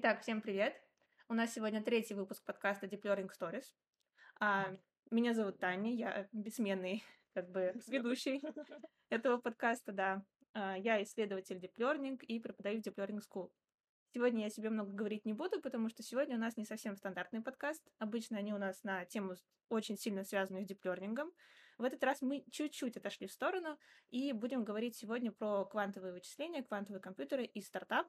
Итак, всем привет! У нас сегодня третий выпуск подкаста Deep Learning Stories. А, меня зовут Таня, я бессменный как бы ведущий этого подкаста, да. А, я исследователь Deep Learning и преподаю в Deep Learning School. Сегодня я себе много говорить не буду, потому что сегодня у нас не совсем стандартный подкаст. Обычно они у нас на тему очень сильно связанную с Learning. В этот раз мы чуть-чуть отошли в сторону и будем говорить сегодня про квантовые вычисления, квантовые компьютеры и стартап,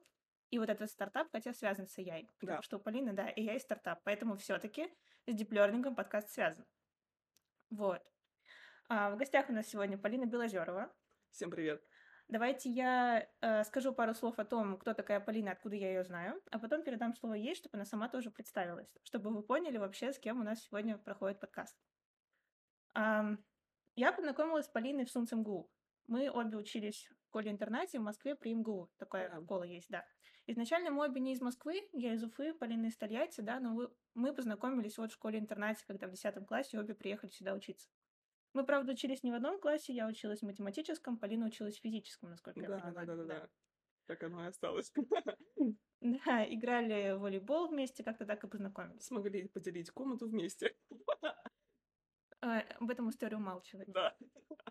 и вот этот стартап, хотя связан с AI. Потому да. что у Полины, да, AI стартап. Поэтому все-таки с диплернингом подкаст связан. Вот. А, в гостях у нас сегодня Полина Белозерова. Всем привет. Давайте я э, скажу пару слов о том, кто такая Полина, откуда я ее знаю, а потом передам слово ей, чтобы она сама тоже представилась, чтобы вы поняли вообще, с кем у нас сегодня проходит подкаст. А, я познакомилась с Полиной в Сунцемгу. Мы обе учились в школе-интернате в Москве при МГУ. Такая yeah. школа есть, да. Изначально мы обе не из Москвы, я из Уфы, Полина из Тольятти, да, но вы, мы познакомились вот в школе-интернате, когда в 10 классе обе приехали сюда учиться. Мы, правда, учились не в одном классе, я училась в математическом, Полина училась в физическом, насколько да, я понимаю. Да, да, да, да. Так оно и осталось. Да, играли в волейбол вместе, как-то так и познакомились. Смогли поделить комнату вместе. А, об этом историю умалчивать. Да.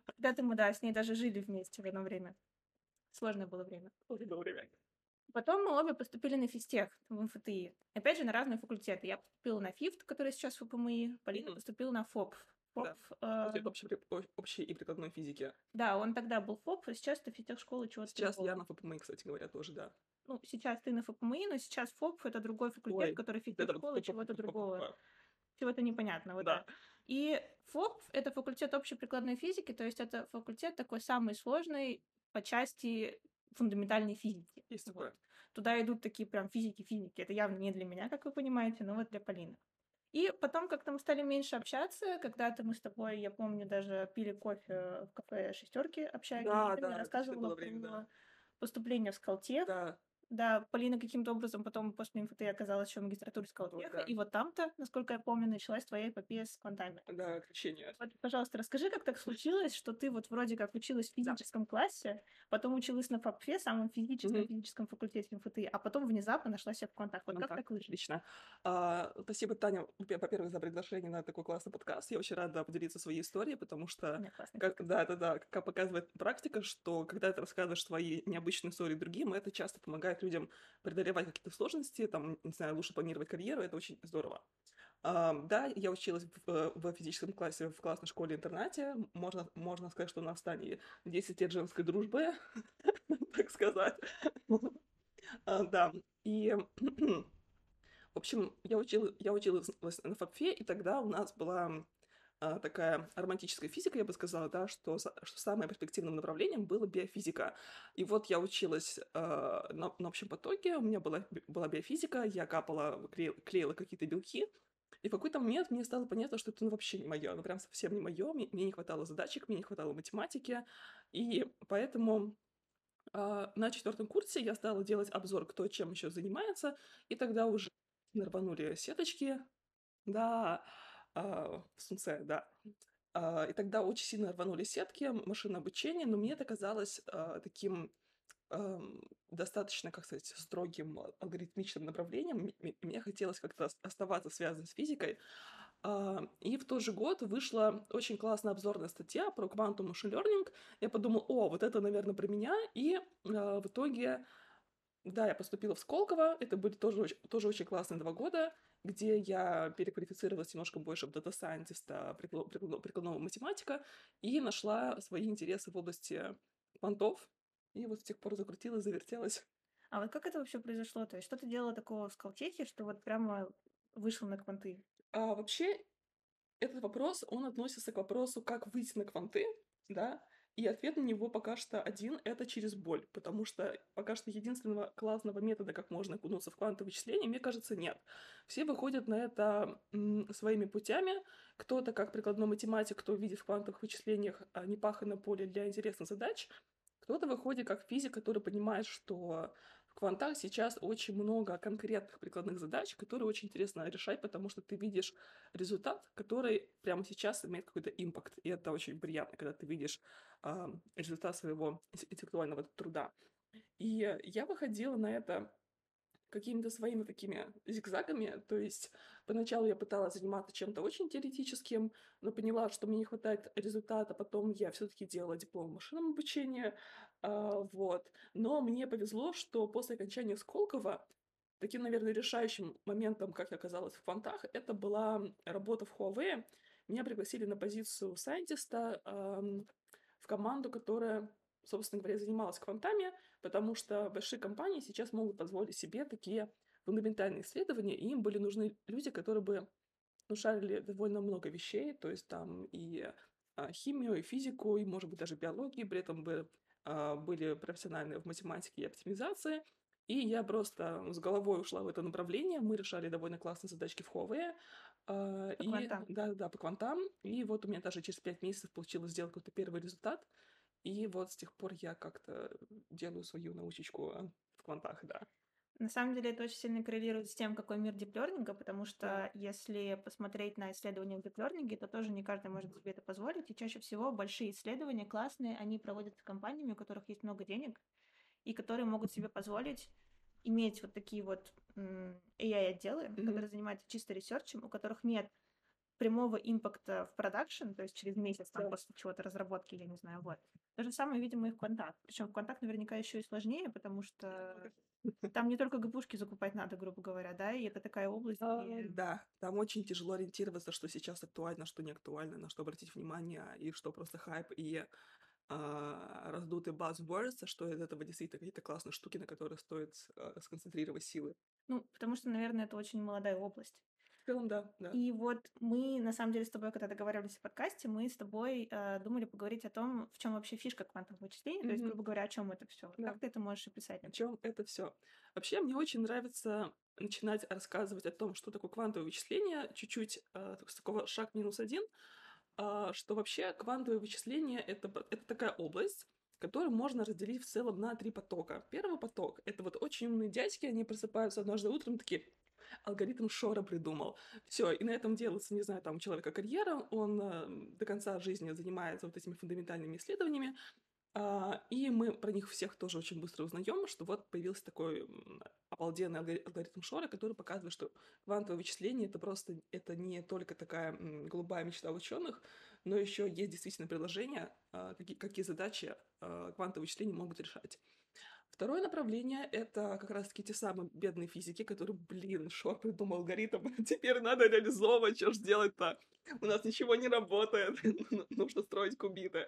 Когда-то мы, да, с ней даже жили вместе в одно время. Сложное было время. Сложное было время. Потом мы обе поступили на физтех в МФТИ. Опять же, на разные факультеты. Я поступила на ФИФТ, который сейчас в ФПМИ, Полина mm-hmm. поступила на ФОП. ФОП да. э... общей, общей и прикладной физики. Да, он тогда был ФОП, а сейчас это физтех-школа чего-то Сейчас я на ФПМИ, кстати говоря, тоже, да. Ну, сейчас ты на ФПМИ, но сейчас ФОП — это другой факультет, Ой, который физтех-школа чего-то другого. Чего-то непонятного, да. да. И ФОП — это факультет общей прикладной физики, то есть это факультет такой самый сложный по части фундаментальной физики. Есть такое. Вот. Туда идут такие прям физики-физики. Это явно не для меня, как вы понимаете, но вот для Полины. И потом как-то мы стали меньше общаться. Когда-то мы с тобой, я помню, даже пили кофе в кафе шестерки, общались. Да, ты да, мне рассказывала время, про да. поступление в Скалтех. Да. Да, Полина каким-то образом потом после МФТ оказалась еще в магистратуре Скалтеха, да. и вот там-то, насколько я помню, началась твоя эпопея с квантами. Да, крещение. Вот, пожалуйста, расскажи, как так случилось, что ты вот вроде как училась в физическом да. классе, потом училась на ФАПФе, самом физическом, mm-hmm. физическом факультете МФТ, а потом внезапно нашла себя в квантах. Вот ну, как так, так вышло? Отлично. А, спасибо, Таня, во-первых, за приглашение на такой классный подкаст. Я очень рада поделиться своей историей, потому что, как, да, да, да, как показывает практика, что когда ты рассказываешь свои необычные истории другим, это часто помогает людям преодолевать какие-то сложности, там, не знаю, лучше планировать карьеру, это очень здорово. Uh, да, я училась в, в физическом классе в классной школе-интернате. Можно, можно сказать, что у нас в Тане 10 лет женской дружбы, так сказать. uh, да, и... в общем, я, учил, я училась на ФАПФе, и тогда у нас была а, такая романтическая физика, я бы сказала, да, что, что самым перспективным направлением было биофизика. И вот я училась э, на, на общем потоке, у меня была, была биофизика, я капала, клеила, клеила какие-то белки, и в какой-то момент мне стало понятно, что это ну, вообще не мое, ну прям совсем не мое, мне, мне не хватало задачек, мне не хватало математики, и поэтому э, на четвертом курсе я стала делать обзор, кто чем еще занимается, и тогда уже рванули сеточки, да, а, в Сунце, да. А, и тогда очень сильно рванули сетки, машинное обучение, но мне это казалось а, таким достаточно, как сказать, строгим алгоритмичным направлением. Мне хотелось как-то оставаться связанным с физикой. И в тот же год вышла очень классная обзорная статья про Quantum Machine Learning. Я подумала, о, вот это, наверное, про меня. И в итоге, да, я поступила в Сколково. Это были тоже, тоже очень классные два года где я переквалифицировалась немножко больше в дата-сайентиста, прикладного математика, и нашла свои интересы в области квантов, и вот с тех пор закрутилась, завертелась. А вот как это вообще произошло? То есть что ты делала такого в Сколтехе, что вот прямо вышел на кванты? А, вообще, этот вопрос, он относится к вопросу, как выйти на кванты, да, и ответ на него пока что один — это через боль, потому что пока что единственного классного метода, как можно окунуться в квантовые вычисления, мне кажется, нет. Все выходят на это своими путями. Кто-то как прикладной математик, кто видит в квантовых вычислениях а, непаханное поле для интересных задач, кто-то выходит как физик, который понимает, что квантах сейчас очень много конкретных прикладных задач, которые очень интересно решать, потому что ты видишь результат, который прямо сейчас имеет какой-то импакт. И это очень приятно, когда ты видишь э, результат своего интеллектуального труда. И я выходила на это какими-то своими такими зигзагами. То есть поначалу я пыталась заниматься чем-то очень теоретическим, но поняла, что мне не хватает результата. Потом я все-таки делала диплом машинном обучении. А, вот. Но мне повезло, что после окончания Сколково таким, наверное, решающим моментом, как я оказалась в квантах, это была работа в Huawei. Меня пригласили на позицию сайентиста э, в команду, которая собственно говоря, занималась квантами, потому что большие компании сейчас могут позволить себе такие фундаментальные исследования, и им были нужны люди, которые бы ну, шарили довольно много вещей, то есть там и а, химию, и физику, и, может быть, даже биологию, при этом бы были профессиональные в математике и оптимизации. И я просто с головой ушла в это направление. Мы решали довольно классные задачки в Huawei. По и, квантам. Да, да, по квантам. И вот у меня даже через пять месяцев получилось сделать какой-то первый результат. И вот с тех пор я как-то делаю свою научечку а, в квантах, да. На самом деле это очень сильно коррелирует с тем, какой мир диплернинга, потому что если посмотреть на исследования в диплернинге, то тоже не каждый может себе это позволить, и чаще всего большие исследования, классные, они проводятся компаниями, у которых есть много денег, и которые могут себе позволить иметь вот такие вот AI-отделы, mm-hmm. которые занимаются чисто ресерчем, у которых нет прямого импакта в продакшн, то есть через месяц там, после чего-то разработки, я не знаю, вот. То же самое, видимо, и в квантах. Причем в квантах наверняка еще и сложнее, потому что там не только GPU шки закупать надо, грубо говоря, да, и это такая область. А, и... Да, там очень тяжело ориентироваться, что сейчас актуально, что не актуально, на что обратить внимание, и что просто хайп, и а, раздутый buzzwords, что из этого действительно какие-то классные штуки, на которые стоит а, сконцентрировать силы. Ну, потому что, наверное, это очень молодая область целом, да, да. И вот мы, на самом деле, с тобой, когда договаривались о подкасте, мы с тобой э, думали поговорить о том, в чем вообще фишка квантовых вычислений, mm-hmm. то есть, грубо говоря, о чем это все. Да. Как ты это можешь описать? О чем это все? Вообще, мне очень нравится начинать рассказывать о том, что такое квантовое вычисление, чуть-чуть э, с такого шаг минус один, э, что вообще квантовое вычисление это, это такая область, которую можно разделить в целом на три потока. Первый поток — это вот очень умные дядьки, они просыпаются однажды утром такие, алгоритм Шора придумал. Все, и на этом делается, не знаю, там у человека карьера, он э, до конца жизни занимается вот этими фундаментальными исследованиями, а, и мы про них всех тоже очень быстро узнаем, что вот появился такой обалденный алгоритм Шора, который показывает, что квантовое вычисление это просто это не только такая голубая мечта ученых, но еще есть действительно приложения, а, какие, какие задачи а, квантовые вычисления могут решать. Второе направление — это как раз-таки те самые бедные физики, которые, блин, Шор придумал алгоритм, теперь надо реализовывать, что ж делать-то? У нас ничего не работает, нужно строить кубиты.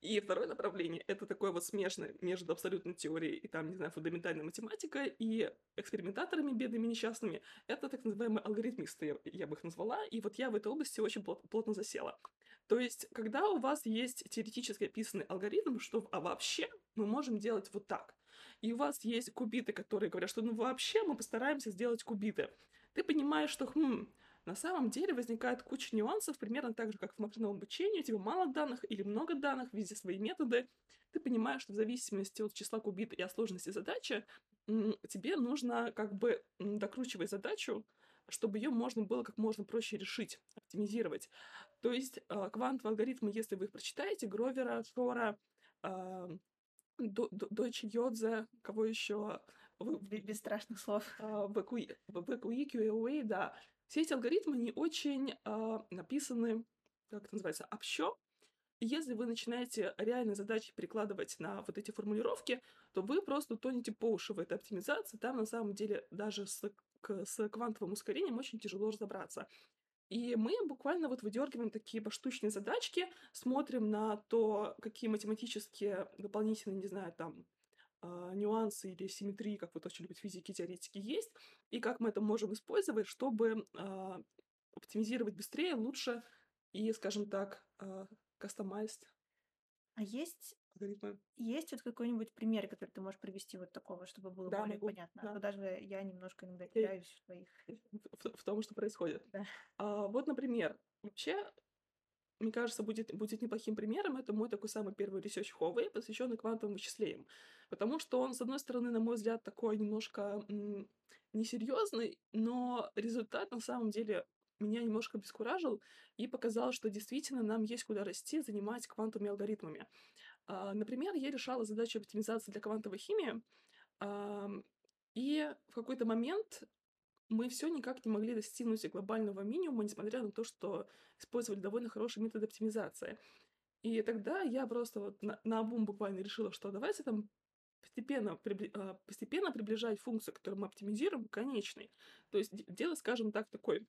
И второе направление — это такое вот смешное между абсолютной теорией и там, не знаю, фундаментальной математикой и экспериментаторами бедными несчастными. Это так называемые алгоритмисты, я бы их назвала. И вот я в этой области очень плотно засела. То есть, когда у вас есть теоретически описанный алгоритм, что а вообще мы можем делать вот так, и у вас есть кубиты, которые говорят, что ну вообще мы постараемся сделать кубиты, ты понимаешь, что хм, на самом деле возникает куча нюансов, примерно так же, как в машинном обучении, у тебя мало данных или много данных, везде свои методы. Ты понимаешь, что в зависимости от числа кубита и от сложности задачи, тебе нужно как бы докручивать задачу, чтобы ее можно было как можно проще решить, оптимизировать. То есть а, квантовые алгоритмы, если вы их прочитаете, Гровера, Шора, а, Дойче Йодзе, кого еще? Без страшных слов. ВКУИ, QAOA, да. Все эти алгоритмы, они очень написаны, как это называется, общо. Если вы начинаете реальные задачи перекладывать на вот эти формулировки, то вы просто тонете по уши в этой оптимизации. Там на самом деле даже с, с квантовым ускорением очень тяжело разобраться. И мы буквально вот выдергиваем такие поштучные задачки, смотрим на то, какие математические дополнительные, не знаю, там, э, нюансы или симметрии, как вот очень любят физики, теоретики, есть, и как мы это можем использовать, чтобы э, оптимизировать быстрее, лучше и, скажем так, э, customized. А есть алгоритмы. Есть вот какой-нибудь пример, который ты можешь привести вот такого, чтобы было да, более могу. понятно? Да. А даже я немножко иногда теряюсь в твоих... В, в том, что происходит. Да. А, вот, например, вообще, мне кажется, будет, будет неплохим примером. Это мой такой самый первый research Huawei, посвященный квантовым вычислениям. Потому что он, с одной стороны, на мой взгляд, такой немножко м- несерьезный, но результат на самом деле меня немножко бескуражил и показал, что действительно нам есть куда расти, занимать квантовыми алгоритмами. А, например, я решала задачу оптимизации для квантовой химии. И в какой-то момент мы все никак не могли достигнуть глобального минимума, несмотря на то, что использовали довольно хороший метод оптимизации. И тогда я просто вот на, на обум буквально решила, что давайте там постепенно, а, постепенно приближать функцию, которую мы оптимизируем, к конечной. То есть делать, скажем так, такой,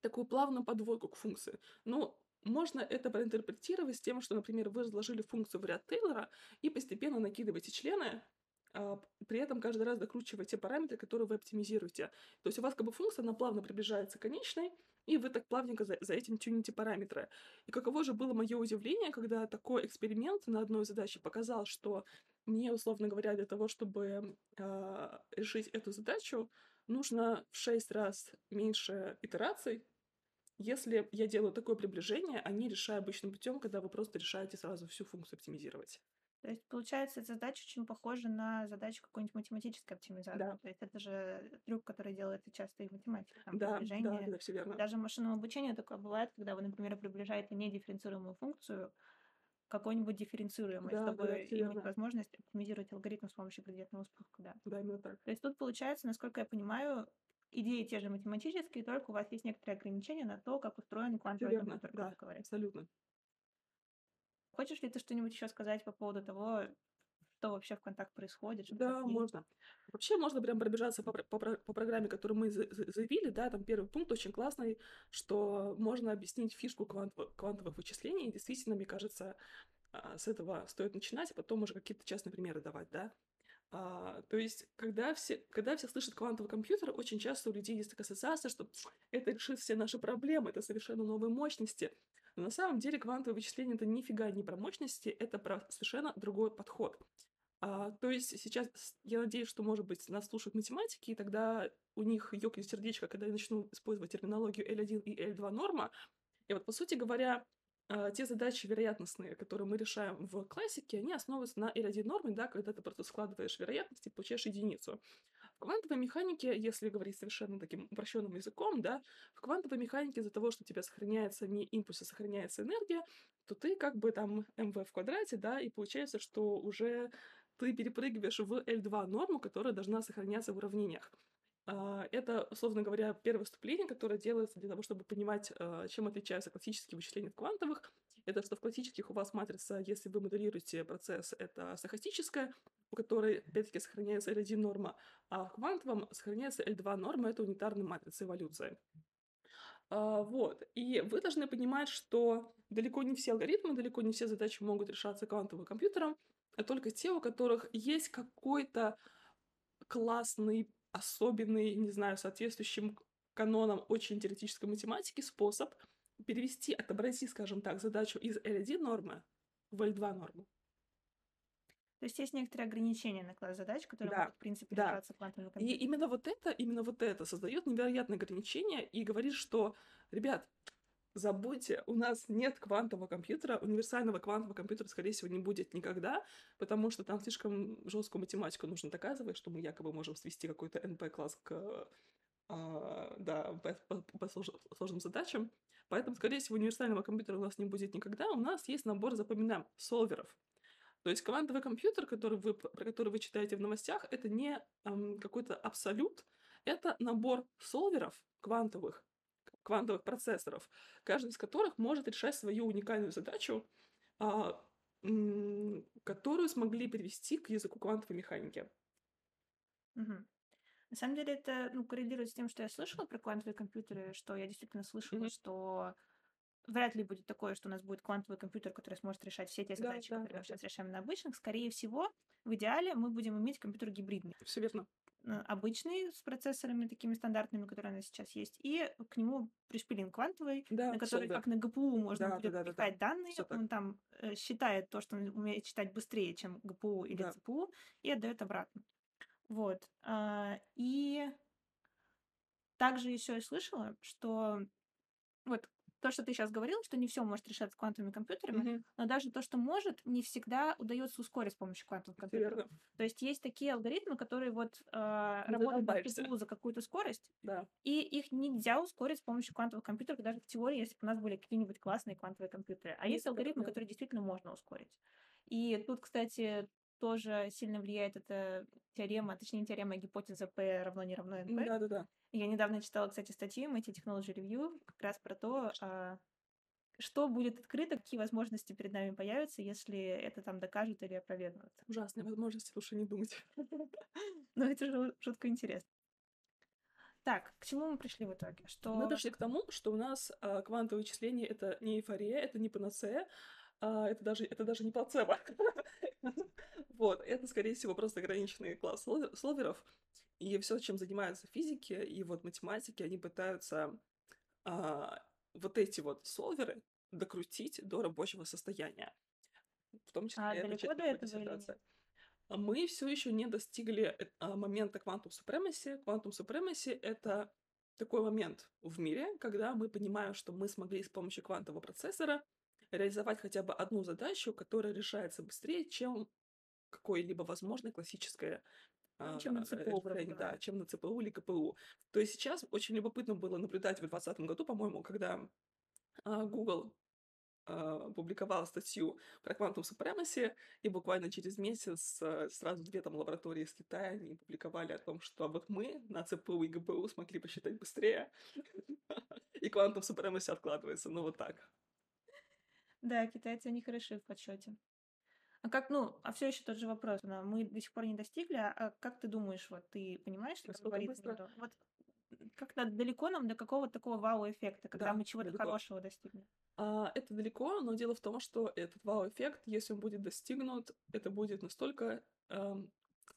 такую плавную подводку к функции. Но можно это проинтерпретировать с тем, что, например, вы разложили функцию в ряд Тейлора и постепенно накидываете члены, а, при этом каждый раз докручивая те параметры, которые вы оптимизируете. То есть у вас как бы функция, она плавно приближается к конечной, и вы так плавненько за, за этим тюните параметры. И каково же было мое удивление, когда такой эксперимент на одной задаче показал, что мне, условно говоря, для того, чтобы э, решить эту задачу, нужно в 6 раз меньше итераций, если я делаю такое приближение, а не решаю обычным путем, когда вы просто решаете сразу всю функцию оптимизировать. То есть, получается, эта задача очень похожа на задачу какой-нибудь математической оптимизации. Да. То есть это же трюк, который делается часто и в математике. Там, да, да, да, все верно. Даже в машинном обучении такое бывает, когда вы, например, приближаете недифференцируемую функцию какой-нибудь дифференцируемой, да, чтобы да, иметь верно. возможность оптимизировать алгоритм с помощью градиентного спуска. Да. да, именно так. То есть тут получается, насколько я понимаю, идеи те же математические, только у вас есть некоторые ограничения на то, как устроен квантовый компьютер, да, говоря. абсолютно. Хочешь ли ты что-нибудь еще сказать по поводу того, что вообще в контакт происходит? Да, какие... можно. Вообще можно прям пробежаться по, по, по программе, которую мы заявили, да, там первый пункт очень классный, что можно объяснить фишку квантовых, квантовых вычислений, и действительно, мне кажется, а, с этого стоит начинать, а потом уже какие-то частные примеры давать, да. А, то есть, когда все, когда все слышат квантовый компьютер, очень часто у людей есть такая ассоциация, что это решит все наши проблемы, это совершенно новые мощности. Но на самом деле квантовое вычисление это нифига не про мощности, это про совершенно другой подход. А, то есть сейчас я надеюсь, что, может быть, нас слушают математики, и тогда у них ёкнет сердечко, когда я начну использовать терминологию L1 и L2 норма. И вот, по сути говоря, а, те задачи вероятностные, которые мы решаем в классике, они основываются на L1 норме, да, когда ты просто складываешь вероятности, получаешь единицу. В квантовой механике, если говорить совершенно таким упрощенным языком, да, в квантовой механике из-за того, что у тебя сохраняется не импульс, а сохраняется энергия, то ты как бы там mv в квадрате, да, и получается, что уже ты перепрыгиваешь в L2 норму, которая должна сохраняться в уравнениях. А, это, условно говоря, первое вступление, которое делается для того, чтобы понимать, а, чем отличаются классические вычисления от квантовых. Это что в классических у вас матрица, если вы моделируете процесс, это стохастическая, у которой, опять-таки, сохраняется L1 норма, а в квантовом сохраняется L2 норма, это унитарная матрица эволюции. А, вот. И вы должны понимать, что далеко не все алгоритмы, далеко не все задачи могут решаться квантовым компьютером, а только те, у которых есть какой-то классный, особенный, не знаю, соответствующим канонам очень теоретической математики способ перевести, отобразить, скажем так, задачу из L1 нормы в L2 норму. То есть есть некоторые ограничения на класс задач, которые да, могут, в принципе, да. решаться квантовым И именно вот это, именно вот это создает невероятные ограничения и говорит, что, ребят, забудьте, у нас нет квантового компьютера, универсального квантового компьютера, скорее всего, не будет никогда, потому что там слишком жесткую математику нужно доказывать, что мы якобы можем свести какой-то NP-класс к а, да, по, по, по сложным задачам. Поэтому, скорее всего, универсального компьютера у нас не будет никогда. У нас есть набор, запоминаем, солверов. То есть квантовый компьютер, который вы, про который вы читаете в новостях, это не эм, какой-то абсолют, это набор солверов квантовых, квантовых процессоров, каждый из которых может решать свою уникальную задачу, а, которую смогли перевести к языку квантовой механики. Угу. На самом деле это ну, коррелирует с тем, что я слышала про квантовые компьютеры, что я действительно слышала, mm-hmm. что вряд ли будет такое, что у нас будет квантовый компьютер, который сможет решать все те задачи, да, да, которые да, мы сейчас решаем на обычных. Скорее всего, в идеале мы будем иметь компьютер гибридный. Все верно. Э, обычный с процессорами такими стандартными, которые у нас сейчас есть, и к нему пришпилен квантовый, да, на который, как на ГПУ, можно да, будет да, да, да, данные. Всё он так. там э, считает то, что он умеет читать быстрее, чем ГПУ или да. ЦПУ, и отдает обратно. Вот. А, и также еще я слышала, что вот то, что ты сейчас говорил, что не все может решаться квантовыми компьютерами, mm-hmm. но даже то, что может, не всегда удается ускорить с помощью квантовых компьютеров. Верно. То есть есть такие алгоритмы, которые вот э, работают на за какую-то скорость, да. и их нельзя ускорить с помощью квантовых компьютеров, даже в теории, если бы у нас были какие-нибудь классные квантовые компьютеры. А есть, есть алгоритмы, да. которые действительно можно ускорить. И тут, кстати, тоже сильно влияет эта теорема, точнее, не теорема, а гипотеза P равно не равно NP. Да-да-да. Я недавно читала, кстати, статью MIT Technology Review как раз про то, а, что будет открыто, какие возможности перед нами появятся, если это там докажут или опровергнут. Ужасные возможности, лучше не думать. Но это же жутко интересно. Так, к чему мы пришли в итоге? Что... Мы пришли к тому, что у нас а, квантовые вычисления — это не эйфория, это не панацея, а это даже, это даже не плацебо. вот, это, скорее всего, просто ограниченный класс солверов, и все, чем занимаются физики и вот математики, они пытаются а, вот эти вот солверы докрутить до рабочего состояния. В том числе а далеко до этого ситуация. Мы все еще не достигли а, момента Quantum Supremacy. Quantum Supremacy — это такой момент в мире, когда мы понимаем, что мы смогли с помощью квантового процессора реализовать хотя бы одну задачу, которая решается быстрее, чем какое-либо возможное классическое ну, чем на ЦПУ, да, чем на ЦПУ или КПУ. То есть сейчас очень любопытно было наблюдать в 2020 году, по-моему, когда а, Google а, публиковал статью про Quantum Supremacy, и буквально через месяц а, сразу две там лаборатории из Китая они публиковали о том, что вот мы на ЦПУ и ГПУ смогли посчитать быстрее, и Quantum Supremacy откладывается, ну вот так. Да, китайцы, они хороши в подсчете. А как, ну, а все еще тот же вопрос. Но мы до сих пор не достигли. А как ты думаешь, вот ты понимаешь, что говорит? Вот как-то далеко нам до какого-то такого вау-эффекта, когда да, мы чего-то хорошего достигнем? А, это далеко, но дело в том, что этот вау-эффект, если он будет достигнут, это будет настолько эм,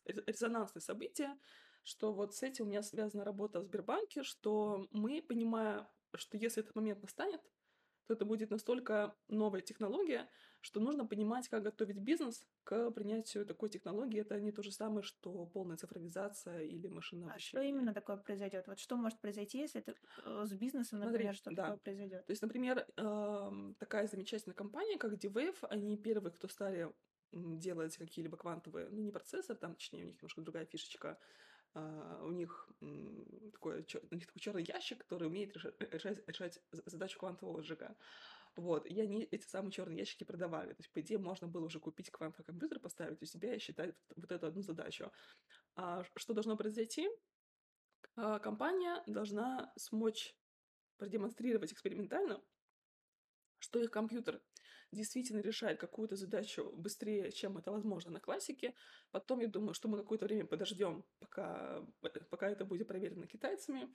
резонансное событие, что вот с этим у меня связана работа в Сбербанке, что мы, понимая, что если этот момент настанет, то это будет настолько новая технология, что нужно понимать, как готовить бизнес к принятию такой технологии. Это не то же самое, что полная цифровизация или машинное А что именно такое произойдет? Вот что может произойти, если это э, с бизнесом, например, что да. такое произойдет? То есть, например, такая замечательная компания, как D-Wave, они первые, кто стали делать какие-либо квантовые, ну не процессор, там, точнее, у них немножко другая фишечка, Uh, у них такой, у них такой черный ящик, который умеет решать, решать, решать задачу квантового сжига. Вот, и они эти самые черные ящики продавали. То есть, по идее, можно было уже купить квантовый компьютер, поставить у себя и считать вот эту одну задачу. А что должно произойти? А, компания должна смочь продемонстрировать экспериментально, что их компьютер действительно решает какую-то задачу быстрее, чем это возможно на классике. Потом, я думаю, что мы какое-то время подождем, пока, пока это будет проверено китайцами.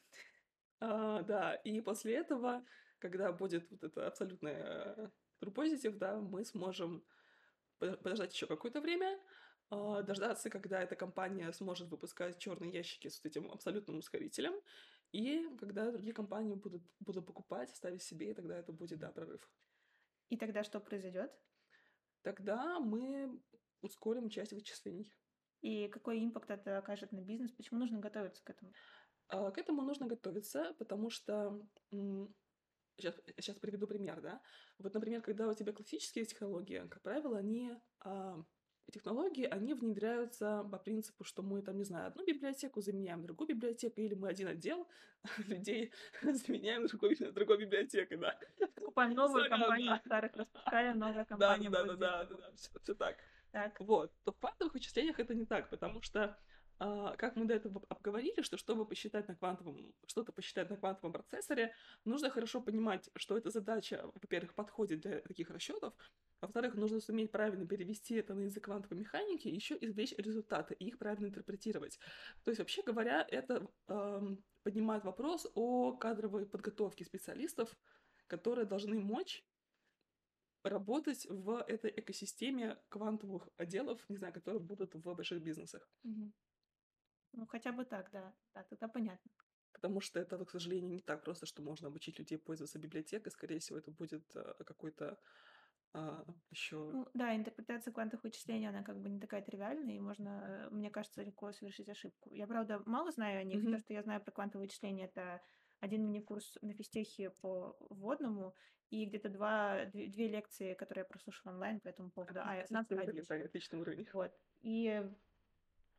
А, да, и после этого, когда будет вот это абсолютное true positive, да, мы сможем подождать еще какое-то время, а, дождаться, когда эта компания сможет выпускать черные ящики с этим абсолютным ускорителем, и когда другие компании будут, будут покупать, ставить себе, и тогда это будет, да, прорыв. И тогда что произойдет? Тогда мы ускорим часть вычислений. И какой импакт это окажет на бизнес? Почему нужно готовиться к этому? А, к этому нужно готовиться, потому что сейчас, сейчас приведу пример, да. Вот, например, когда у тебя классические технологии, как правило, они а, технологии, они внедряются по принципу, что мы там, не знаю, одну библиотеку заменяем другую библиотеку, или мы один отдел людей заменяем другой, другой библиотекой, да. Покупаем новую компанию, старых распускаем, новая компания. Да, да, да, да, да, все, все так. Так. Вот. То в квантовых вычислениях это не так, потому что как мы до этого обговорили, что чтобы посчитать на квантовом, что-то посчитать на квантовом процессоре, нужно хорошо понимать, что эта задача, во-первых, подходит для таких расчетов, во-вторых, нужно суметь правильно перевести это на язык квантовой механики, еще извлечь результаты и их правильно интерпретировать. То есть, вообще говоря, это э, поднимает вопрос о кадровой подготовке специалистов, которые должны мочь работать в этой экосистеме квантовых отделов, не знаю, которые будут в больших бизнесах. Mm-hmm. Ну, хотя бы так, да. Да, тогда понятно. Потому что это, к сожалению, не так просто, что можно обучить людей пользоваться библиотекой. Скорее всего, это будет э, какой-то а, еще... Ну, да, интерпретация квантовых вычислений, она как бы не такая тривиальная, и можно, мне кажется, легко совершить ошибку. Я, правда, мало знаю о них. Mm-hmm. То, что я знаю про квантовые вычисления, это один мини-курс на физтехе по вводному и где-то два, две, две лекции, которые я прослушала онлайн по этому поводу. А, я знаю, отличный уровень. Вот. И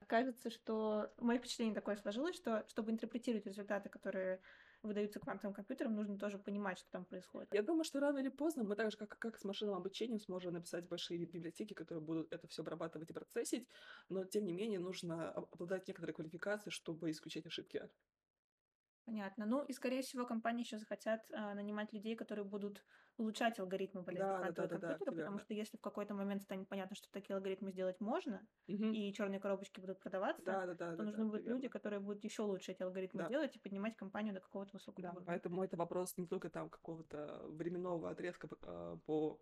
кажется, что мое впечатление такое сложилось, что чтобы интерпретировать результаты, которые выдаются квантовым компьютерам, нужно тоже понимать, что там происходит. Я думаю, что рано или поздно мы так же, как, как с машинным обучением, сможем написать большие библиотеки, которые будут это все обрабатывать и процессить, но тем не менее нужно обладать некоторой квалификацией, чтобы исключать ошибки. Понятно. Ну и, скорее всего, компании еще захотят а, нанимать людей, которые будут улучшать алгоритмы полезных да, да, да, компьютера, да, потому что если в какой-то момент станет понятно, что такие алгоритмы сделать можно, угу. и черные коробочки будут продаваться, да, да, да, то да, нужны да, будут люди, которые будут еще лучше эти алгоритмы да. делать и поднимать компанию до какого-то высокого да, уровня. Поэтому это вопрос не только там какого-то временного отрезка э, по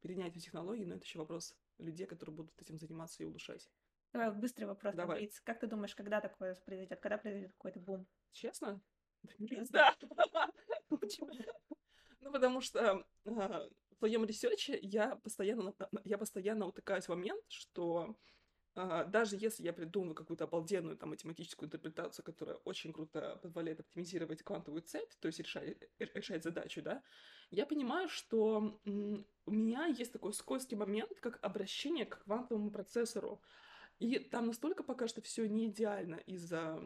перенятию технологий, но это еще вопрос людей, которые будут этим заниматься и улучшать. Давай быстрый вопрос. Давай. Как ты думаешь, когда такое произойдет? Когда произойдет какой-то бум? Честно? Да. Почему? Ну, потому что а, в своем ресерче я постоянно, я постоянно утыкаюсь в момент, что а, даже если я придумаю какую-то обалденную там математическую интерпретацию, которая очень круто позволяет оптимизировать квантовую цепь, то есть решать, э, решать задачу, да, я понимаю, что у меня есть такой скользкий момент, как обращение к квантовому процессору. И там настолько пока что все не идеально из-за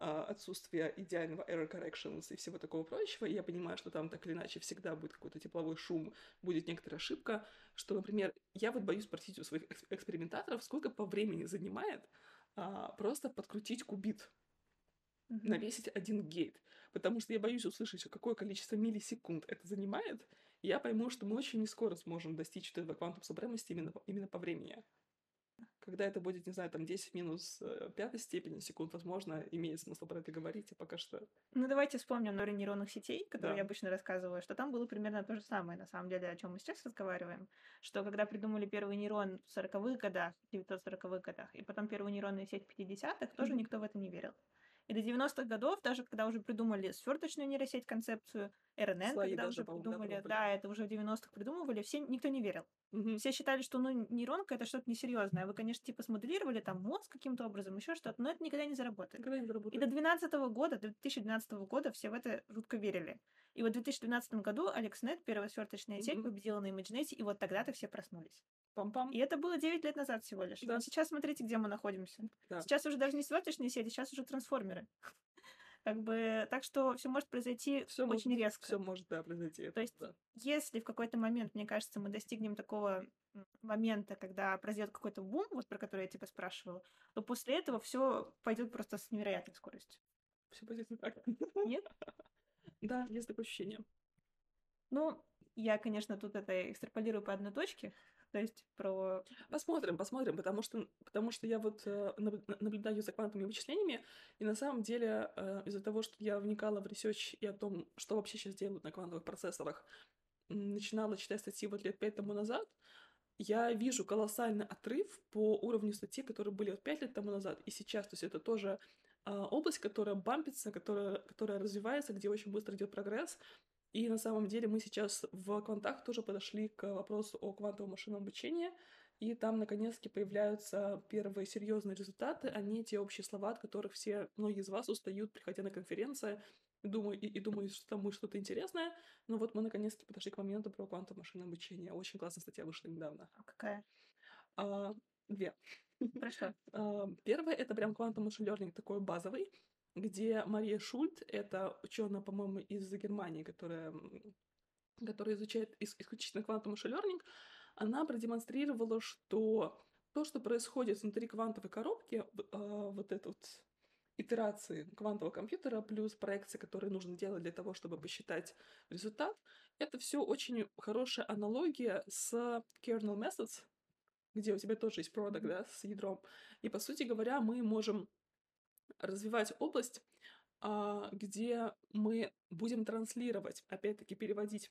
отсутствие идеального error corrections и всего такого прочего, и я понимаю, что там так или иначе всегда будет какой-то тепловой шум, будет некоторая ошибка, что, например, я вот боюсь спросить у своих экспериментаторов, сколько по времени занимает а, просто подкрутить кубит, mm-hmm. навесить один гейт, потому что я боюсь услышать, какое количество миллисекунд это занимает, я пойму, что мы очень не скоро сможем достичь этого квантум supremacy именно, именно по времени. Когда это будет, не знаю, там 10 минус э, пятой степени секунд, возможно, имеет смысл про это говорить, а пока что... Ну, давайте вспомним теорию нейронных сетей, которую да. я обычно рассказываю, что там было примерно то же самое, на самом деле, о чем мы сейчас разговариваем, что когда придумали первый нейрон в 40-х годах, 940-х годах, и потом первую нейронную сеть в 50-х, тоже mm-hmm. никто в это не верил. И до 90-х годов, даже когда уже придумали сверточную нейросеть концепцию, РНН, Слои когда уже придумали, да, это уже в 90-х придумывали, все, никто не верил. Угу. Все считали, что ну, нейронка это что-то несерьезное. Вы, конечно, типа смоделировали там мозг каким-то образом, еще что-то, но это никогда не заработает. Никогда не заработает. И до 2012 года, до 2012 года все в это жутко верили. И вот в 2012 году AlexNet, первая сверточная сеть, победила на ImageNet, и вот тогда-то все проснулись. Пам-пам. И это было 9 лет назад всего лишь. Да. Сейчас смотрите, где мы находимся. Да. Сейчас уже даже не сверточные сети, сейчас уже трансформеры. Как бы, так что все может произойти всё очень может, резко. Все может, да, произойти. То есть, да. если в какой-то момент, мне кажется, мы достигнем такого момента, когда произойдет какой-то бум, вот про который я тебя спрашивала, то после этого все пойдет просто с невероятной скоростью. Все пойдет не так. Нет? Да, есть такое ощущение. Ну, я, конечно, тут это экстраполирую по одной точке, то есть про... Посмотрим, посмотрим, потому что, потому что я вот э, наблюдаю за квантовыми вычислениями, и на самом деле э, из-за того, что я вникала в research и о том, что вообще сейчас делают на квантовых процессорах, начинала читать статьи вот лет пять тому назад, я вижу колоссальный отрыв по уровню статей, которые были вот пять лет тому назад и сейчас. То есть это тоже э, область, которая бампится, которая, которая развивается, где очень быстро идет прогресс. И на самом деле мы сейчас в Квантах тоже подошли к вопросу о квантовом машинном обучении, и там наконец-таки появляются первые серьезные результаты, а не те общие слова, от которых все, многие из вас устают, приходя на конференции, и думаю, и, и думаю, что там будет что-то интересное. Но вот мы наконец-таки подошли к моменту про квантовое машинное обучение. Очень классная статья вышла недавно. А какая? А, две. Хорошо. А, первая — это прям квантовый машин learning такой базовый где Мария Шульт, это ученая, по-моему, из Германии, которая, которая изучает исключительно квантовый машин она продемонстрировала, что то, что происходит внутри квантовой коробки, а, вот эта вот итерации квантового компьютера плюс проекции, которые нужно делать для того, чтобы посчитать результат, это все очень хорошая аналогия с kernel methods, где у тебя тоже есть продукт, да, с ядром. И, по сути говоря, мы можем развивать область, а, где мы будем транслировать, опять-таки переводить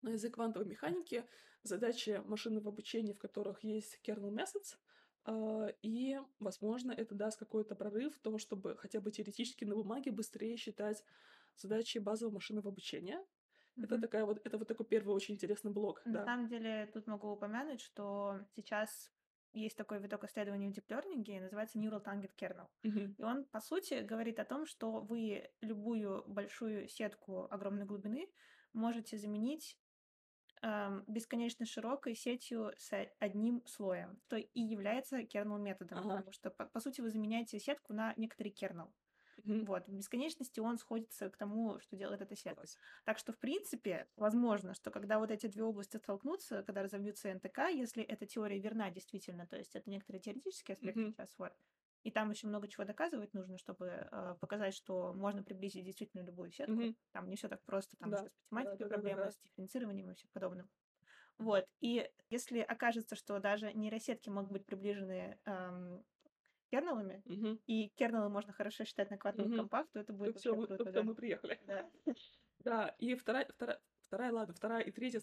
на язык квантовой механики задачи машинного обучения, в которых есть kernel methods, а, и, возможно, это даст какой-то прорыв в том, чтобы хотя бы теоретически на бумаге быстрее считать задачи базового машинного обучения. Mm-hmm. Это такая вот, это вот такой первый очень интересный блок. На да. самом деле, тут могу упомянуть, что сейчас есть такой виток исследований в дип-лернинге, называется Neural Target Kernel. Mm-hmm. И он, по сути, говорит о том, что вы любую большую сетку огромной глубины можете заменить эм, бесконечно широкой сетью с одним слоем, что и является kernel методом, ага. потому что, по, по сути, вы заменяете сетку на некоторый kernel. Mm-hmm. Вот, в бесконечности он сходится к тому, что делает эта сеть. Так что, в принципе, возможно, что когда вот эти две области столкнутся, когда разовьются НТК, если эта теория верна действительно, то есть это некоторые теоретические аспекты mm-hmm. сейчас, вот, и там еще много чего доказывать нужно, чтобы э, показать, что можно приблизить действительно любую сетку. Mm-hmm. Там не все так просто, там да. с математикой да, проблемы, да, да, да. с дифференцированием и всем подобным. Вот. И если окажется, что даже нейросетки могут быть приближены эм, кернелами, угу. и кернелы можно хорошо считать на квантовых угу. то это будет то все, круто. То да. мы приехали. Да. да, и вторая, вторая, вторая, ладно, вторая и третья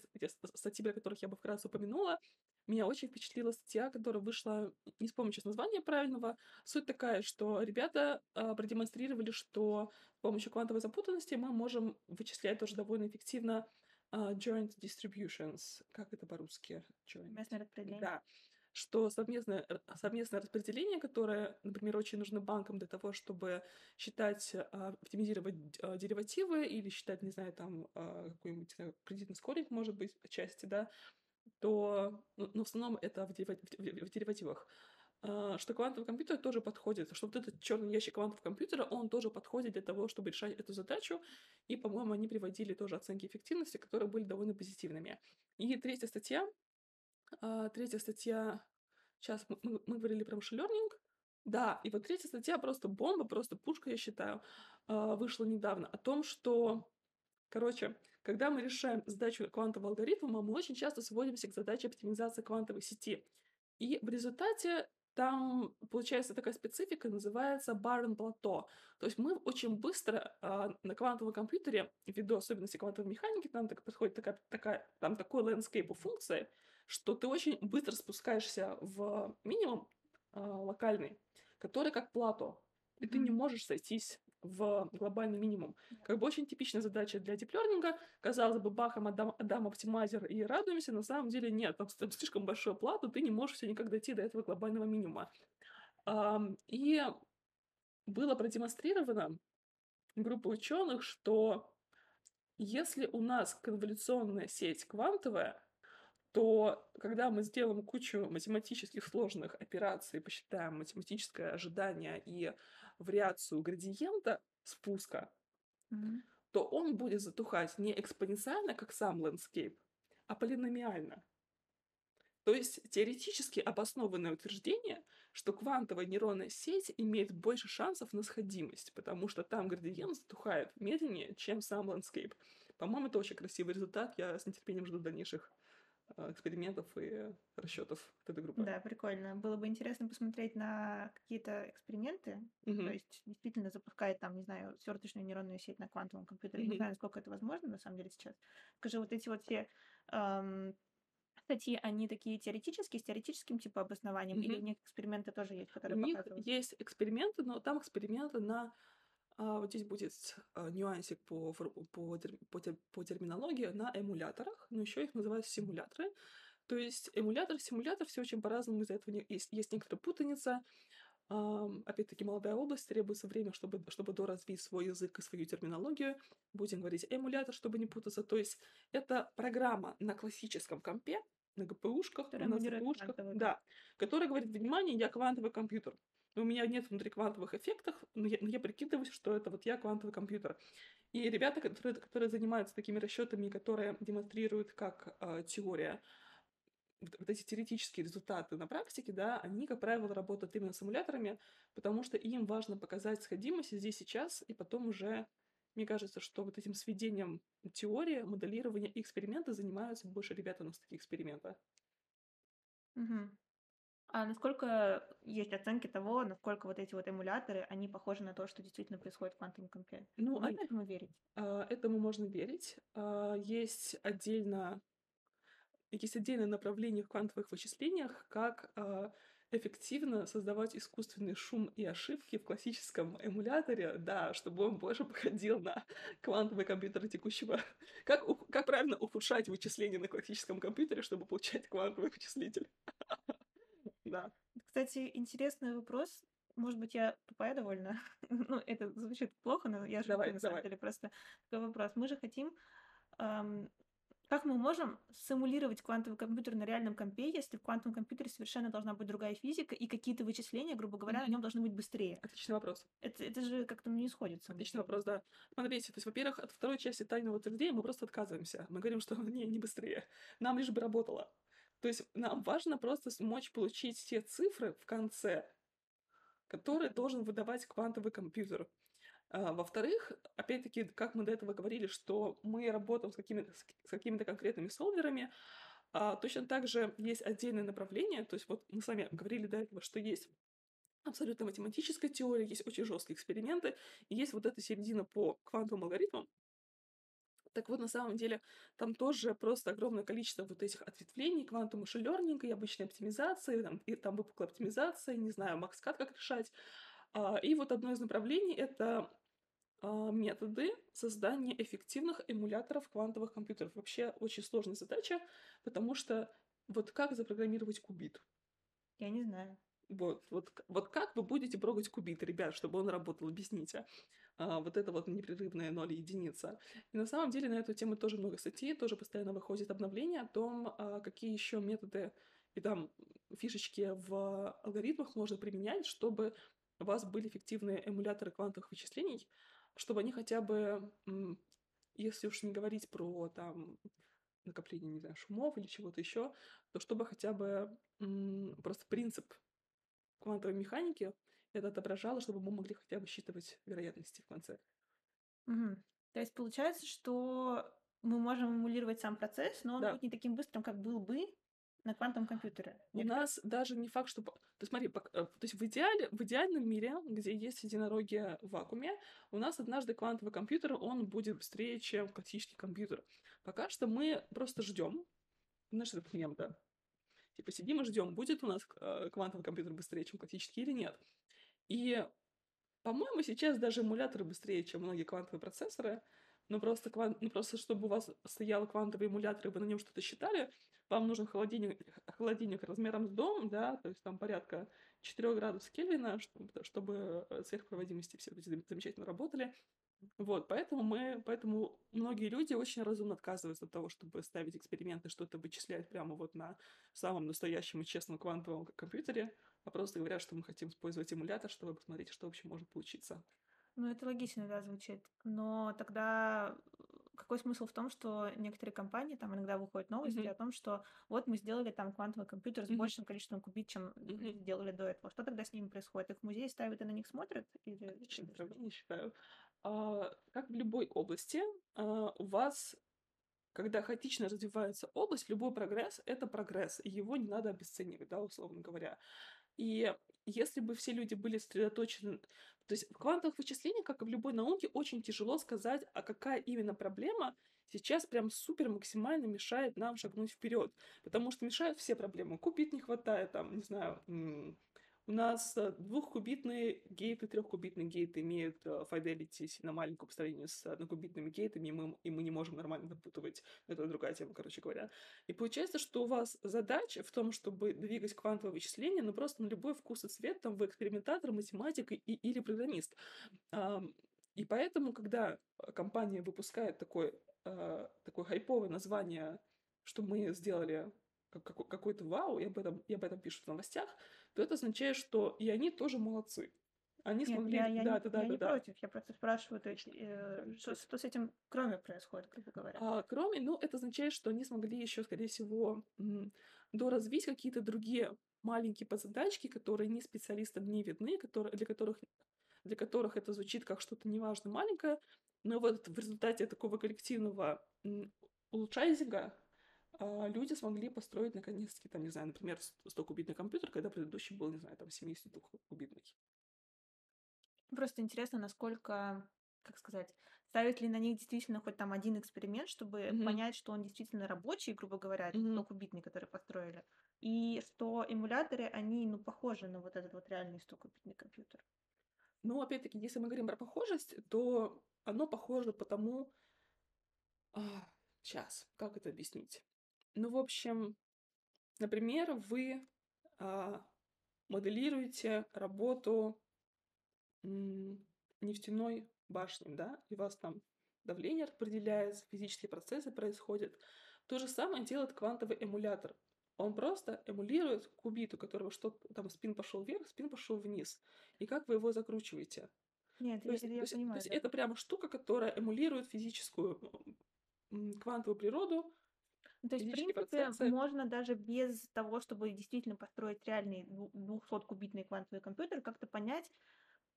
статьи, о которых я бы вкратце упомянула, меня очень впечатлила статья, которая вышла, не вспомню сейчас название правильного. Суть такая, что ребята э, продемонстрировали, что с помощью квантовой запутанности мы можем вычислять тоже довольно эффективно uh, joint distributions. Как это по-русски? Joint. Местное распределение. Да. Что совместное, совместное распределение, которое, например, очень нужно банкам для того, чтобы считать, uh, оптимизировать uh, деривативы или считать, не знаю, там какой-нибудь кредитный скоринг, может быть, отчасти, да, то, ну, ну в основном это в, дерива- в деривативах. А, что квантовый компьютер тоже подходит, что вот этот черный ящик квантового компьютера, он тоже подходит для того, чтобы решать эту задачу. И, по-моему, они приводили тоже оценки эффективности, которые были довольно позитивными. И третья статья, а, третья статья, сейчас мы, мы, говорили про learning, да, и вот третья статья просто бомба, просто пушка, я считаю, а, вышла недавно о том, что, короче, когда мы решаем задачу квантового алгоритма, мы очень часто сводимся к задаче оптимизации квантовой сети. И в результате там получается такая специфика, называется Барн плато. То есть мы очень быстро э, на квантовом компьютере, ввиду особенностей квантовой механики, там так подходит такая, такая, там такой landscape функции, что ты очень быстро спускаешься в минимум э, локальный, который как плато. И ты не можешь сойтись в глобальный минимум. Как бы очень типичная задача для диплернинга. Казалось бы, бахом отдам, отдам оптимайзер и радуемся. На самом деле нет, там, там слишком большую плату, ты не можешь все никак дойти до этого глобального минимума. И было продемонстрировано группой ученых, что если у нас конволюционная сеть квантовая, то когда мы сделаем кучу математических сложных операций, посчитаем математическое ожидание и вариацию градиента спуска, mm-hmm. то он будет затухать не экспоненциально, как сам landscape, а полиномиально. То есть теоретически обоснованное утверждение, что квантовая нейронная сеть имеет больше шансов на сходимость, потому что там градиент затухает медленнее, чем сам landscape. По-моему, это очень красивый результат. Я с нетерпением жду дальнейших экспериментов и расчетов этой группы. Да, прикольно. Было бы интересно посмотреть на какие-то эксперименты, угу. то есть действительно запускает там, не знаю, сверточную нейронную сеть на квантовом компьютере. Угу. Не знаю, насколько это возможно на самом деле сейчас. Скажи, вот эти вот все эм, статьи, они такие теоретические, с теоретическим типа обоснованием, угу. или у них эксперименты тоже есть, которые У показывают? них есть эксперименты, но там эксперименты на вот здесь будет а, нюансик по, по, по, по терминологии на эмуляторах, но еще их называют симуляторы. То есть эмулятор, симулятор, все очень по-разному, из-за этого есть, есть некоторая путаница. Опять-таки, молодая область, требуется время, чтобы, чтобы доразвить свой язык и свою терминологию. Будем говорить эмулятор, чтобы не путаться. То есть это программа на классическом компе, на ГПУшках, на ГПУшках, да, которая говорит, внимание, я квантовый компьютер у меня нет внутриквантовых эффектов, но я, но я прикидываюсь, что это вот я квантовый компьютер. И ребята, которые, которые занимаются такими расчетами, которые демонстрируют как э, теория, вот, эти теоретические результаты на практике, да, они, как правило, работают именно с эмуляторами, потому что им важно показать сходимость здесь сейчас, и потом уже, мне кажется, что вот этим сведением теории, моделирования и эксперимента занимаются больше ребята на такие эксперименты. Угу. А насколько есть оценки того, насколько вот эти вот эмуляторы, они похожи на то, что действительно происходит в квантовом компьютере? Ну, можно а, этому верить? А, этому можно верить. А, есть отдельно есть отдельное направление в квантовых вычислениях, как а, эффективно создавать искусственный шум и ошибки в классическом эмуляторе, да, чтобы он больше походил на квантовый компьютер текущего. Как, как правильно ухудшать вычисления на классическом компьютере, чтобы получать квантовый вычислитель? Да. Кстати, интересный вопрос. Может быть, я тупая довольно. ну, это звучит плохо, но я же давай, на самом деле просто такой вопрос. Мы же хотим эм, Как мы можем симулировать квантовый компьютер на реальном компе, если в квантовом компьютере совершенно должна быть другая физика, и какие-то вычисления, грубо говоря, на нем должны быть быстрее? Отличный вопрос. Это, это же как-то не сходится. Отличный вопрос, да. Смотрите, то есть, во-первых, от второй части тайного утверждения мы просто отказываемся. Мы говорим, что не, не быстрее. Нам лишь бы работало. То есть нам важно просто смочь получить те цифры в конце, которые должен выдавать квантовый компьютер. А, во-вторых, опять-таки, как мы до этого говорили, что мы работаем с какими-то, с какими-то конкретными солверами, а, точно так же есть отдельное направление, то есть вот мы с вами говорили до этого, что есть абсолютно математическая теория, есть очень жесткие эксперименты, и есть вот эта середина по квантовым алгоритмам. Так вот, на самом деле, там тоже просто огромное количество вот этих ответвлений, квантового шелернинга и обычной оптимизации, там, и там выпуклая оптимизация, не знаю, макскат как решать. А, и вот одно из направлений — это а, методы создания эффективных эмуляторов квантовых компьютеров. Вообще очень сложная задача, потому что вот как запрограммировать кубит? Я не знаю. Вот, вот, вот как вы будете прогать кубит, ребят, чтобы он работал, объясните. А, вот это вот непрерывная ноль единица. И на самом деле на эту тему тоже много статей, тоже постоянно выходит обновление о том, а, какие еще методы и там фишечки в алгоритмах можно применять, чтобы у вас были эффективные эмуляторы квантовых вычислений, чтобы они хотя бы, если уж не говорить про там накопление, не знаю, шумов или чего-то еще, то чтобы хотя бы просто принцип квантовой механики это отображало, чтобы мы могли хотя бы считывать вероятности в конце. Угу. То есть получается, что мы можем эмулировать сам процесс, но он да. будет не таким быстрым, как был бы, на квантовом компьютере. У нас даже не факт, что... То смотри, э, то есть в, идеале, в идеальном мире, где есть единороги в вакууме, у нас однажды квантовый компьютер, он будет быстрее, чем классический компьютер. Пока что мы просто ждем. Знаешь, этот мем, да? Типа сидим и ждем, будет у нас э, квантовый компьютер быстрее, чем классический или нет. И, по-моему, сейчас даже эмуляторы быстрее, чем многие квантовые процессоры. Но просто, квант... ну, просто чтобы у вас стоял квантовый эмулятор, и вы на нем что-то считали, вам нужен холодильник, холодильник размером с дом, да, то есть там порядка 4 градусов Кельвина, чтобы, чтобы сверхпроводимости все замечательно работали. Вот, поэтому мы, поэтому многие люди очень разумно отказываются от того, чтобы ставить эксперименты, что-то вычислять прямо вот на самом настоящем и честном квантовом компьютере, а просто говорят, что мы хотим использовать эмулятор, чтобы посмотреть, что вообще может получиться. Ну, это логично, да, звучит. Но тогда какой смысл в том, что некоторые компании, там иногда выходят новости mm-hmm. о том, что вот мы сделали там квантовый компьютер с mm-hmm. большим количеством кубит, чем mm-hmm. делали до этого. Что тогда с ними происходит? Их в музей ставят и на них смотрят? Или... Не считаю. А, как в любой области, а, у вас когда хаотично развивается область, любой прогресс — это прогресс, и его не надо обесценивать, да, условно говоря. И если бы все люди были сосредоточены... То есть в квантовых вычислениях, как и в любой науке, очень тяжело сказать, а какая именно проблема сейчас прям супер максимально мешает нам шагнуть вперед. Потому что мешают все проблемы. Купить не хватает, там, не знаю, у нас э, двухкубитные гейты, трехкубитные гейты имеют э, fidelity сильно маленькую по сравнению с однокубитными гейтами, и мы, и мы не можем нормально допутывать. Это другая тема, короче говоря. И получается, что у вас задача в том, чтобы двигать квантовое вычисление, ну просто на любой вкус и цвет, там вы экспериментатор, математик и, или программист. И поэтому, когда компания выпускает такое, э, такое хайповое название, что мы сделали какой-то вау, и об этом, и об этом пишут в новостях, то это означает, что и они тоже молодцы. Они Нет, смогли... Я, я, да, не, да, да, я да, не да. против, я просто спрашиваю, то есть, э, что, что с этим кроме происходит, грубо говоря? А, кроме, ну, это означает, что они смогли еще, скорее всего, доразвить какие-то другие маленькие подзадачки, которые не специалистам не видны, которые, для, которых, для которых это звучит как что-то неважно маленькое, но вот в результате такого коллективного улучшайзинга а, люди смогли построить наконец-таки, там, не знаю, например, 100-кубитный компьютер, когда предыдущий был, не знаю, там, 72-кубитный. Просто интересно, насколько, как сказать, ставят ли на них действительно хоть там один эксперимент, чтобы mm-hmm. понять, что он действительно рабочий, грубо говоря, mm-hmm. 100-кубитный, который построили, и что эмуляторы, они, ну, похожи на вот этот вот реальный 100-кубитный компьютер. Ну, опять-таки, если мы говорим про похожесть, то оно похоже потому... А, сейчас, как это объяснить? Ну, в общем, например, вы а, моделируете работу м, нефтяной башни, да, и у вас там давление распределяется, физические процессы происходят. То же самое делает квантовый эмулятор. Он просто эмулирует кубит, у которого что-то там спин пошел вверх, спин пошел вниз. И как вы его закручиваете? Нет, то есть, я, то понимаю. То есть да. это прямо штука, которая эмулирует физическую квантовую природу. Ну, то есть, в принципе, процессы. можно даже без того, чтобы действительно построить реальный 200-кубитный квантовый компьютер, как-то понять,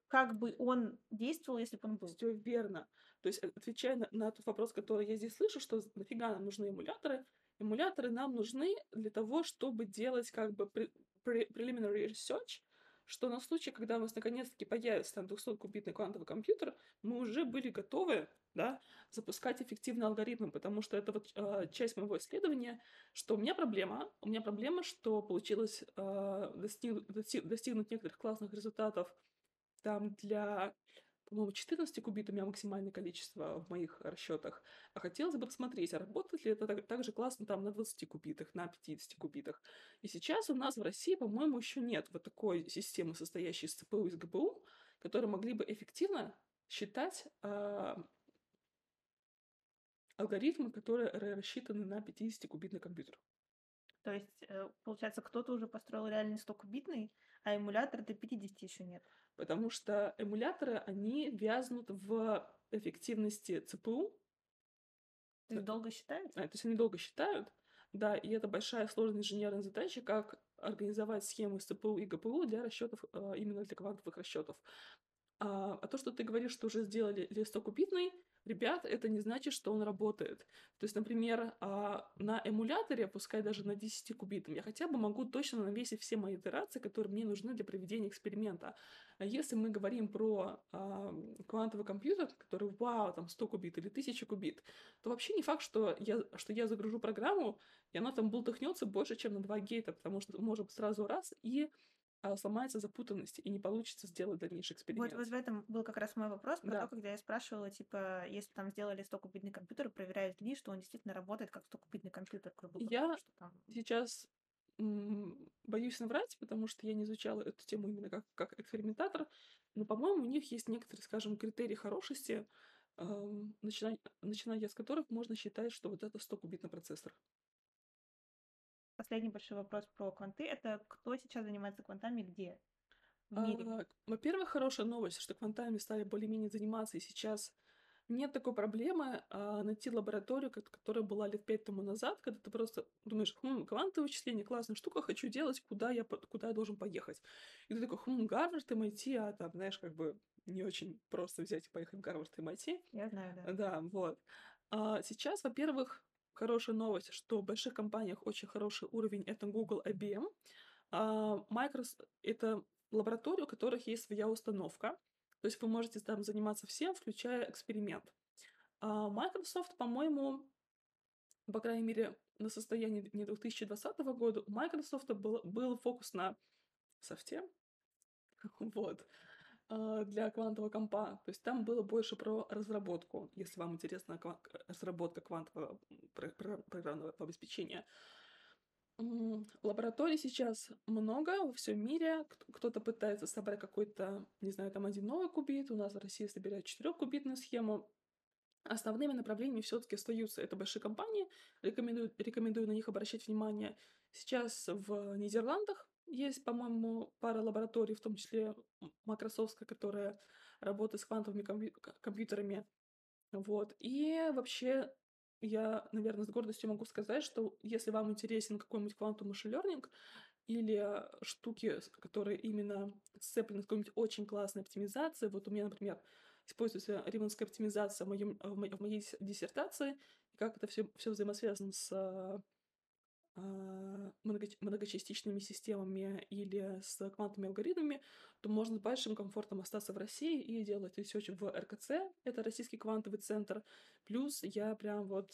как бы он действовал, если бы он был. Все верно. То есть, отвечая на, на тот вопрос, который я здесь слышу, что нафига нам нужны эмуляторы, Эмуляторы нам нужны для того, чтобы делать как бы preliminary research, что на случай, когда у нас наконец-таки появится там 200-кубитный квантовый компьютер, мы уже были готовы да, запускать эффективные алгоритмы, потому что это вот э, часть моего исследования, что у меня проблема, у меня проблема, что получилось э, достиг, достиг, достигнуть некоторых классных результатов там для по-моему, 14 кубит у меня максимальное количество в моих расчетах. А хотелось бы посмотреть, а работает ли это так, так же классно там на 20 кубитах, на 50 кубитах. И сейчас у нас в России, по-моему, еще нет вот такой системы, состоящей из ЦПУ и из ГПУ, которые могли бы эффективно считать э, алгоритмы, которые рассчитаны на 50-кубитный компьютер. То есть, э, получается, кто-то уже построил реальный 100-кубитный, а эмулятор до 50 еще нет потому что эмуляторы, они вязнут в эффективности ЦПУ. То есть долго считают? А, то есть они долго считают, да, и это большая сложная инженерная задача, как организовать схему с ЦПУ и ГПУ для расчетов, а, именно для квантовых расчетов. А, а то, что ты говоришь, что уже сделали листокубитный, ребят, это не значит, что он работает. То есть, например, а, на эмуляторе, пускай даже на 10 кубитом, я хотя бы могу точно навесить все мои итерации, которые мне нужны для проведения эксперимента. А если мы говорим про а, квантовый компьютер, который, вау, там 100 кубит или 1000 кубит, то вообще не факт, что я, что я загружу программу, и она там бултыхнется больше, чем на 2 гейта, потому что может сразу раз и а сломается запутанность, и не получится сделать дальнейший эксперимент. Вот, вот в этом был как раз мой вопрос про да. то, когда я спрашивала, типа, если там сделали 100-кубитный компьютер, проверяют ли, что он действительно работает как 100-кубитный компьютер, грубо говоря. Я что там... сейчас боюсь наврать, потому что я не изучала эту тему именно как, как экспериментатор, но, по-моему, у них есть некоторые, скажем, критерии хорошести, эм, начиная, начиная с которых можно считать, что вот это 100-кубитный процессор последний большой вопрос про кванты. Это кто сейчас занимается квантами где? В мире? А, во-первых, хорошая новость, что квантами стали более-менее заниматься, и сейчас нет такой проблемы а, найти лабораторию, которая была лет пять тому назад, когда ты просто думаешь, хм, квантовое вычисление, классная штука, хочу делать, куда я, куда я должен поехать. И ты такой, хм, Гарвард, MIT, а там, знаешь, как бы не очень просто взять и поехать в Гарвард, MIT. Я знаю, да. Да, вот. А сейчас, во-первых, хорошая новость, что в больших компаниях очень хороший уровень — это Google, IBM. А Microsoft — это лаборатория, у которых есть своя установка. То есть вы можете там заниматься всем, включая эксперимент. А Microsoft, по-моему, по крайней мере, на состоянии не 2020 года у Microsoft был, был фокус на софте. Вот. А, для квантового компа. То есть там было больше про разработку, если вам интересна ква- разработка квантового программного обеспечения. Лабораторий сейчас много во всем мире. Кто-то пытается собрать какой-то, не знаю, там один новый кубит. У нас в России собирают четырехкубитную схему. Основными направлениями все-таки остаются это большие компании. Рекомендую, рекомендую на них обращать внимание. Сейчас в Нидерландах есть, по-моему, пара лабораторий, в том числе Microsoft, которая работает с квантовыми компью- компьютерами. Вот. И вообще я, наверное, с гордостью могу сказать, что если вам интересен какой-нибудь квантовый машин или штуки, которые именно сцеплены с какой-нибудь очень классной оптимизацией, вот у меня, например, используется ривенская оптимизация в, моем, в, моей, диссертации, как это все, все взаимосвязано с многочастичными системами или с квантовыми алгоритмами, то можно с большим комфортом остаться в России и делать research в РКЦ, это Российский квантовый центр. Плюс я прям вот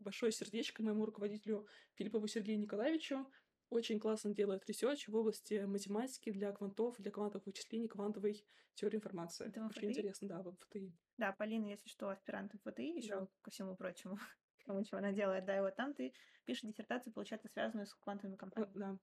большое сердечко моему руководителю Филиппову Сергею Николаевичу очень классно делает research в области математики для квантов, для квантовых вычислений, квантовой теории информации. Это очень интересно, да, МФТИ. Да, Полина, если что, аспирант МФТИ еще да. ко всему прочему тому, чего она делает, да, и вот там ты пишешь диссертацию, получается, связанную с квантовыми компаниями. Да.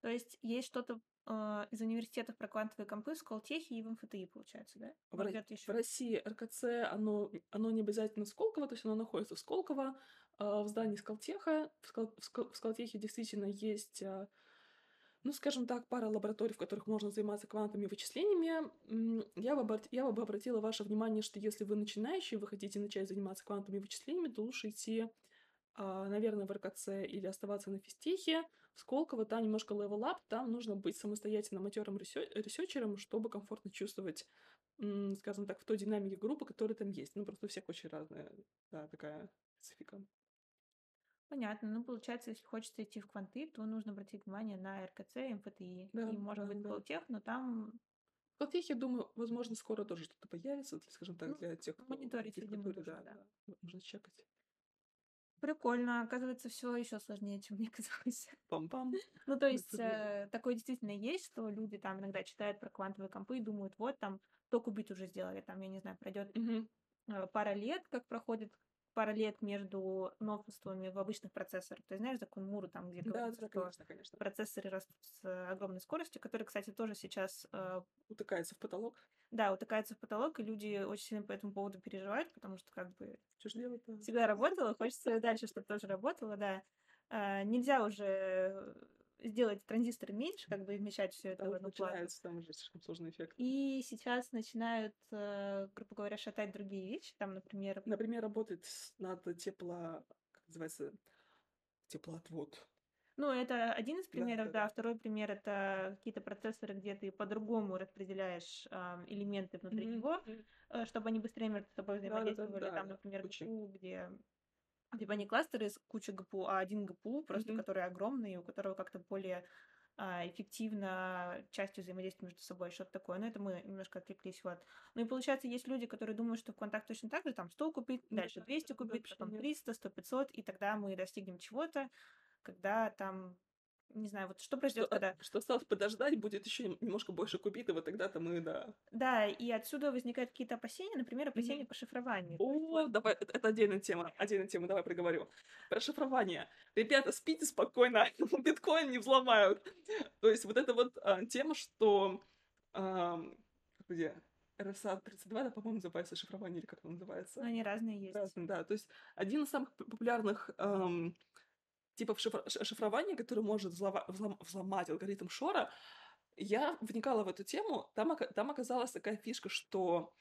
То есть есть что-то э, из университетов про квантовые компы в Сколтехе и в МФТИ, получается, да? В, Ро- в России РКЦ, оно, оно не обязательно Сколково, то есть оно находится в Сколково, э, в здании Сколтеха. В, Скол, в, Скол, в Сколтехе действительно есть... Э, ну, скажем так, пара лабораторий, в которых можно заниматься квантовыми вычислениями. Я бы, я бы обратила ваше внимание, что если вы начинающий, вы хотите начать заниматься квантовыми вычислениями, то лучше идти, а, наверное, в РКЦ или оставаться на физтехе. В Сколково там немножко up, там нужно быть самостоятельным матерым ресерчером, чтобы комфортно чувствовать, скажем так, в той динамике группы, которая там есть. Ну, просто у всех очень разная, да, такая специфика. Понятно. Ну, получается, если хочется идти в кванты, то нужно обратить внимание на РКЦ, МФТИ. Да, и, может да, быть, да. Сколтех, но там... Сколтех, я думаю, возможно, скоро тоже что-то появится, скажем так, ну, для тех, кто... Мониторить, видимо, которые, да, да. да. Нужно чекать. Прикольно. Оказывается, все еще сложнее, чем мне казалось. Пам-пам. Ну, то есть, э, такое действительно есть, что люди там иногда читают про квантовые компы и думают, вот там только кубит уже сделали, там, я не знаю, пройдет угу. пара лет, как проходит пара лет между новшествами в обычных процессорах. Ты знаешь закон Мура, там, где да, говорится, да, что конечно, конечно. процессоры растут с огромной скоростью, который, кстати, тоже сейчас... Э, утыкается в потолок. Да, утыкается в потолок, и люди очень сильно по этому поводу переживают, потому что как бы... Что ж делать Всегда работало, хочется дальше, чтобы тоже работало, да. Э, нельзя уже сделать транзисторы меньше, как бы вмещать все это там в одну начинается, плату. Там уже слишком сложный эффект. И сейчас начинают, э, грубо говоря, шатать другие вещи. Там, например... Например, работает над тепло... Как называется? Теплоотвод. Ну, это один из примеров, да. да. да. Второй пример это какие-то процессоры, где ты по-другому распределяешь э, элементы внутри mm-hmm. него, э, чтобы они быстрее между собой взаимодействовали. Да, да, да, Там, например, Очень... где Типа не кластеры с кучей ГПУ, а один ГПУ, просто mm-hmm. который огромный, у которого как-то более а, эффективно частью взаимодействия между собой, что-то такое. Но это мы немножко отвлеклись. Вот. Ну и получается, есть люди, которые думают, что в контакт точно так же, там 100 купить, mm-hmm. дальше 200 купить, потом 300, 100, 500, и тогда мы достигнем чего-то, когда там не знаю, вот что произойдет, что, когда... Что осталось подождать, будет еще немножко больше кубитов, тогда-то мы, да. Да, и отсюда возникают какие-то опасения, например, опасения mm-hmm. по шифрованию. О, давай, это, это отдельная тема, отдельная тема, давай проговорю. Про шифрование. Ребята, спите спокойно, биткоин не взломают. То есть вот эта вот а, тема, что... А, где? RSA-32, да, по-моему, называется шифрование, или как оно называется? Ну, они разные есть. Разные, да. То есть один из самых популярных эм, типа шифр шифрования, который может взлова взлом взломать алгоритм Шора, я вникала в эту тему, там, там оказалась такая фишка, что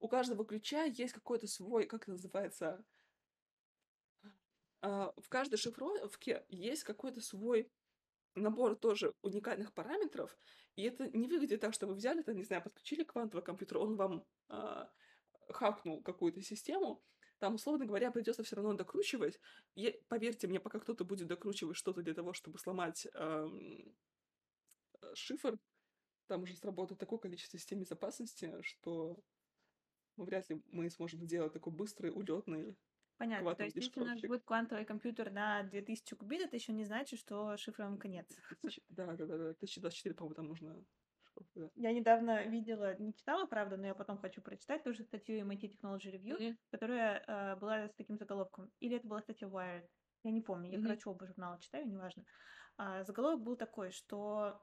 у каждого ключа есть какой-то свой, как это называется, uh, в каждой шифровке есть какой-то свой набор тоже уникальных параметров, и это не выглядит так, что вы взяли, это, не знаю, подключили квантовый компьютер, он вам uh, хакнул какую-то систему, там, условно говоря, придется все равно докручивать. И поверьте мне, пока кто-то будет докручивать что-то для того, чтобы сломать эм, э, шифр, там уже сработает такое количество систем безопасности, что ну, вряд ли мы сможем сделать такой быстрый, улетный Понятно. То есть, если у нас будет квантовый компьютер на 2000 кубит, это еще не значит, что шифровым конец. Да, да, да, да. 2024, по-моему, там нужно. Я недавно видела, не читала, правда, но я потом хочу прочитать тоже статью MIT Technology Review, mm-hmm. которая э, была с таким заголовком. Или это была статья Wired. Я не помню. Я, mm-hmm. короче, оба журнала читаю, неважно. А, заголовок был такой, что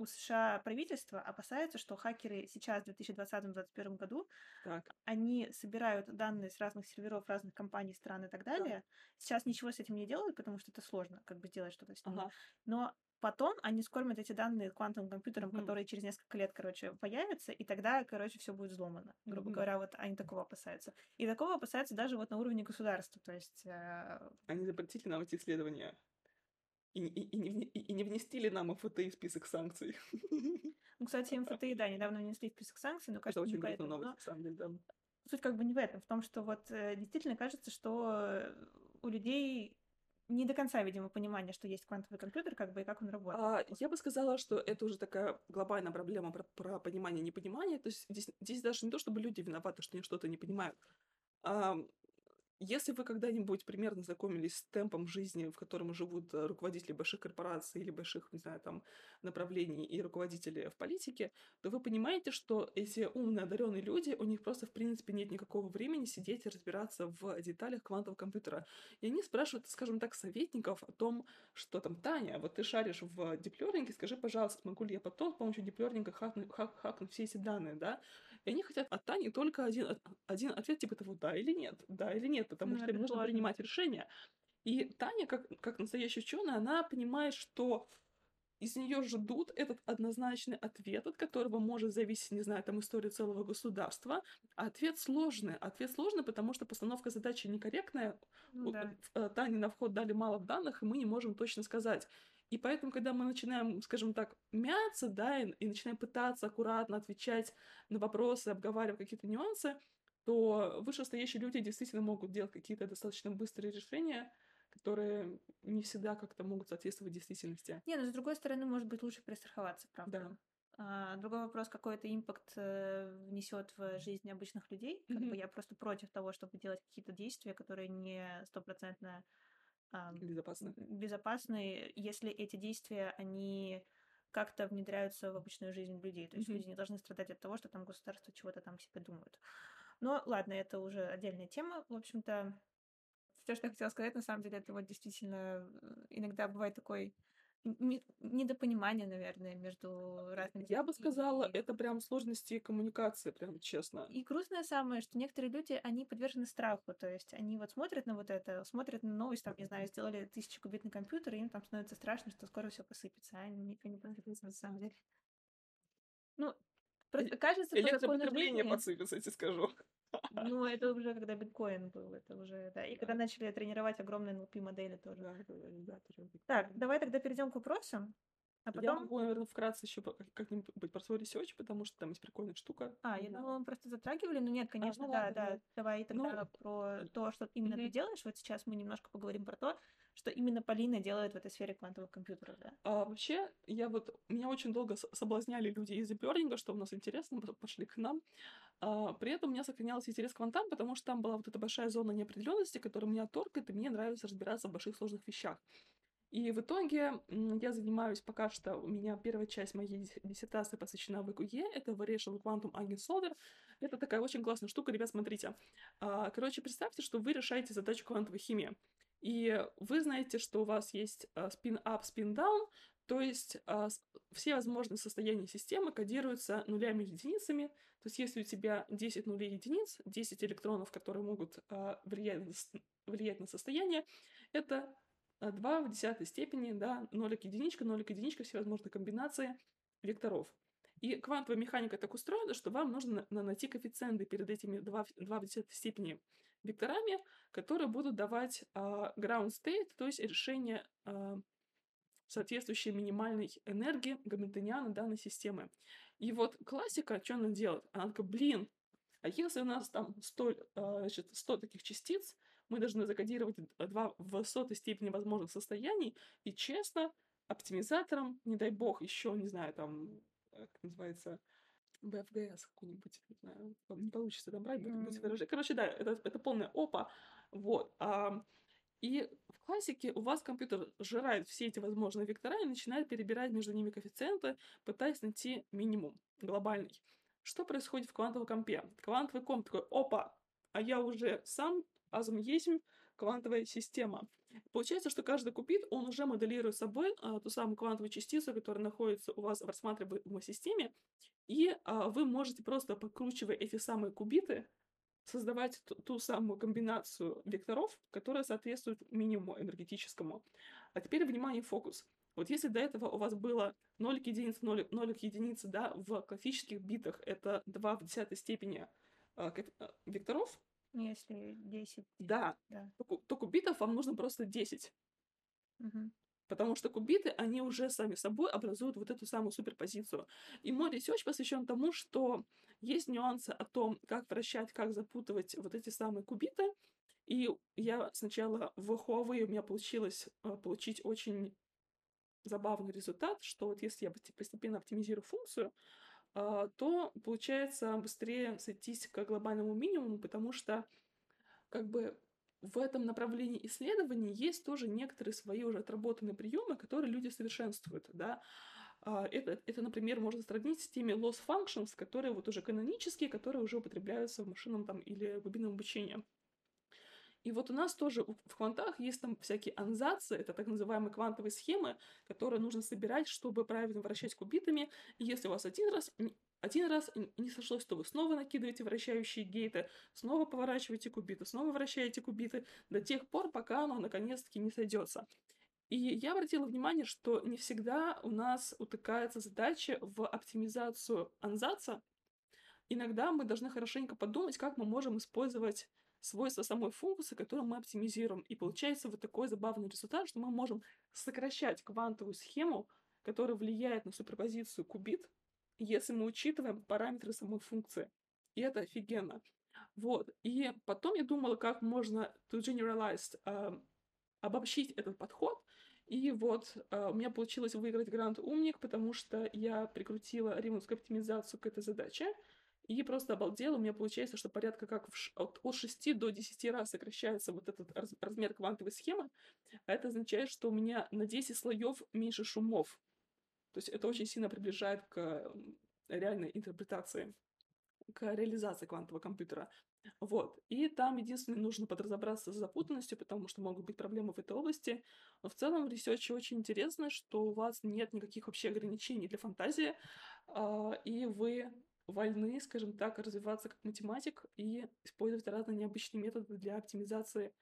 у США правительство опасается, что хакеры сейчас, в 2020-2021 году, так. они собирают данные с разных серверов, разных компаний, стран и так далее. Так. Сейчас ничего с этим не делают, потому что это сложно, как бы сделать что-то с ним. Ага. Но Потом они скормят эти данные квантовым компьютерам, mm-hmm. которые через несколько лет, короче, появятся, и тогда, короче, все будет взломано. Грубо mm-hmm. говоря, вот они такого опасаются. И такого опасаются даже вот на уровне государства. То есть... Э... Они запретили нам эти исследования. И, и, и, не, и, и не внести ли нам МФТИ в список санкций? Ну, кстати, МФТИ, да, недавно внесли в список санкций, но, кажется, Это очень грустная новость, на самом деле, да. Суть как бы не в этом, в том, что вот э, действительно кажется, что у людей не до конца, видимо, понимание, что есть квантовый компьютер, как бы и как он работает. А, я бы сказала, что это уже такая глобальная проблема про, про понимание непонимание. То есть здесь, здесь даже не то, чтобы люди виноваты, что они что-то не понимают. А, если вы когда-нибудь примерно знакомились с темпом жизни, в котором живут э, руководители больших корпораций или больших, не знаю, там, направлений и руководители в политике, то вы понимаете, что эти умные, одаренные люди, у них просто, в принципе, нет никакого времени сидеть и разбираться в деталях квантового компьютера. И они спрашивают, скажем так, советников о том, что там, Таня, вот ты шаришь в диплернинге, скажи, пожалуйста, могу ли я потом с помощью диплернинга хакнуть, хак, хакнуть все эти данные, да? И они хотят от Тани только один, один ответ, типа того, да или нет, да или нет, потому ну, что им нужно принимать решение. И Таня, как, как настоящая ученая, она понимает, что из нее ждут этот однозначный ответ, от которого может зависеть, не знаю, там история целого государства. А ответ сложный. Ответ сложный, потому что постановка задачи некорректная. Ну, да. Э, Тане на вход дали мало данных, и мы не можем точно сказать. И поэтому, когда мы начинаем, скажем так, мяться, да, и, и начинаем пытаться аккуратно отвечать на вопросы, обговаривать какие-то нюансы, то вышестоящие люди действительно могут делать какие-то достаточно быстрые решения, которые не всегда как-то могут соответствовать действительности. Не, но с другой стороны, может быть, лучше перестраховаться, правда. Да. А, другой вопрос, какой это импакт э, внесет в жизнь обычных людей. Mm-hmm. Как бы я просто против того, чтобы делать какие-то действия, которые не стопроцентно безопасны. безопасны, если эти действия, они как-то внедряются в обычную жизнь людей. То есть mm-hmm. люди не должны страдать от того, что там государство чего-то там себе думают. Но ладно, это уже отдельная тема. В общем-то, все, что я хотела сказать, на самом деле, это вот действительно э, иногда бывает такой недопонимание, наверное, между разными... Я бы сказала, и... это прям сложности коммуникации, прям честно. И грустное самое, что некоторые люди, они подвержены страху, то есть они вот смотрят на вот это, смотрят на новость, там, не знаю, сделали тысячекубитный компьютер, и им там становится страшно, что скоро все посыпется, а ничего не посыпется на самом деле. Ну, просто кажется, что Электропотребление посыпется, я тебе скажу. Ну, это уже когда биткоин был, это уже, да. И когда начали тренировать огромные NLP-модели тоже. Так, давай тогда перейдем к вопросам. А потом... Я могу, наверное, вкратце еще как-нибудь про свой research, потому что там есть прикольная штука. А, я думала, мы просто затрагивали, но нет, конечно, а, ну, да, ладно, да. Давай тогда ну, про то, что именно mm-hmm. ты делаешь. Вот сейчас мы немножко поговорим про то, что именно Полина делает в этой сфере квантовых компьютеров, да? А, вообще, я вот... Меня очень долго соблазняли люди из deep что у нас интересно, пошли к нам. А, при этом у меня сохранялся интерес к квантам, потому что там была вот эта большая зона неопределенности, которая меня торкает, и мне нравится разбираться в больших сложных вещах. И в итоге я занимаюсь пока что, у меня первая часть моей диссертации посвящена ВКУЕ, это Variational Quantum Eigensolver. Это такая очень классная штука, ребят, смотрите. А, короче, представьте, что вы решаете задачу квантовой химии. И вы знаете, что у вас есть spin-up, spin-down, то есть все возможные состояния системы кодируются нулями и единицами. То есть если у тебя 10 нулей единиц, 10 электронов, которые могут влиять, влиять на состояние, это 2 в десятой степени, да, нолик единичка, нолик единичка, всевозможные комбинации векторов. И квантовая механика так устроена, что вам нужно найти коэффициенты перед этими 2, 2 в десятой степени векторами, которые будут давать uh, ground state, то есть решение uh, соответствующей минимальной энергии гамильтониана данной системы. И вот классика, что она делает? Она такая, блин, а если у нас там 100, значит, 100 таких частиц, мы должны закодировать два в сотой степени возможных состояний, и честно, оптимизатором, не дай бог, еще, не знаю, там, как называется, BFGS какой-нибудь, не знаю, не получится там брать, будет mm-hmm. Короче, да, это, это полная опа, вот. А, и в классике у вас компьютер сжирает все эти возможные вектора и начинает перебирать между ними коэффициенты, пытаясь найти минимум глобальный. Что происходит в квантовом компе? Квантовый комп такой, опа, а я уже сам азом есть квантовая система. Получается, что каждый кубит, он уже моделирует собой а, ту самую квантовую частицу, которая находится у вас в рассматриваемой системе, и а, вы можете просто, покручивая эти самые кубиты, создавать ту, ту самую комбинацию векторов, которая соответствует минимуму энергетическому. А теперь, внимание, фокус. Вот если до этого у вас было нолик единиц, нолик, нолик единицы, да, в классических битах это 2 в десятой степени э, векторов, если 10. Да. да. То, то кубитов вам нужно просто 10. Угу. Потому что кубиты, они уже сами собой образуют вот эту самую суперпозицию. И мой research посвящен тому, что есть нюансы о том, как вращать, как запутывать вот эти самые кубиты. И я сначала в Huawei у меня получилось э, получить очень забавный результат, что вот если я постепенно оптимизирую функцию, то получается быстрее сойтись к глобальному минимуму, потому что как бы в этом направлении исследований есть тоже некоторые свои уже отработанные приемы, которые люди совершенствуют, да. А, это, это, например, можно сравнить с теми loss functions, которые вот уже канонические, которые уже употребляются в машинном там или глубинном обучении. И вот у нас тоже в квантах есть там всякие анзацы, это так называемые квантовые схемы, которые нужно собирать, чтобы правильно вращать кубитами. И если у вас один раз один раз не сошлось, то вы снова накидываете вращающие гейты, снова поворачиваете кубиты, снова вращаете кубиты до тех пор, пока оно наконец-таки не сойдется. И я обратила внимание, что не всегда у нас утыкается задача в оптимизацию анзаца. Иногда мы должны хорошенько подумать, как мы можем использовать свойства самой функции, которую мы оптимизируем. И получается вот такой забавный результат, что мы можем сокращать квантовую схему, которая влияет на суперпозицию кубит, если мы учитываем параметры самой функции. И это офигенно. Вот. И потом я думала, как можно to generalize, э, обобщить этот подход. И вот э, у меня получилось выиграть грант «Умник», потому что я прикрутила римовскую оптимизацию к этой задаче. И просто обалдела, у меня получается, что порядка как в, от, от 6 до 10 раз сокращается вот этот раз, размер квантовой схемы. А это означает, что у меня на 10 слоев меньше шумов. То есть это очень сильно приближает к реальной интерпретации, к реализации квантового компьютера. Вот. И там единственное, нужно подразобраться с запутанностью, потому что могут быть проблемы в этой области. Но в целом в очень интересно, что у вас нет никаких вообще ограничений для фантазии, э, и вы вольны, скажем так, развиваться как математик и использовать разные необычные методы для оптимизации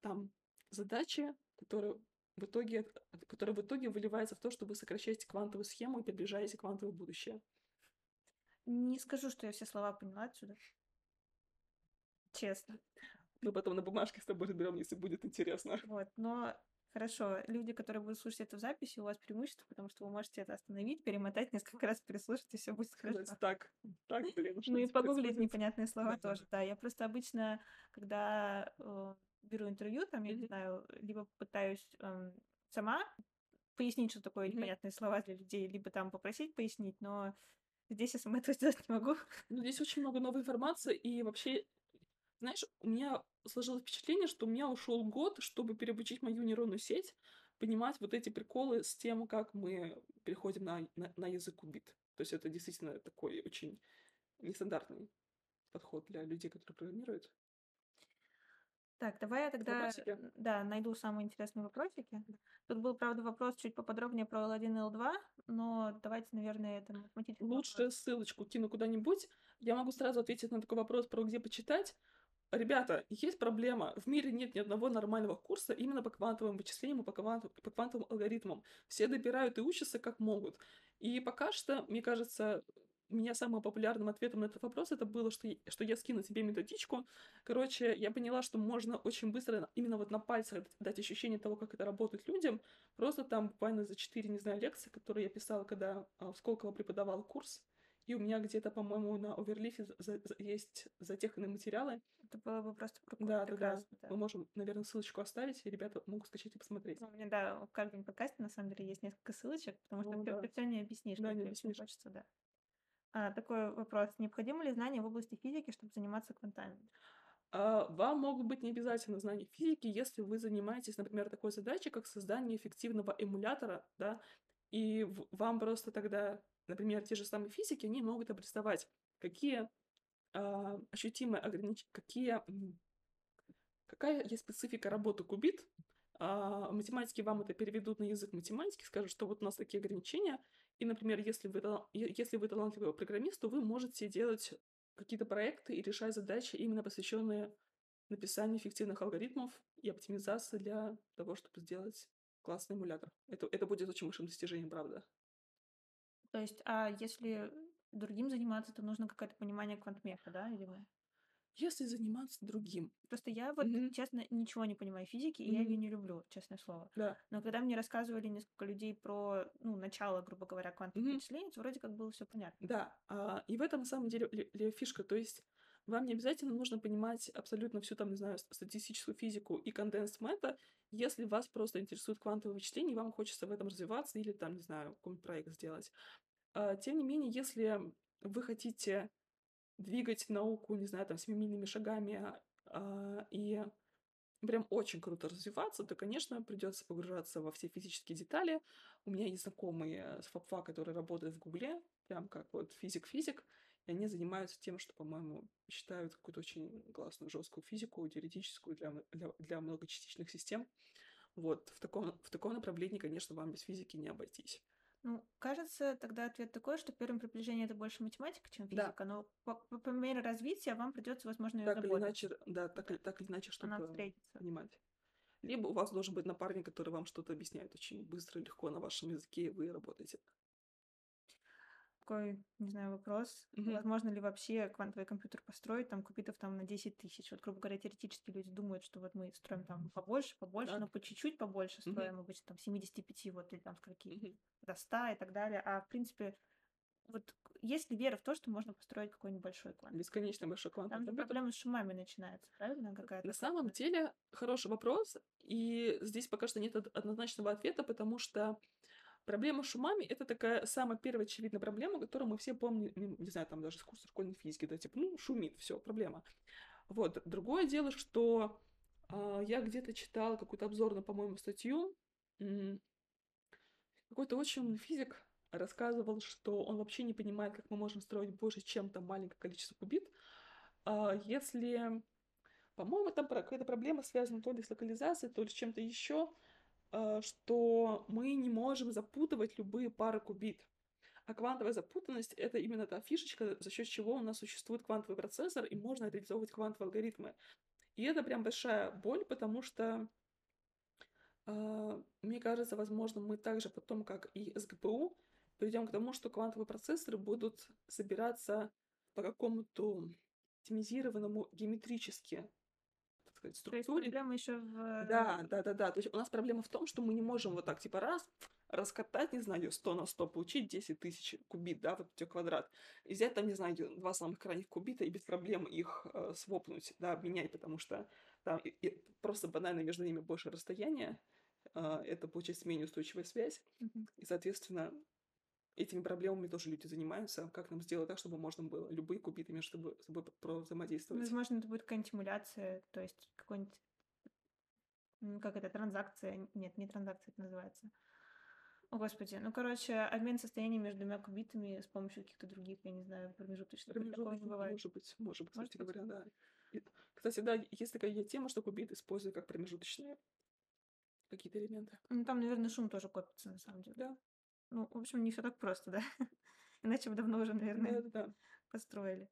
там задачи, которые в итоге, которая в итоге выливается в то, что вы сокращаете квантовую схему и приближаете квантовое будущее. Не скажу, что я все слова поняла отсюда. Честно. Мы потом на бумажке с тобой разберем, если будет интересно. Вот, но Хорошо, люди, которые будут слушать эту запись, у вас преимущество, потому что вы можете это остановить, перемотать несколько раз, переслушать, и все будет хорошо. Так, так, блин. Ну и погуглить непонятные слова тоже, да. Я просто обычно, когда э, беру интервью, там, я не знаю, либо пытаюсь эм, сама пояснить, что такое непонятные слова для людей, либо там попросить пояснить, но здесь я сама этого сделать не могу. Ну, здесь очень много новой информации, и вообще знаешь, у меня сложилось впечатление, что у меня ушел год, чтобы переобучить мою нейронную сеть, понимать вот эти приколы с тем, как мы переходим на, на, на язык убит. То есть это действительно такой очень нестандартный подход для людей, которые программируют. Так, давай я тогда да, найду самые интересные вопросики. Тут был, правда, вопрос чуть поподробнее про L1 и L2, но давайте, наверное, это математический Лучше вопрос. ссылочку кину куда-нибудь. Я могу сразу ответить на такой вопрос про где почитать. Ребята, есть проблема. В мире нет ни одного нормального курса именно по квантовым вычислениям и по, квантовым, по квантовым алгоритмам. Все добирают и учатся как могут. И пока что, мне кажется, у меня самым популярным ответом на этот вопрос это было, что, я, что я скину тебе методичку. Короче, я поняла, что можно очень быстро именно вот на пальцах дать ощущение того, как это работает людям. Просто там буквально за четыре, не знаю, лекции, которые я писала, когда а, в Сколково преподавал курс, и у меня где-то, по-моему, на оверлифе за, за, есть затеканные материалы. Это было бы просто да, да, да, да. Мы можем, наверное, ссылочку оставить, и ребята могут скачать и посмотреть. Ну, у меня, да, в каждом подкасте, на самом деле, есть несколько ссылочек, потому что ну, да. ты все не объяснишь. Да, не объяснишь. Хочется, да. А, такой вопрос. Необходимы ли знания в области физики, чтобы заниматься квантами? А, вам могут быть не обязательно знания физики, если вы занимаетесь, например, такой задачей, как создание эффективного эмулятора, да, и вам просто тогда например, те же самые физики, они могут обрисовать, какие э, ощутимые ограничения, какие, какая есть специфика работы кубит. Э, математики вам это переведут на язык математики, скажут, что вот у нас такие ограничения. И, например, если вы, если вы талантливый программист, то вы можете делать какие-то проекты и решать задачи, именно посвященные написанию эффективных алгоритмов и оптимизации для того, чтобы сделать классный эмулятор. Это, это будет очень большим достижением, правда. То есть, а если другим заниматься, то нужно какое-то понимание квантмеха, да, или Если заниматься другим. Просто я вот, Мгм. честно, ничего не понимаю физики, и я ее не люблю, честное слово. Да. Но когда мне рассказывали несколько людей про, ну, начало, грубо говоря, квантовых Мгм. вычислений, то вроде как было все понятно. Да, а, и в этом на самом деле ли- ли фишка. То есть вам не обязательно нужно понимать абсолютно всю там, не знаю, статистическую физику и конденс мета, если вас просто интересует квантовые вычисления, и вам хочется в этом развиваться или там, не знаю, какой-нибудь проект сделать. А, тем не менее, если вы хотите двигать науку, не знаю, там, семимильными шагами, а, и прям очень круто развиваться, то, конечно, придется погружаться во все физические детали. У меня есть знакомые с ФАПФА, которые работают в Гугле, прям как вот физик-физик, и они занимаются тем, что, по-моему, считают какую-то очень классную жесткую физику, теоретическую для, для, для многочастичных систем. Вот, в таком, в таком направлении, конечно, вам без физики не обойтись. Ну, кажется, тогда ответ такой, что первым приближение это больше математика, чем физика, да. но по, по, по мере развития вам придется, возможно, ее так или иначе, да, так, так или иначе что-то понимать. Либо у вас должен быть напарник, который вам что-то объясняет очень быстро и легко на вашем языке, и вы работаете такой, не знаю, вопрос. Угу. Возможно ли вообще квантовый компьютер построить, там, кубитов там на 10 тысяч? Вот, грубо говоря, теоретически люди думают, что вот мы строим там побольше, побольше, так. но по чуть-чуть побольше строим, угу. обычно там 75, вот, или там скольки, угу. до 100 и так далее. А, в принципе, вот есть ли вера в то, что можно построить какой-нибудь большой квант? Бесконечно большой квант. Там компьютер. проблема с шумами начинается, правильно? Какая-то На самом деле, хороший вопрос, и здесь пока что нет однозначного ответа, потому что Проблема с шумами — это такая самая первая очевидная проблема, которую мы все помним, не знаю, там даже с курса школьной физики, да, типа, ну, шумит, все, проблема. Вот. Другое дело, что э, я где-то читала какую-то обзорную, по-моему, статью, какой-то очень физик рассказывал, что он вообще не понимает, как мы можем строить больше, чем там маленькое количество кубит, э, если, по-моему, там какая-то проблема связана то ли с локализацией, то ли с чем-то еще, что мы не можем запутывать любые пары кубит. А квантовая запутанность — это именно та фишечка, за счет чего у нас существует квантовый процессор, и можно реализовывать квантовые алгоритмы. И это прям большая боль, потому что, э, мне кажется, возможно, мы также потом, как и с ГПУ, придем к тому, что квантовые процессоры будут собираться по какому-то оптимизированному геометрически сказать, структуре. То есть проблема еще в... Да, да, да, да. То есть у нас проблема в том, что мы не можем вот так, типа, раз, раскатать, не знаю, 100 на 100, получить 10 тысяч кубит, да, вот у тебя квадрат, и взять там, не знаю, два самых крайних кубита и без проблем их э, свопнуть, да, обменять, потому что там и, и просто банально между ними больше расстояние, э, это получается менее устойчивая связь, mm-hmm. и, соответственно, этими проблемами тоже люди занимаются. Как нам сделать так, чтобы можно было любые кубиты между собой, собой взаимодействовать? Возможно, это будет какая-нибудь эмуляция, то есть какой-нибудь как это, транзакция? Нет, не транзакция это называется. О, господи. Ну, короче, обмен состояний между двумя кубитами с помощью каких-то других, я не знаю, промежуточных. Промежуточных, не бывает. Может быть, может быть, кстати говоря, да. И, кстати, да, есть такая тема, что кубит используют как промежуточные какие-то элементы. Ну, там, наверное, шум тоже копится, на самом деле. Да. Ну, в общем, не все так просто, да? Иначе бы давно уже, наверное, да, да. построили.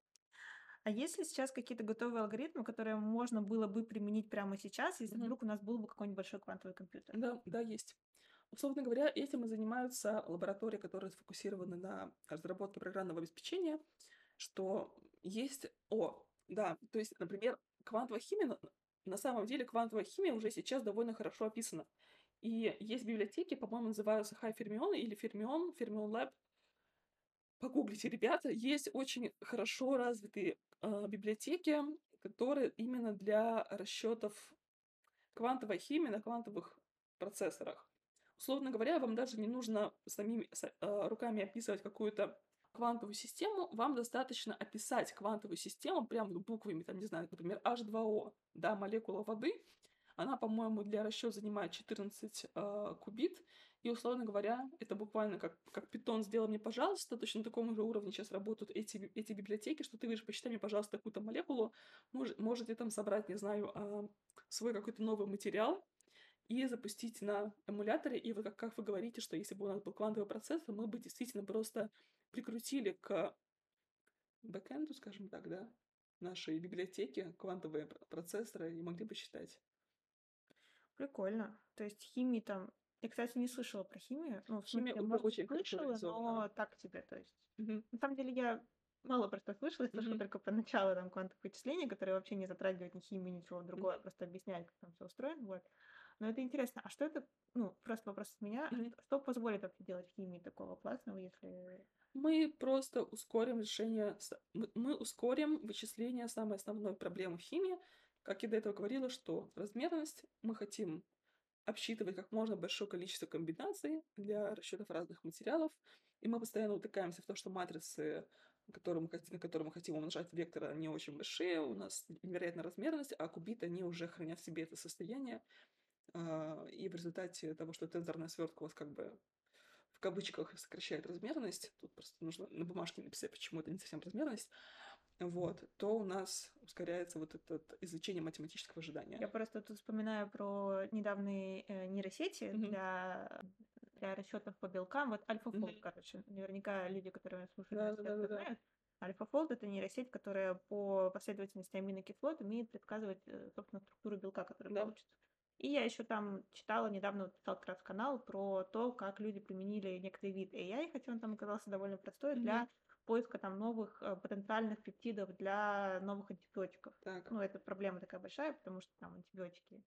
А есть ли сейчас какие-то готовые алгоритмы, которые можно было бы применить прямо сейчас, если вдруг у нас был бы какой-нибудь большой квантовый компьютер? Да, да, есть. Условно говоря, этим и занимаются лаборатории, которые сфокусированы на разработке программного обеспечения, что есть... О, да, то есть, например, квантовая химия, на самом деле квантовая химия уже сейчас довольно хорошо описана. И есть библиотеки, по-моему, называются High Fermion или Fermion, Fermion Lab. Погуглите, ребята. Есть очень хорошо развитые э, библиотеки, которые именно для расчетов квантовой химии на квантовых процессорах. Условно говоря, вам даже не нужно самими э, руками описывать какую-то квантовую систему, вам достаточно описать квантовую систему прямо буквами, там, не знаю, например, H2O, да, молекула воды, она, по-моему, для расчета занимает 14 э, а, кубит. И, условно говоря, это буквально как, как питон «сделай мне, пожалуйста». Точно на таком же уровне сейчас работают эти, эти библиотеки, что ты говоришь, посчитай мне, пожалуйста, какую-то молекулу. Мож, можете там собрать, не знаю, э, свой какой-то новый материал и запустить на эмуляторе. И вот как, как вы говорите, что если бы у нас был квантовый процесс, то мы бы действительно просто прикрутили к бэкэнду, скажем так, да, нашей библиотеки квантовые процессоры и могли бы считать. Прикольно. То есть химии там... Я, кстати, не слышала про химию. Ну, Химия смысле, может, очень слышала, но так тебе, то есть. Угу. На самом деле я мало просто слышала, слышала mm-hmm. только про начало там квантовых вычислений, которые вообще не затрагивают ни химию, ничего другого, mm-hmm. просто объясняют, как там все устроено, вот. Но это интересно. А что это, ну, просто вопрос от меня, mm-hmm. что позволит вообще делать в химии такого классного, если... Мы просто ускорим решение, мы ускорим вычисление самой основной проблемы в химии, как я до этого говорила, что размерность мы хотим обсчитывать как можно большое количество комбинаций для расчетов разных материалов, и мы постоянно утыкаемся в то, что матрицы который мы, на который мы хотим умножать векторы, они очень большие, у нас невероятная размерность, а кубиты, они уже хранят в себе это состояние, а, и в результате того, что тензорная свертка у вас как бы в кавычках сокращает размерность, тут просто нужно на бумажке написать, почему это не совсем размерность, вот, то у нас ускоряется вот это изучение математического ожидания. Я просто тут вспоминаю про недавние э, нейросети mm-hmm. для для расчетов по белкам. Вот AlphaFold, mm-hmm. короче, наверняка люди, которые слушают, да, да, да, знают. AlphaFold — это нейросеть, которая по последовательности аминокислот умеет предсказывать, э, собственно, структуру белка, который да. получится. И я еще там читала, недавно вот писал как раз канал про то, как люди применили некоторый вид AI, хотя он там оказался довольно простой, mm-hmm. Поиска там новых э, потенциальных пептидов для новых антибиотиков. Так. Ну, это проблема такая большая, потому что там антибиотики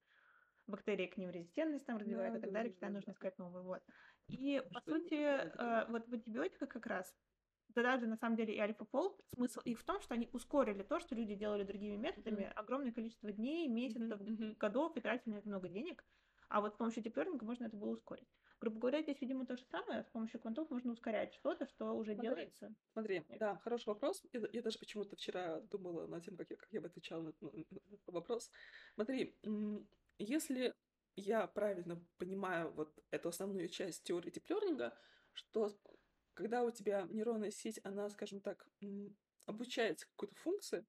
бактерии к ним резистентность там развивают да, и так далее, постоянно нужно искать новые. Вот. И, по сути, э, вот в антибиотиках как раз, да даже на самом деле и альфа-фол, смысл их в том, что они ускорили то, что люди делали другими методами, mm-hmm. огромное количество дней, месяцев, mm-hmm. годов и тратили на это много денег. А вот с помощью диплернинга можно это было ускорить. Грубо говоря, здесь, видимо, то же самое. С помощью квантов можно ускорять что-то, что уже Смотри, делается. Смотри, Нет. да, хороший вопрос. Я, я даже почему-то вчера думала над тем, как я, как я бы отвечала на, на, на этот вопрос. Смотри, если я правильно понимаю вот эту основную часть теории диплернинга, что когда у тебя нейронная сеть, она, скажем так, обучается какой-то функции,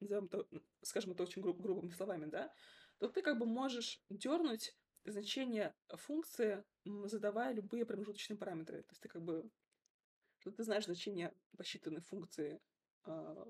назовем это, скажем это очень груб, грубыми словами, да, то ты как бы можешь дернуть значение функции, задавая любые промежуточные параметры. То есть ты как бы, ты знаешь значение посчитанной функции а,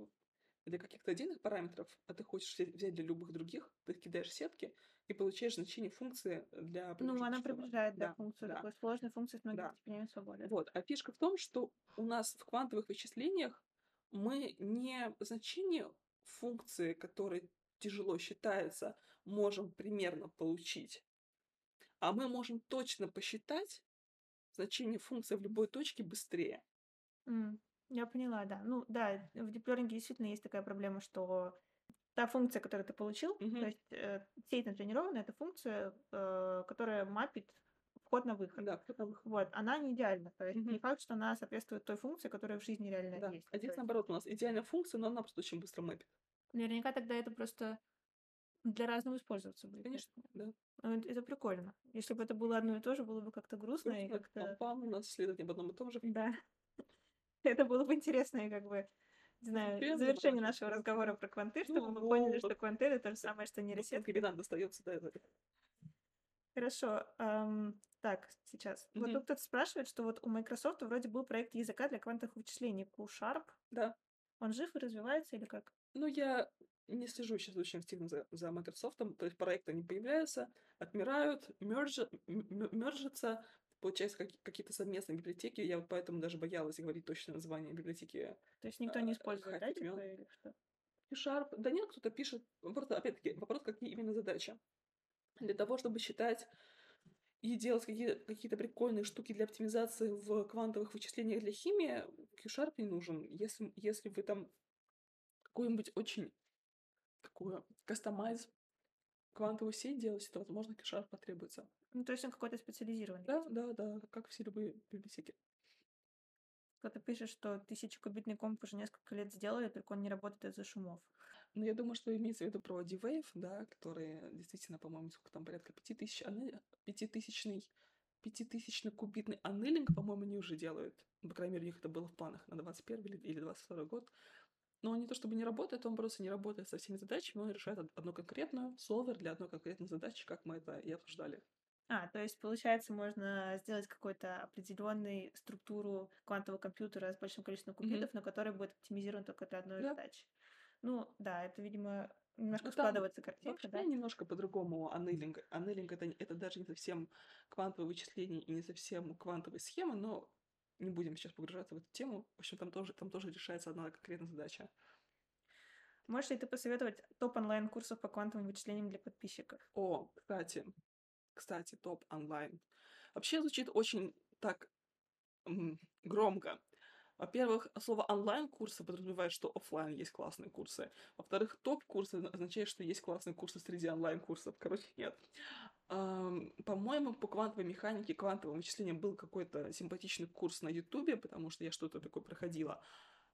для каких-то отдельных параметров, а ты хочешь взять для любых других, ты кидаешь сетки и получаешь значение функции для Ну, она приближает, да, да функцию да. такой сложной функции с многими да. степенями свободы. Вот. А фишка в том, что у нас в квантовых вычислениях мы не значение функции, которая тяжело считается, можем примерно получить, а мы можем точно посчитать значение функции в любой точке быстрее. Mm. Я поняла, да. Ну да, в диплеринге действительно есть такая проблема, что та функция, которую ты получил, то есть э, сеть натренированная, это функция, э, которая мапит вход на выход. Да, вход на выход. Вот, она не идеальна. То есть не факт, что она соответствует той функции, которая в жизни реально Да. есть. А здесь наоборот, у нас идеальная функция, но она просто очень быстро мапит. Наверняка тогда это просто для разного использоваться будет. Конечно, да. Ну, это, прикольно. Если бы это было одно и то же, было бы как-то грустно и Грустно, как-то... пам-пам, у нас исследование об одном и том же. Да. Это было бы интересно, и как бы, не знаю, завершение нашего разговора про кванты, чтобы ну, мы поняли, что кванты это то же самое, что нейросетка. Комбинант достается, да, это. Хорошо. Эм, так, сейчас. Mm-hmm. Вот тут кто-то спрашивает, что вот у Microsoft вроде был проект языка для квантовых вычислений Q-Sharp. Да. Он жив и развивается или как? Ну, я не слежу сейчас очень активно за, за Microsoft, то есть проекты не появляются, отмирают, мержат, мержатся, получается, как, какие-то совместные библиотеки. Я вот поэтому даже боялась говорить точное название библиотеки. То есть никто не использует, да, типа, или что? C-Sharp. Да нет, кто-то пишет. Просто, опять-таки, вопрос, какие именно задачи. Для того, чтобы считать и делать какие- какие-то прикольные штуки для оптимизации в квантовых вычислениях для химии, Q-Sharp не нужен. Если, если вы там какую-нибудь очень такую кастомайз квантовую сеть делаете, то, возможно, Q-Sharp потребуется. Ну, то есть он какой-то специализированный. Да, да, да, как все любые библиотеки. Кто-то пишет, что тысячекубитный комп уже несколько лет сделали, только он не работает из-за шумов. Ну, я думаю, что имеется в виду про D-Wave, да, которые действительно, по-моему, сколько там, порядка пяти тысяч, пятитысячный, пятитысячный кубитный аннелинг, по-моему, они уже делают. По крайней мере, у них это было в планах на 21 или 22 год. Но он не то чтобы не работает, он просто не работает со всеми задачами, он решает одну конкретную солвер для одной конкретной задачи, как мы это и обсуждали. А, то есть, получается, можно сделать какую-то определенную структуру квантового компьютера с большим количеством кубитов, mm-hmm. на который будет оптимизирован только для одной да. задачи. Ну, да, это, видимо, немножко ну, складывается картинка, вообще да? немножко по-другому аннелинг. Аннелинг это, это даже не совсем квантовое вычисление и не совсем квантовые схемы, но не будем сейчас погружаться в эту тему. В общем, там тоже, там тоже решается одна конкретная задача. Можешь ли ты посоветовать топ онлайн-курсов по квантовым вычислениям для подписчиков? О, кстати, кстати, топ онлайн. Вообще звучит очень так громко. Во-первых, слово онлайн-курсы подразумевает, что офлайн есть классные курсы. Во-вторых, топ-курсы означает, что есть классные курсы среди онлайн-курсов. Короче, нет. По-моему, по квантовой механике, квантовым вычислениям был какой-то симпатичный курс на Ютубе, потому что я что-то такое проходила.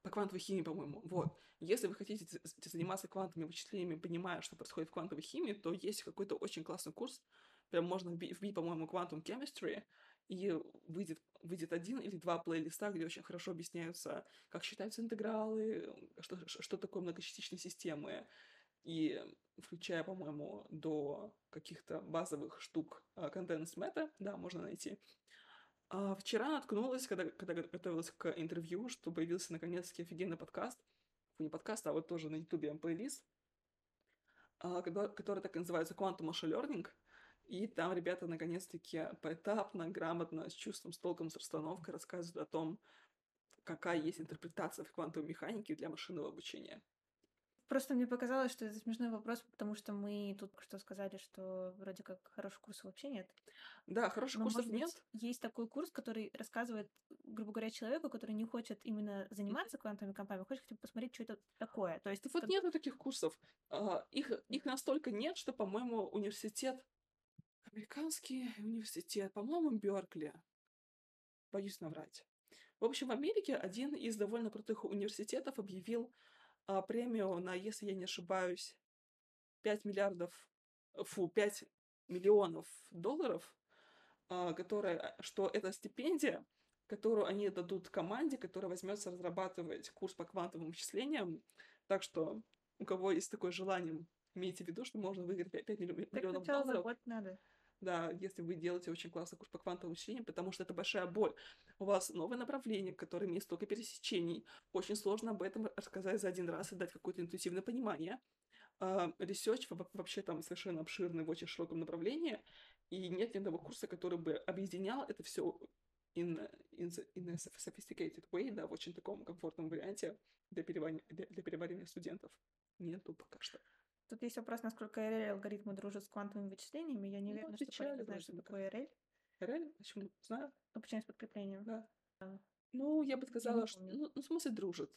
по квантовой химии, по-моему. Вот. Если вы хотите заниматься квантовыми вычислениями, понимая, что происходит в квантовой химии, то есть какой-то очень классный курс, прям можно вбить, вбить по-моему, Quantum Chemistry, и выйдет, выйдет один или два плейлиста, где очень хорошо объясняются, как считаются интегралы, что, что такое многочастичные системы, и включая, по-моему, до каких-то базовых штук конденс мета, да, можно найти. А вчера наткнулась, когда, когда готовилась к интервью, что появился наконец-таки офигенный подкаст. Не подкаст, а вот тоже на ютубе плейлист, а, который так и называется Quantum Machine Learning. И там ребята наконец-таки поэтапно, грамотно, с чувством, с толком, с расстановкой рассказывают о том, какая есть интерпретация в квантовой механике для машинного обучения. Просто мне показалось, что это смешной вопрос, потому что мы тут что сказали, что вроде как хороших курсов вообще нет. Да, хороших Но, курсов нет. Есть такой курс, который рассказывает, грубо говоря, человеку, который не хочет именно заниматься квантовыми компаниями, хочет хотя бы посмотреть, что это такое. То есть вот это... нету таких курсов. А, их, их настолько нет, что, по-моему, университет, американский университет, по-моему, Беркли, боюсь наврать. В общем, в Америке один из довольно крутых университетов объявил а, премию на, если я не ошибаюсь, 5 миллиардов, фу, 5 миллионов долларов, а, которая, что это стипендия, которую они дадут команде, которая возьмется разрабатывать курс по квантовым вычислениям. Так что у кого есть такое желание, имейте в виду, что можно выиграть 5 миллионов так долларов. надо да, если вы делаете очень классный курс по квантовому вычислению, потому что это большая боль. У вас новое направление, которое имеет столько пересечений. Очень сложно об этом рассказать за один раз и дать какое-то интуитивное понимание. Research uh, вообще там совершенно обширный в очень широком направлении, и нет ни одного курса, который бы объединял это все in, in, in a sophisticated way, да, в очень таком комфортном варианте для переваривания, для, для переваривания студентов. Нету пока что. Тут есть вопрос, насколько RL алгоритмы дружат с квантовыми вычислениями. Я не ну, уверена, что Полина знает, что такое RL. RL? Почему? Знаю. Ну, почему с подкреплением? Да. да. Ну, я бы сказала, я что... Ну, ну, в смысле, дружит.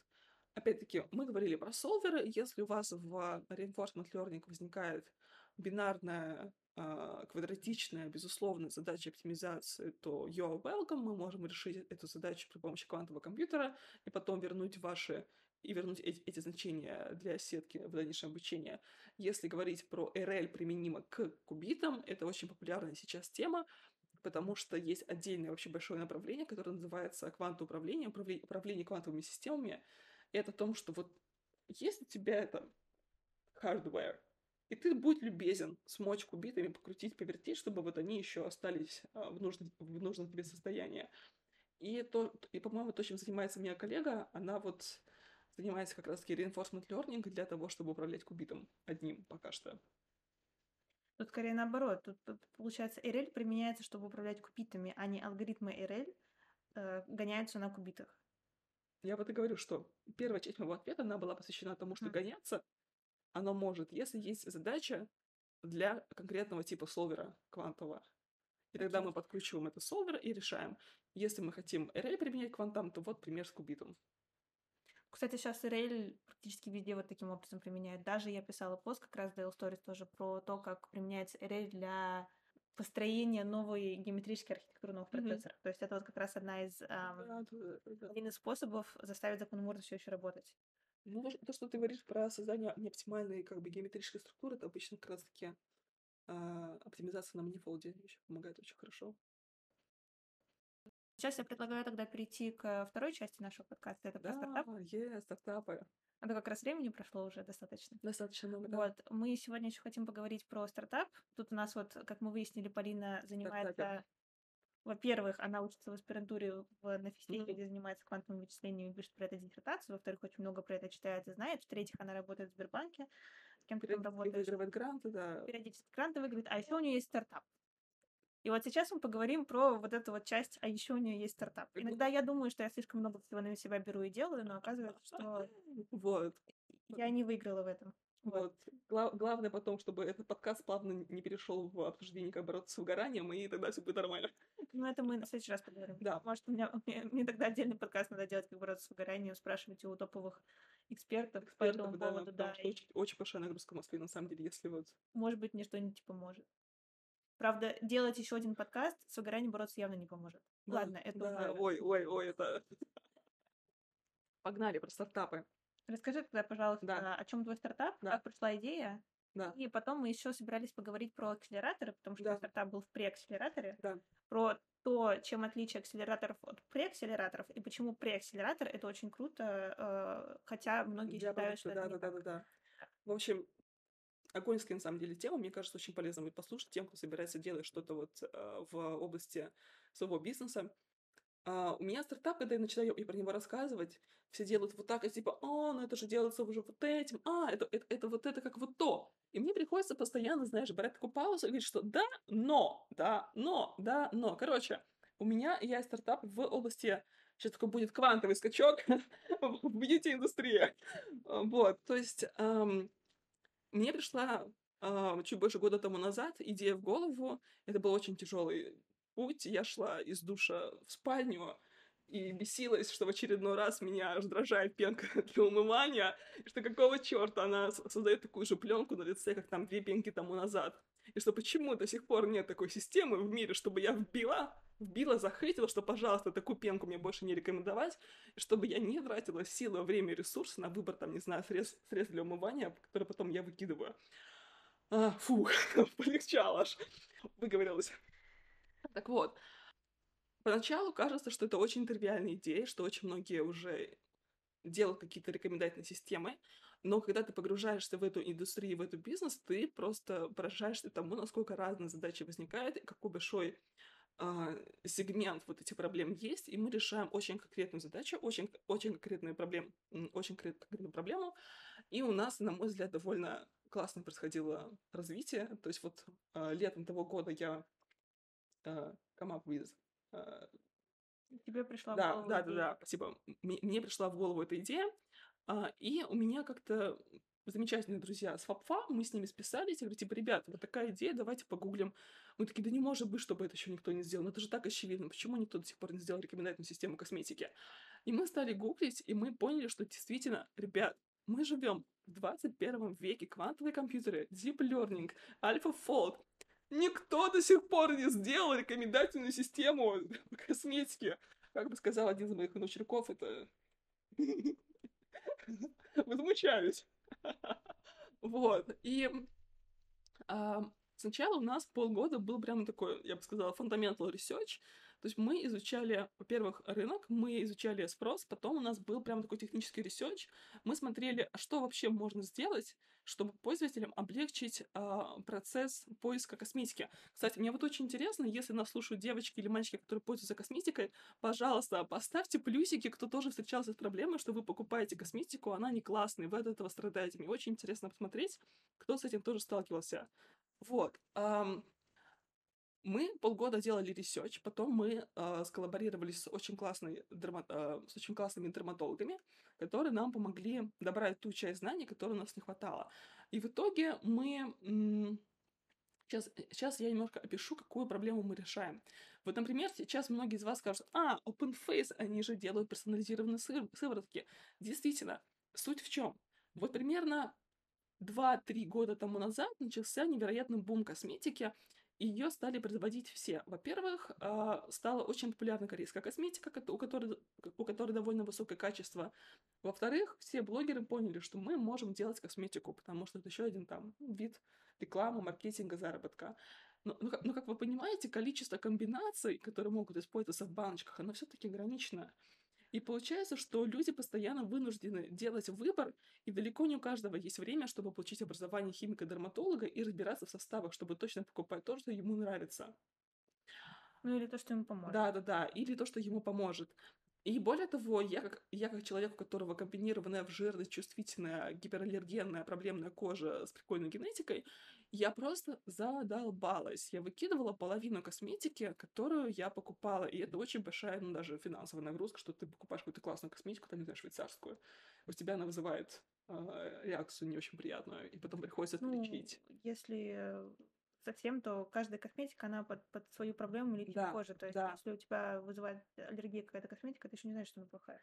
Опять-таки, мы говорили про солверы. Если у вас в reinforcement learning возникает бинарная, э, квадратичная, безусловная задача оптимизации, то you're welcome. Мы можем решить эту задачу при помощи квантового компьютера и потом вернуть ваши и вернуть эти, эти значения для сетки в дальнейшем обучении. Если говорить про RL применимо к кубитам, это очень популярная сейчас тема, потому что есть отдельное вообще большое направление, которое называется квантовое управление, управление, квантовыми системами. Это о том, что вот есть у тебя это hardware, и ты будь любезен смочь кубитами, покрутить, повертеть, чтобы вот они еще остались а, в, нужном, в нужном тебе состоянии. И, то, и, по-моему, то, чем занимается моя коллега, она вот занимается как раз-таки reinforcement learning для того, чтобы управлять кубитом одним пока что. Тут скорее наоборот. Тут, тут получается, RL применяется, чтобы управлять кубитами, а не алгоритмы RL э, гоняются на кубитах. Я вот и говорю, что первая часть моего ответа, она была посвящена тому, что mm. гоняться оно может, если есть задача для конкретного типа солвера квантового. И тогда мы подкручиваем это солвер и решаем. Если мы хотим array применять к квантам, то вот пример с кубитом. Кстати, сейчас Rail практически везде вот таким образом применяют. Даже я писала пост как раз Dale Stories тоже про то, как применяется Rail для построения новой геометрической архитектуры новых mm-hmm. процессоров. То есть это вот как раз одна из, эм, да, да, да. один из способов заставить закон Мурда все еще работать. Ну, то, что ты говоришь про создание неоптимальной как бы геометрической структуры, это обычно как раз-таки э, оптимизация на манифолде еще помогает очень хорошо. Сейчас я предлагаю тогда перейти к второй части нашего подкаста. Это про да, стартап. Стартапы. А то как раз времени прошло уже достаточно. Достаточно много, да. Вот. Мы сегодня еще хотим поговорить про стартап. Тут у нас вот, как мы выяснили, Полина занимается... Во-первых, она учится в аспирантуре в, на физтехе, mm-hmm. где занимается квантовым вычислением и пишет про это диссертацию. Во-вторых, очень много про это читает и знает. В-третьих, она работает в Сбербанке. С кем-то там работает. Выигрывает гранты, да. Периодически гранты выигрывает. А еще у нее есть стартап. И вот сейчас мы поговорим про вот эту вот часть, а еще у нее есть стартап. Иногда я думаю, что я слишком много всего на себя беру и делаю, но оказывается, что вот. я не выиграла в этом. Вот. Гла- главное потом, чтобы этот подкаст плавно не перешел в обсуждение, как бороться с выгоранием, и тогда все будет нормально. Ну, это мы на следующий раз поговорим. Да. Может, у меня, мне, мне тогда отдельный подкаст надо делать, как бороться с выгоранием, спрашивать у топовых экспертов, экспертов по этому да, поводу. Да, и... очень, очень большая нагрузка в Москве, на самом деле, если вот... Может быть, мне что-нибудь поможет. Правда, делать еще один подкаст с выгоранием бороться явно не поможет. Ладно, это да, уже... Ой, ой, ой, это... Погнали про стартапы. Расскажи тогда, пожалуйста, да. о чем твой стартап, да. как пришла идея. Да. И потом мы еще собирались поговорить про акселераторы, потому что да. стартап был в преакселераторе. Да. Про то, чем отличие акселераторов от преакселераторов, и почему преакселератор это очень круто, э, хотя многие Я считают, что да, это да, да, да, да. В общем, Огоньская, на самом деле, тема, мне кажется, очень полезно будет послушать тем, кто собирается делать что-то вот э, в области своего бизнеса. Uh, у меня стартап, когда я начинаю про него рассказывать, все делают вот так, и типа, а, ну это же делается уже вот этим, а, это, это, это вот это как вот то. И мне приходится постоянно, знаешь, брать такую паузу и говорить, что да, но, да, но, да, но. Короче, у меня я стартап в области, сейчас такой будет квантовый скачок в бьюти-индустрии. Вот, то есть эм, мне пришла э, чуть больше года тому назад идея в голову. Это был очень тяжелый путь. Я шла из душа в спальню, и бесилась, что в очередной раз меня раздражает пенка для умывания, что какого черта она создает такую же пленку на лице, как там две пенки тому назад. И что почему до сих пор нет такой системы в мире, чтобы я вбила, вбила, захейтила, что, пожалуйста, такую пенку мне больше не рекомендовать, и чтобы я не тратила силы, время ресурсы на выбор, там, не знаю, средств, средств для умывания, которые потом я выкидываю. А, фу, полегчало аж, выговорилась. Так вот, Поначалу кажется, что это очень тривиальная идея, что очень многие уже делают какие-то рекомендательные системы, но когда ты погружаешься в эту индустрию, в этот бизнес, ты просто поражаешься тому, насколько разные задачи возникают, и какой большой э, сегмент вот этих проблем есть, и мы решаем очень конкретную задачу, очень, очень конкретную проблему, очень конкретную проблему, и у нас, на мой взгляд, довольно классно происходило развитие, то есть вот э, летом того года я э, come up with Э, Тебе пришла да, в голову да, да, да, спасибо. Мне, мне пришла в голову эта идея, а, и у меня как-то замечательные друзья с ФАПФА, мы с ними списались, я говорю, типа, ребята, вот такая идея, давайте погуглим. Мы такие, да не может быть, чтобы это еще никто не сделал, ну это же так очевидно, почему никто до сих пор не сделал рекомендательную систему косметики? И мы стали гуглить, и мы поняли, что действительно, ребят, мы живем в 21 веке, квантовые компьютеры, deep learning, AlphaFold, Никто до сих пор не сделал рекомендательную систему косметики. Как бы сказал один из моих внучерков, это... Возмущаюсь. Вот. И а, сначала у нас полгода был прям такой, я бы сказала, fundamental research, то есть мы изучали, во-первых, рынок, мы изучали спрос, потом у нас был прям такой технический research. Мы смотрели, а что вообще можно сделать, чтобы пользователям облегчить э, процесс поиска косметики. Кстати, мне вот очень интересно, если нас слушают девочки или мальчики, которые пользуются косметикой, пожалуйста, поставьте плюсики, кто тоже встречался с проблемой, что вы покупаете косметику, она не классная, вы от этого страдаете. Мне очень интересно посмотреть, кто с этим тоже сталкивался. Вот. Эм, мы полгода делали research, потом мы э, сколлаборировали с очень, классной дерма... э, с очень классными дерматологами, которые нам помогли добрать ту часть знаний, которой у нас не хватало. И в итоге мы... М- сейчас, сейчас я немножко опишу, какую проблему мы решаем. Вот, например, сейчас многие из вас скажут, а, OpenFace, они же делают персонализированные сыворотки. Действительно, суть в чем? Вот примерно 2-3 года тому назад начался невероятный бум косметики, ее стали производить все. Во-первых, а, стала очень популярна корейская косметика, у которой, у которой довольно высокое качество. Во-вторых, все блогеры поняли, что мы можем делать косметику, потому что это еще один там вид рекламы, маркетинга, заработка. Но, но, но как вы понимаете, количество комбинаций, которые могут использоваться в баночках, оно все-таки ограничено. И получается, что люди постоянно вынуждены делать выбор, и далеко не у каждого есть время, чтобы получить образование химика-дерматолога и разбираться в составах, чтобы точно покупать то, что ему нравится. Ну или то, что ему поможет. Да, да, да. Или то, что ему поможет. И более того, я как, я как человек, у которого комбинированная в жирность, чувствительная, гипераллергенная, проблемная кожа с прикольной генетикой, я просто задолбалась. Я выкидывала половину косметики, которую я покупала. И это очень большая, ну, даже финансовая нагрузка, что ты покупаешь какую-то классную косметику, там, не знаю, швейцарскую. У тебя она вызывает э, реакцию не очень приятную, и потом приходится это ну, лечить. Если совсем, то каждая косметика, она под, под свою проблему лечит да, кожу. То есть, да. если у тебя вызывает аллергия какая-то косметика, ты еще не знаешь, что она плохая.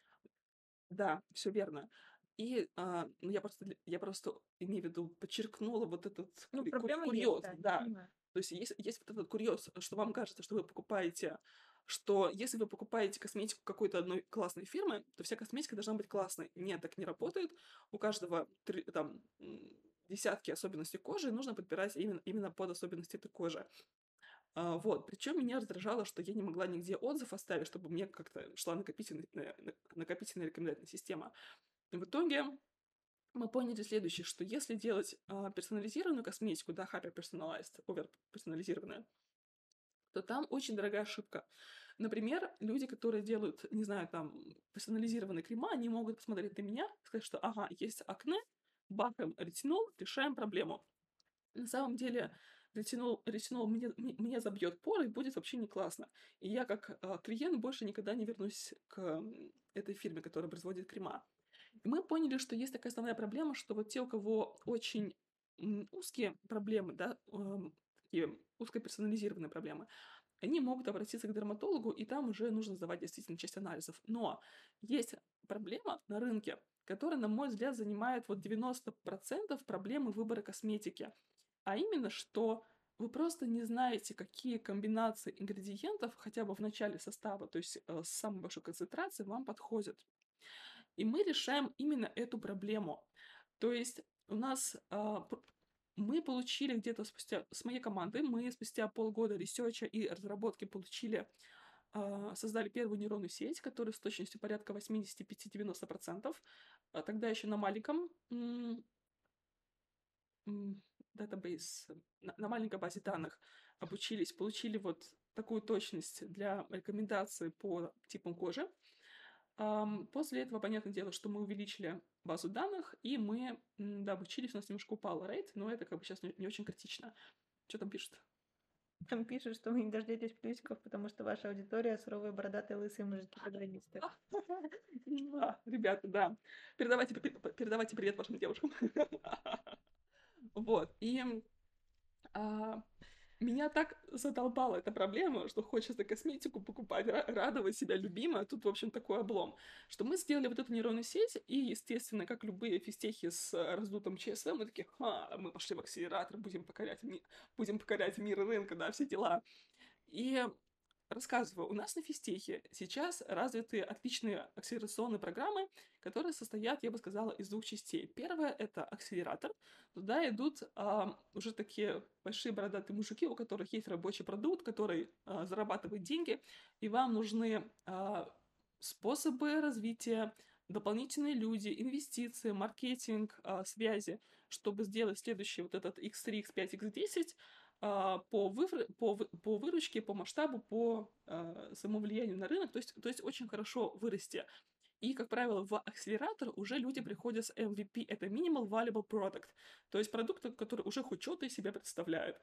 Да, все верно. И а, ну, я просто я просто имею в виду подчеркнула вот этот ну, проблема курьез, есть, да. да. То есть есть, есть вот этот курьез, что вам кажется, что вы покупаете что если вы покупаете косметику какой-то одной классной фирмы, то вся косметика должна быть классной. Нет, так не работает. У каждого там десятки особенностей кожи, и нужно подбирать именно, именно под особенности этой кожи. А, вот. Причем меня раздражало, что я не могла нигде отзыв оставить, чтобы мне как-то шла накопительная, накопительная рекомендательная система. В итоге мы поняли следующее, что если делать а, персонализированную косметику, да, hyper personalized, овер персонализированная, то там очень дорогая ошибка. Например, люди, которые делают, не знаю, там, персонализированные крема, они могут посмотреть на меня и сказать, что, ага, есть акне, бахаем ретинол, решаем проблему. На самом деле, ретинол, ретинол мне, мне забьет поры и будет вообще не классно. И я как э, клиент больше никогда не вернусь к этой фирме, которая производит крема. И мы поняли, что есть такая основная проблема, что вот те, у кого очень узкие проблемы, да, такие узкоперсонализированные проблемы, они могут обратиться к дерматологу, и там уже нужно сдавать действительно часть анализов. Но есть проблема на рынке, которая, на мой взгляд, занимает вот 90% проблемы выбора косметики. А именно, что вы просто не знаете, какие комбинации ингредиентов хотя бы в начале состава, то есть э, с самой большой концентрацией, вам подходят. И мы решаем именно эту проблему. То есть у нас э, мы получили где-то спустя, с моей командой, мы спустя полгода research а и разработки получили, э, создали первую нейронную сеть, которая с точностью порядка 85-90%. А тогда еще на маленьком database, на, на маленькой базе данных обучились, получили вот такую точность для рекомендации по типам кожи. После этого, понятное дело, что мы увеличили базу данных, и мы да, обучились, у нас немножко упал rate, но это как бы сейчас не, очень критично. Что там пишет? Там пишут, что вы не дождетесь плюсиков, потому что ваша аудитория суровые, бородатые, лысые мужики-программисты. А, ребята, да. Передавайте, передавайте привет вашим девушкам. Вот. И а, меня так задолбала эта проблема, что хочется косметику покупать, радовать себя любимой, а тут, в общем, такой облом, что мы сделали вот эту нейронную сеть, и, естественно, как любые фистехи с раздутым ЧСВ, мы такие, ха, мы пошли в акселератор, будем покорять, ми- будем покорять мир рынка, да, все дела. И Рассказываю, у нас на физтехе сейчас развиты отличные акселерационные программы, которые состоят, я бы сказала, из двух частей. Первое — это акселератор. Туда идут а, уже такие большие бородатые мужики, у которых есть рабочий продукт, который а, зарабатывает деньги, и вам нужны а, способы развития, дополнительные люди, инвестиции, маркетинг, а, связи, чтобы сделать следующий вот этот X3, X5, X10 а, по, вывр... по, по выручке, по масштабу, по э, самовлиянию на рынок, то есть, то есть очень хорошо вырасти. И, как правило, в акселератор уже люди приходят с MVP, это Minimal Valuable Product, то есть продукт, который уже хоть что-то из себя представляет.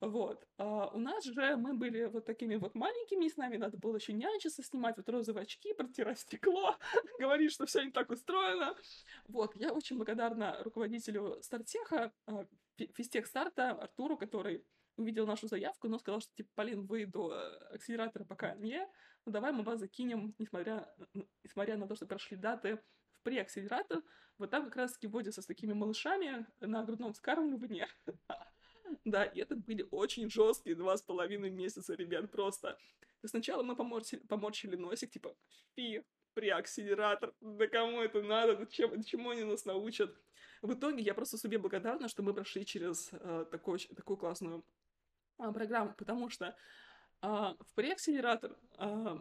Вот. А у нас же мы были вот такими вот маленькими, и с нами надо было еще нянчиться, снимать вот розовые очки, протирать стекло, говорить, что все не так устроено. Вот. Я очень благодарна руководителю Стартеха, а, физтех старта Артуру, который увидел нашу заявку, но сказал, что, типа, Полин, вы до э, акселератора пока не, ну давай мы вас закинем, несмотря, несмотря на то, что прошли даты, в преакселератор. Вот там как раз-таки вводятся с такими малышами на грудном вскармливании. Да, и это были очень жесткие два с половиной месяца, ребят, просто. Сначала мы поморщили, носик, типа, фи, преакселератор, да кому это надо, чем, чему они нас научат. В итоге я просто себе благодарна, что мы прошли через э, такой, такую классную э, программу, потому что э, в преакселератор э,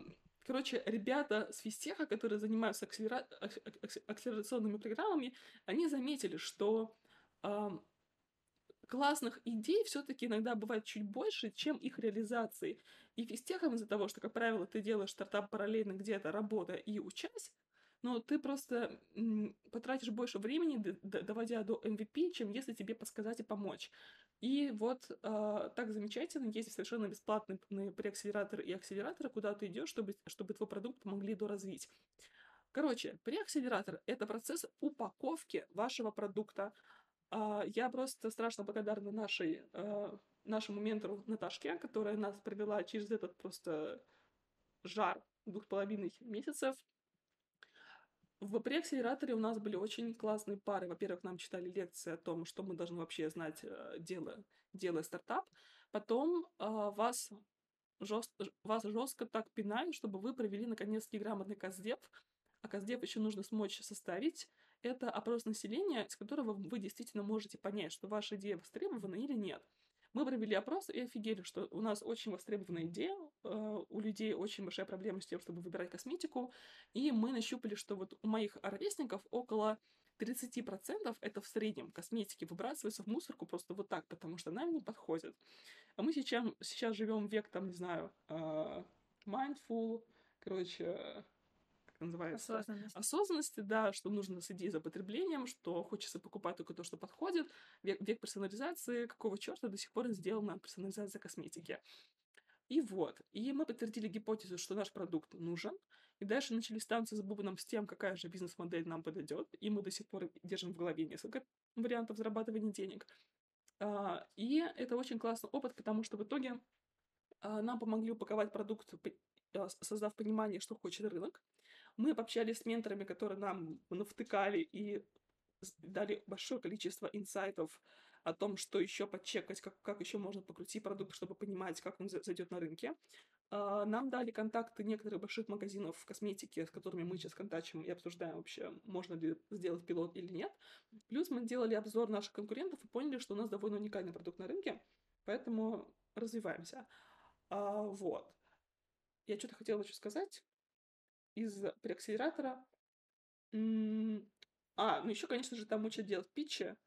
Короче, ребята с физтеха, которые занимаются акселера... акселерационными программами, они заметили, что э, классных идей все-таки иногда бывает чуть больше, чем их реализации. И физтехом из-за того, что, как правило, ты делаешь стартап параллельно где-то, работая и учась, но ты просто потратишь больше времени, доводя до MVP, чем если тебе подсказать и помочь. И вот э, так замечательно, есть совершенно бесплатные преакселераторы и акселераторы, куда ты идешь, чтобы, чтобы твой продукт помогли доразвить. Короче, преакселератор — это процесс упаковки вашего продукта. Э, я просто страшно благодарна нашей, э, нашему ментору Наташке, которая нас провела через этот просто жар двух половиной месяцев, в преакселераторе у нас были очень классные пары. Во-первых, нам читали лекции о том, что мы должны вообще знать, э, делая, делая стартап. Потом э, вас жест... вас жестко так пинают, чтобы вы провели наконец-таки грамотный каздев, а каздев еще нужно смочь составить. Это опрос населения, с которого вы действительно можете понять, что ваша идея востребована или нет. Мы провели опрос и офигели, что у нас очень востребованная идея, у людей очень большая проблема с тем, чтобы выбирать косметику, и мы нащупали, что вот у моих ровесников около 30% это в среднем косметики выбрасывается в мусорку просто вот так, потому что нам не подходит. А мы сейчас, сейчас живем век, там, не знаю, uh, mindful, короче, как называется? Осознанность. Осознанности, да, что нужно следить за потреблением, что хочется покупать только то, что подходит. Век, век персонализации, какого черта до сих пор сделана персонализация косметики. И вот. И мы подтвердили гипотезу, что наш продукт нужен. И дальше начались танцы с бубном с тем, какая же бизнес-модель нам подойдет. И мы до сих пор держим в голове несколько вариантов зарабатывания денег. А, и это очень классный опыт, потому что в итоге а, нам помогли упаковать продукт, а, создав понимание, что хочет рынок. Мы пообщались с менторами, которые нам навтыкали и дали большое количество инсайтов о том, что еще подчекать, как, как еще можно покрутить продукт, чтобы понимать, как он зайдет на рынке. Uh, нам дали контакты некоторых больших магазинов в косметике, с которыми мы сейчас контачим и обсуждаем вообще, можно ли сделать пилот или нет. Плюс мы делали обзор наших конкурентов и поняли, что у нас довольно уникальный продукт на рынке, поэтому развиваемся. Uh, вот. Я что-то хотела еще сказать из преакселератора. А, ну еще, конечно же, там учат делать питчи,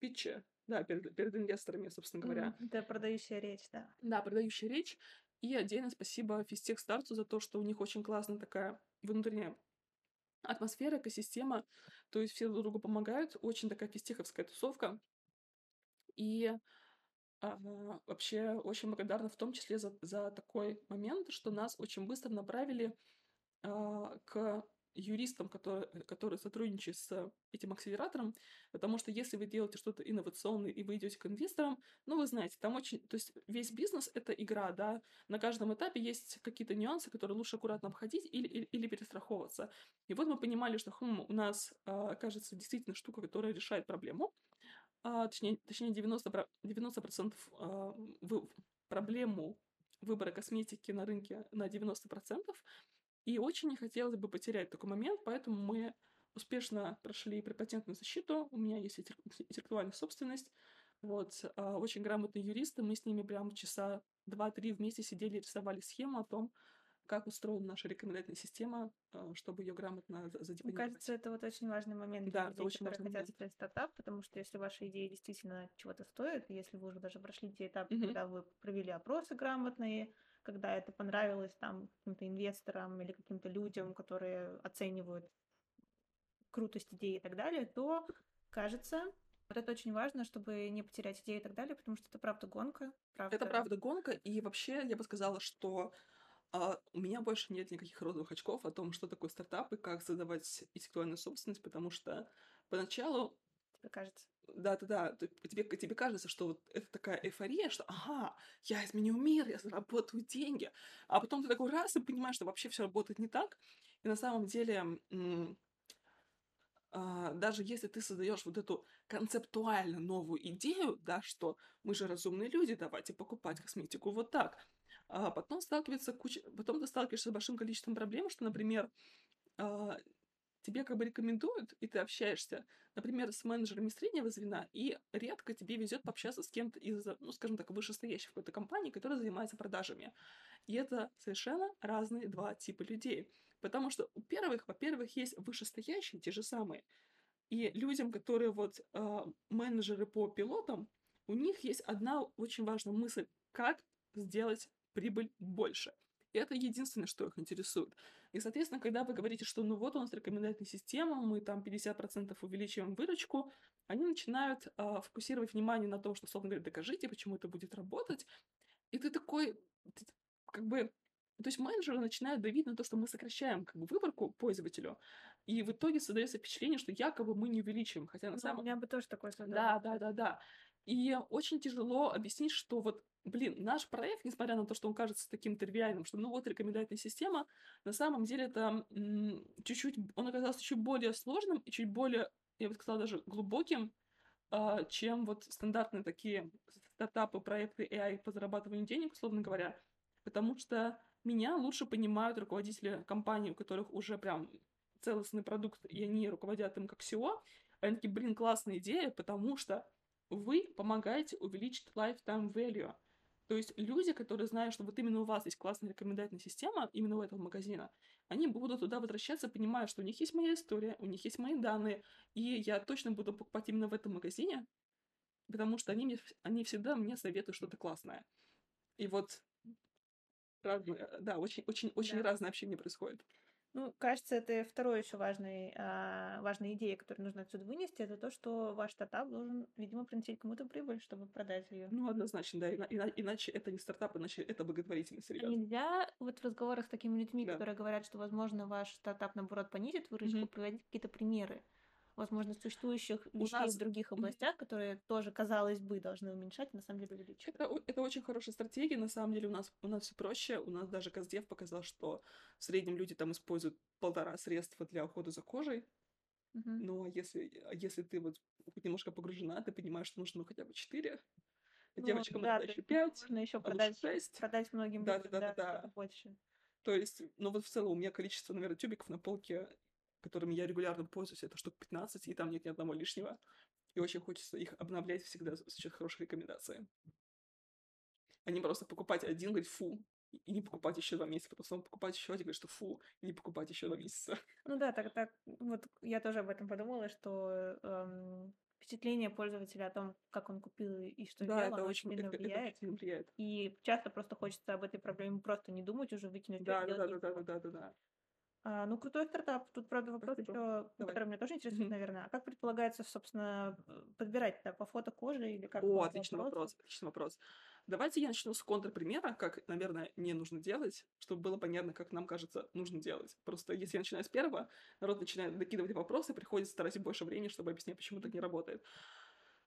питче, да, перед, перед инвесторами, собственно говоря. Mm, это продающая речь, да. Да, продающая речь. И отдельно спасибо Физтех Старцу за то, что у них очень классная такая внутренняя атмосфера, экосистема. То есть все друг другу помогают. Очень такая физтеховская тусовка. И а, вообще очень благодарна в том числе за, за такой момент, что нас очень быстро направили а, к юристам, которые, которые сотрудничают с этим акселератором, потому что если вы делаете что-то инновационное и вы идете к инвесторам, ну, вы знаете, там очень... То есть весь бизнес — это игра, да, на каждом этапе есть какие-то нюансы, которые лучше аккуратно обходить или, или, или перестраховываться. И вот мы понимали, что, хм, у нас, а, кажется, действительно штука, которая решает проблему, а, точнее, точнее 90%, 90% а, проблему выбора косметики на рынке на 90%, и очень не хотелось бы потерять такой момент, поэтому мы успешно прошли препатентную защиту. У меня есть интеллектуальная собственность. Вот, а, очень грамотные юристы. Мы с ними прям часа два-три вместе сидели и рисовали схему о том, как устроена наша рекомендательная система, а, чтобы ее грамотно задепонировать. Мне кажется, это вот очень важный момент для да, людей, это очень которые хотят момент. строить стартап, потому что если ваша идея действительно чего-то стоит, если вы уже даже прошли те этапы, mm-hmm. когда вы провели опросы грамотные, когда это понравилось там каким-то инвесторам или каким-то людям, которые оценивают крутость идеи и так далее, то кажется, вот это очень важно, чтобы не потерять идею и так далее, потому что это правда гонка. Правда... Это правда гонка, и вообще я бы сказала, что а, у меня больше нет никаких розовых очков о том, что такое стартап и как создавать интеллектуальную собственность, потому что поначалу тебе кажется. Да-да-да, тебе, тебе кажется, что вот это такая эйфория, что ага, я изменю мир, я заработаю деньги. А потом ты такой раз и понимаешь, что вообще все работает не так. И на самом деле, а, даже если ты создаешь вот эту концептуально новую идею, да, что мы же разумные люди, давайте покупать косметику вот так, а потом сталкивается куча, потом ты сталкиваешься с большим количеством проблем, что, например, а, тебе как бы рекомендуют, и ты общаешься, например, с менеджерами среднего звена, и редко тебе везет пообщаться с кем-то из, ну, скажем так, вышестоящей какой-то компании, которая занимается продажами. И это совершенно разные два типа людей. Потому что у первых, во-первых, есть вышестоящие, те же самые, и людям, которые вот э, менеджеры по пилотам, у них есть одна очень важная мысль, как сделать прибыль больше. И это единственное, что их интересует. И, соответственно, когда вы говорите, что ну вот у нас рекомендательная система, мы там 50% увеличиваем выручку, они начинают э, фокусировать внимание на том, что, условно говоря, докажите, почему это будет работать. И ты такой, ты, как бы, то есть менеджеры начинают давить на то, что мы сокращаем как бы, выборку пользователю, и в итоге создается впечатление, что якобы мы не увеличиваем, хотя на ну, самом... У меня бы тоже такое создалось. Да, да, да, да. И очень тяжело объяснить, что вот блин, наш проект, несмотря на то, что он кажется таким тривиальным, что ну вот рекомендательная система, на самом деле это чуть-чуть, он оказался чуть более сложным и чуть более, я бы сказала, даже глубоким, э, чем вот стандартные такие, стартапы, проекты AI по зарабатыванию денег, условно говоря, потому что меня лучше понимают руководители компаний, у которых уже прям целостный продукт, и они руководят им как SEO. Они такие, блин, классная идея, потому что вы помогаете увеличить lifetime value. То есть люди, которые знают, что вот именно у вас есть классная рекомендательная система, именно у этого магазина, они будут туда возвращаться, понимая, что у них есть моя история, у них есть мои данные, и я точно буду покупать именно в этом магазине, потому что они, мне, они всегда мне советуют что-то классное. И вот разные, да, очень, очень, очень да. разное общение происходит. Ну, кажется, это второй еще важный, а, важная идея, которую нужно отсюда вынести, это то, что ваш стартап должен, видимо, приносить кому-то прибыль, чтобы продать ее. Ну, однозначно, да. Ина- иначе это не стартап, иначе это благотворительность, ребят. А нельзя вот в разговорах с такими людьми, да. которые говорят, что, возможно, ваш стартап, наоборот, понизит выручку, mm-hmm. приводить какие-то примеры возможно, существующих вещей нас... в других областях, которые тоже, казалось бы, должны уменьшать, на самом деле увеличивать. Это, это очень хорошая стратегия. На самом деле у нас, у нас все проще. У нас даже Каздев показал, что в среднем люди там используют полтора средства для ухода за кожей. Uh-huh. А если, а если ты вот немножко погружена, ты понимаешь, что нужно ну, хотя бы четыре. Ну, Девочкам да, еще пять, можно еще продать, шесть. продать многим да, людям, да, да, да, да. больше. То есть, ну вот в целом у меня количество, наверное, тюбиков на полке которыми я регулярно пользуюсь, это штук 15, и там нет ни одного лишнего. И очень хочется их обновлять всегда за счет хорошей рекомендации. А не просто покупать один, говорить фу, и не покупать еще два месяца, потом снова покупать еще один, говорить, что фу, и не покупать еще два месяца. Ну да, так, так, вот я тоже об этом подумала, что эм, впечатление пользователя о том, как он купил и что да, делал, это очень сильно влияет. Это влияет. И часто просто хочется об этой проблеме просто не думать, уже выкинуть. Да, да, да, да, да, да, да, да. А, ну, крутой стартап. Тут, правда, вопрос еще, который меня тоже интересует, mm-hmm. наверное. А как предполагается, собственно, подбирать это по фото кожи или как? О, отличный вопрос? вопрос, отличный вопрос. Давайте я начну с контрпримера, как, наверное, не нужно делать, чтобы было понятно, как нам кажется, нужно делать. Просто если я начинаю с первого, народ начинает докидывать вопросы, приходится тратить больше времени, чтобы объяснить, почему так не работает.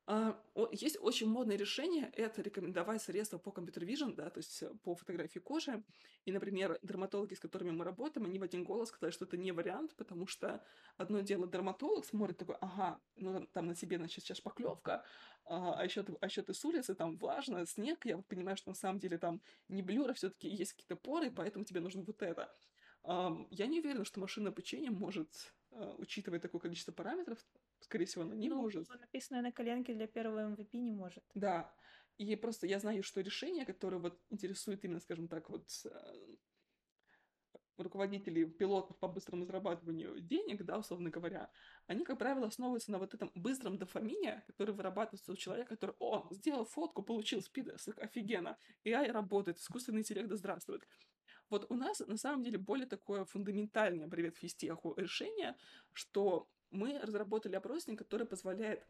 А, есть очень модное решение — это рекомендовать средства по компьютер vision, да, то есть э, по фотографии кожи. И, например, дерматологи, с которыми мы работаем, они в один голос сказали, что это не вариант, потому что одно дело дерматолог смотрит такой, ага, ну там на тебе, значит, сейчас шпаклевка, а, а еще а еще ты с улицы, там влажно, снег, я понимаю, что на самом деле там не блюра, все таки есть какие-то поры, поэтому тебе нужно вот это. Я не уверена, что машинное обучение может, э, учитывать такое количество параметров, скорее всего, оно не ну, может. Написанное на коленке для первого MVP не может. Да. И просто я знаю, что решение, которое вот интересует именно, скажем так, вот э, руководителей пилотов по быстрому зарабатыванию денег, да, условно говоря, они, как правило, основываются на вот этом быстром дофамине, который вырабатывается у человека, который, о, сделал фотку, получил спидос, офигенно, AI работает, искусственный интеллект да здравствует. Вот у нас, на самом деле, более такое фундаментальное, привет физтеху, решение, что мы разработали опросник, который позволяет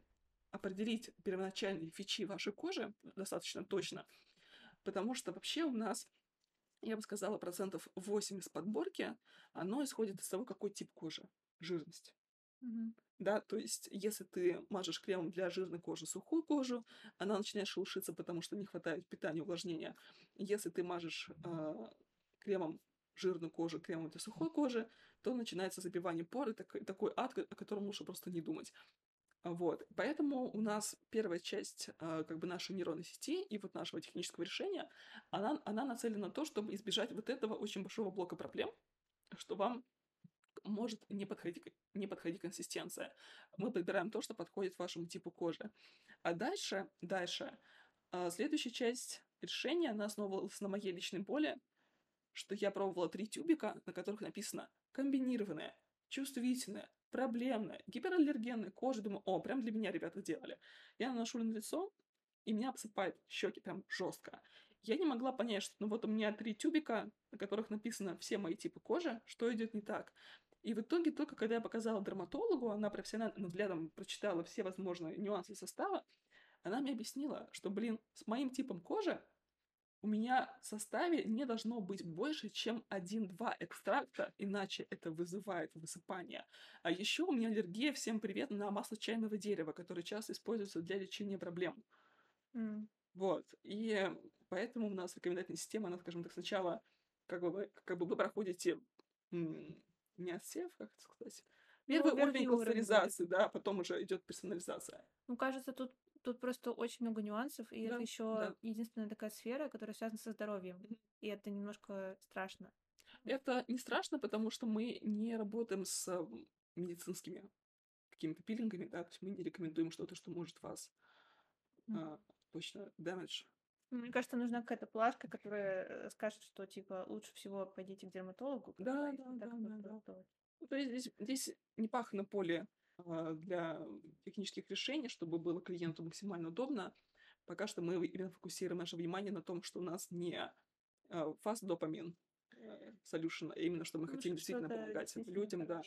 определить первоначальные фичи вашей кожи достаточно точно, потому что вообще у нас, я бы сказала, процентов 8 из подборки, оно исходит из того, какой тип кожи, жирность. Mm-hmm. Да, то есть, если ты мажешь кремом для жирной кожи сухую кожу, она начинает шелушиться, потому что не хватает питания, увлажнения. Если ты мажешь э, кремом жирную кожу кремом для сухой кожи, то начинается забивание пор, и такой, ад, о котором лучше просто не думать. Вот. Поэтому у нас первая часть э, как бы нашей нейронной сети и вот нашего технического решения, она, она нацелена на то, чтобы избежать вот этого очень большого блока проблем, что вам может не подходить, не подходить консистенция. Мы подбираем то, что подходит вашему типу кожи. А дальше, дальше, э, следующая часть решения, она основывалась на моей личной боли, что я пробовала три тюбика, на которых написано комбинированная, чувствительная, проблемная, гипераллергенная кожа. Думаю, о, прям для меня ребята сделали. Я наношу на лицо, и меня обсыпает щеки прям жестко. Я не могла понять, что ну вот у меня три тюбика, на которых написано все мои типы кожи, что идет не так. И в итоге только когда я показала дерматологу, она профессиональным взглядом прочитала все возможные нюансы состава, она мне объяснила, что, блин, с моим типом кожи у меня в составе не должно быть больше, чем 1-2 экстракта, иначе это вызывает высыпание. А еще у меня аллергия, всем привет, на масло чайного дерева, которое часто используется для лечения проблем. Mm. Вот. И поэтому у нас рекомендательная система, она, скажем так, сначала как бы, как бы вы проходите не отсев, как это сказать, ну, первый ну, уровень кластеризации, да, потом уже идет персонализация. Ну, кажется, тут тут просто очень много нюансов, и Да, это еще да. единственная такая сфера, которая связана со здоровьем. И это немножко страшно. Это не страшно, потому что мы не работаем с медицинскими какими-то пилингами, да, то есть мы не рекомендуем что-то, что может вас Мгм. а, точно damage. Мне кажется, нужна какая-то плашка, которая э, скажет, что типа лучше всего пойдите к дерматологу. Да, да, да, да, да. Ну, То есть здесь, здесь не пахано поле для технических решений, чтобы было клиенту максимально удобно. Пока что мы именно фокусируем наше внимание на том, что у нас не а, fast допамин solution, а именно что мы Ну, хотим что- действительно помогать действительно людям, да.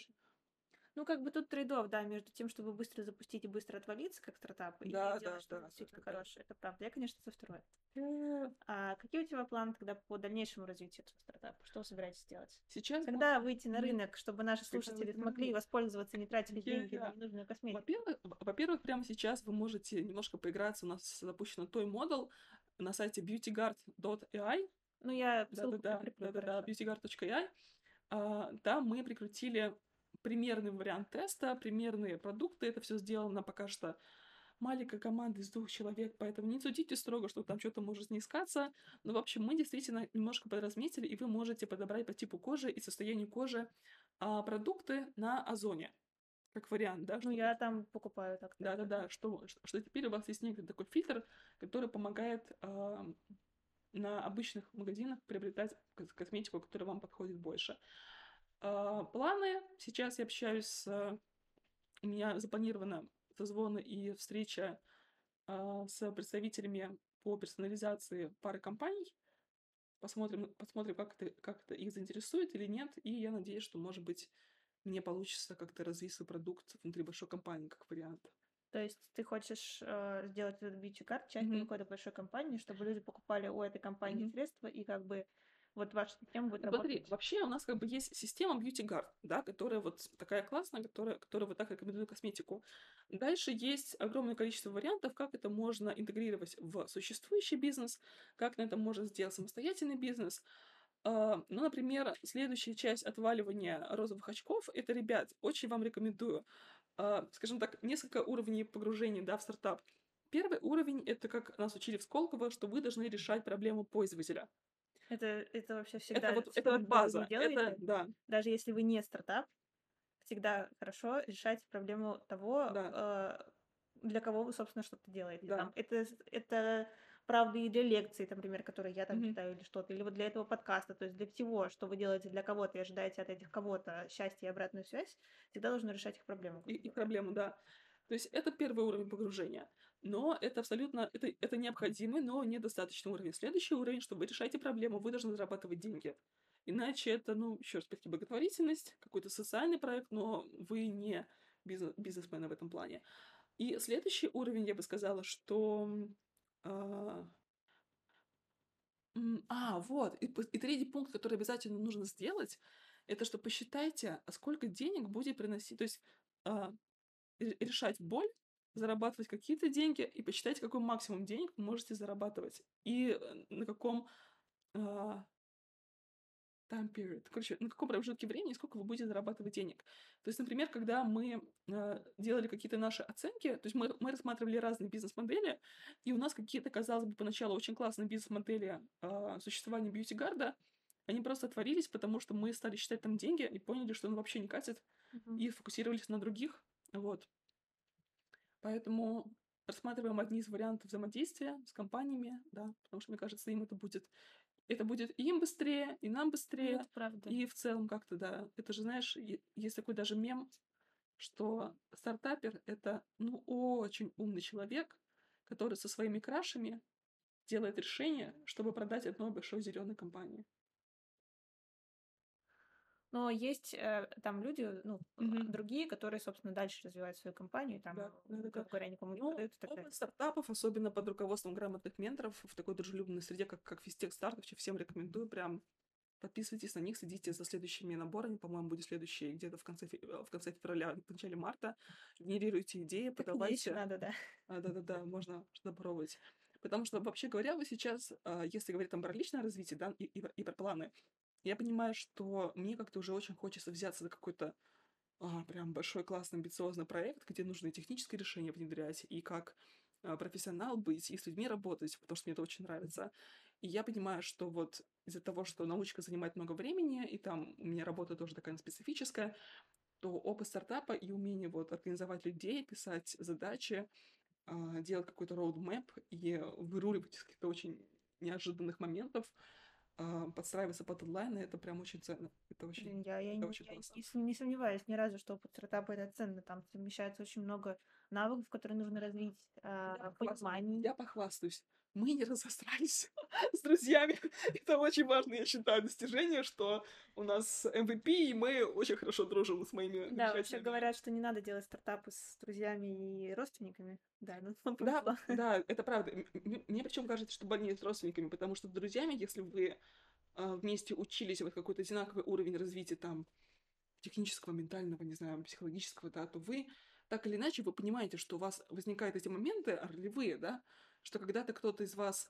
Ну, как бы тут трейдов, да, между тем, чтобы быстро запустить и быстро отвалиться, как стартап, и Да, делать да, что-то да, действительно да, да. хорошее. Это правда. Я, конечно, за второе. Э, А какие у тебя планы тогда по дальнейшему развитию этого стартапа? Что вы собираетесь делать? Сейчас мы- Когда выйти на рынок, чтобы наши Когда слушатели смогли воспользоваться, не тратили деньги Я- на ненужную косметику? Во-первых, во-первых, прямо сейчас вы можете немножко поиграться. У нас запущен той модел на сайте beautyguard.ai. Ну, я ссылку Да-да-да, прикреплю, да-да-да, хорошо. beautyguard.ai. А, Там мы прикрутили примерный вариант теста, примерные продукты. Это все сделано пока что маленькая команда из двух человек, поэтому не судите строго, что там что-то может не искаться. Но, в общем, мы действительно немножко подразметили, и вы можете подобрать по типу кожи и состоянию кожи а, продукты на Озоне. Как вариант, да? Ну, я там покупаю так. да-да-да, что, что, что теперь у вас есть некий такой фильтр, который помогает а, на обычных магазинах приобретать кос- косметику, которая вам подходит больше. А, планы. Сейчас я общаюсь с... У меня запланирована созвон и встреча а, с представителями по персонализации пары компаний. Посмотрим, посмотрим как, это, как это их заинтересует или нет. И я надеюсь, что, может быть, мне получится как-то развить свой продукт внутри большой компании, как вариант. То есть ты хочешь э, сделать этот card частью Мгм. какой-то большой компании, чтобы люди покупали у этой компании Мгм. средства, и как бы вот ваша система будет Смотри, работать. вообще у нас как бы есть система Beauty Guard, да, которая вот такая классная, которая, которая вот так рекомендует косметику. Дальше есть огромное количество вариантов, как это можно интегрировать в существующий бизнес, как на этом можно сделать самостоятельный бизнес. А, Ну, например, следующая часть отваливания розовых очков, это, ребят, очень вам рекомендую, а, скажем так, несколько уровней погружения, да, в стартап. Первый уровень — это, как нас учили в Сколково, что вы должны решать проблему пользователя. Это, это вообще всегда... Это вот, это вот база. делаете, Это, да, даже если вы не стартап, всегда хорошо решать проблему того, э, для кого вы, собственно, что-то делаете. Да. Там, это, это правда и для лекции, например, которые я там Мгм. читаю или что-то, или вот для этого подкаста, то есть для всего, что вы делаете для кого-то и ожидаете от этих кого-то счастья и обратную связь, всегда должно решать их проблему. и, и проблему, да. То есть это первый уровень погружения. Но это абсолютно, это, это необходимый, но недостаточный уровень. Следующий уровень, чтобы вы решаете проблему, вы должны зарабатывать деньги. Иначе это, ну, еще раз, таки благотворительность, какой-то социальный проект, но вы не бизнес, бизнесмены в этом плане. И следующий уровень, я бы сказала, что... а, А, вот. И, и третий пункт, который обязательно нужно сделать, это что посчитайте, а сколько денег будет приносить. То есть а, ре- решать боль, зарабатывать какие-то деньги и посчитайте, какой максимум денег вы можете зарабатывать и э, на каком а, time period, короче, на каком промежутке времени сколько вы будете зарабатывать денег. То есть, например, когда мы а, делали какие-то наши оценки, то есть мы, мы рассматривали разные бизнес-модели, и у нас какие-то, казалось бы, поначалу очень классные бизнес-модели а, существования бьюти-гарда, они просто отворились, потому что мы стали считать там деньги и поняли, что он вообще не катит, Мгм. и фокусировались на других. Вот. Поэтому рассматриваем одни из вариантов взаимодействия с компаниями, да, потому что, мне кажется, им это будет... Это будет и им быстрее, и нам Ну, быстрее, это правда. и в целом как-то, да. Это же, знаешь, есть такой даже мем, что стартапер — это, ну, очень умный человек, который со своими крашами делает решение, чтобы продать одной большой зеленой компании. Но есть э, там люди, ну, Мгм. другие, которые, собственно, дальше развивают свою компанию, там, Да, да, да, говоря, никому не Ну, продают и так далее. стартапов, особенно под руководством грамотных менторов в такой дружелюбной среде, как, как Физтех Старт, вообще всем рекомендую, прям подписывайтесь на них, следите за следующими наборами, по-моему, будет следующий где-то в конце, э, в конце февраля, в начале марта. Генерируйте идеи, Так подавайте. надо, да. Да-да-да, можно что-то попробовать. Потому что, вообще говоря, вы сейчас, а, если говорить там про личное развитие, да, и, и и про планы, я понимаю, что мне как-то уже очень хочется взяться за какой-то а, прям большой, классный, амбициозный проект, где нужно и техническое решение внедрять, и как э, профессионал, быть и с людьми работать, потому что мне это очень нравится. И я понимаю, что вот из-за того, что научка занимает много времени, и там у меня работа тоже такая специфическая, то опыт стартапа и умение вот организовать людей, писать задачи, а, делать какой-то роудмэп и выруливать из каких-то очень неожиданных моментов, а, подстраиваться под дедлайны, это прям очень ценно. Это очень, я, я, это не, очень я не, не сомневаюсь ни разу, что опыт стартапа это ценно. Там совмещается очень много навыков, которые нужно развить, э, понимание. Я похвастаюсь мы не разосрались с друзьями. Это очень важное, я считаю, достижение, что у нас MVP, и мы очень хорошо дружим с моими Да, вообще говорят, что не надо делать стартапы с друзьями и родственниками. Да, ну, да, да, это правда. Мне причем кажется, что больнее с родственниками, потому что с друзьями, если вы а, вместе учились, вот какой-то одинаковый уровень развития там технического, ментального, не знаю, психологического, да, то вы так или иначе вы понимаете, что у вас возникают эти моменты ролевые, да, что когда-то кто-то из вас,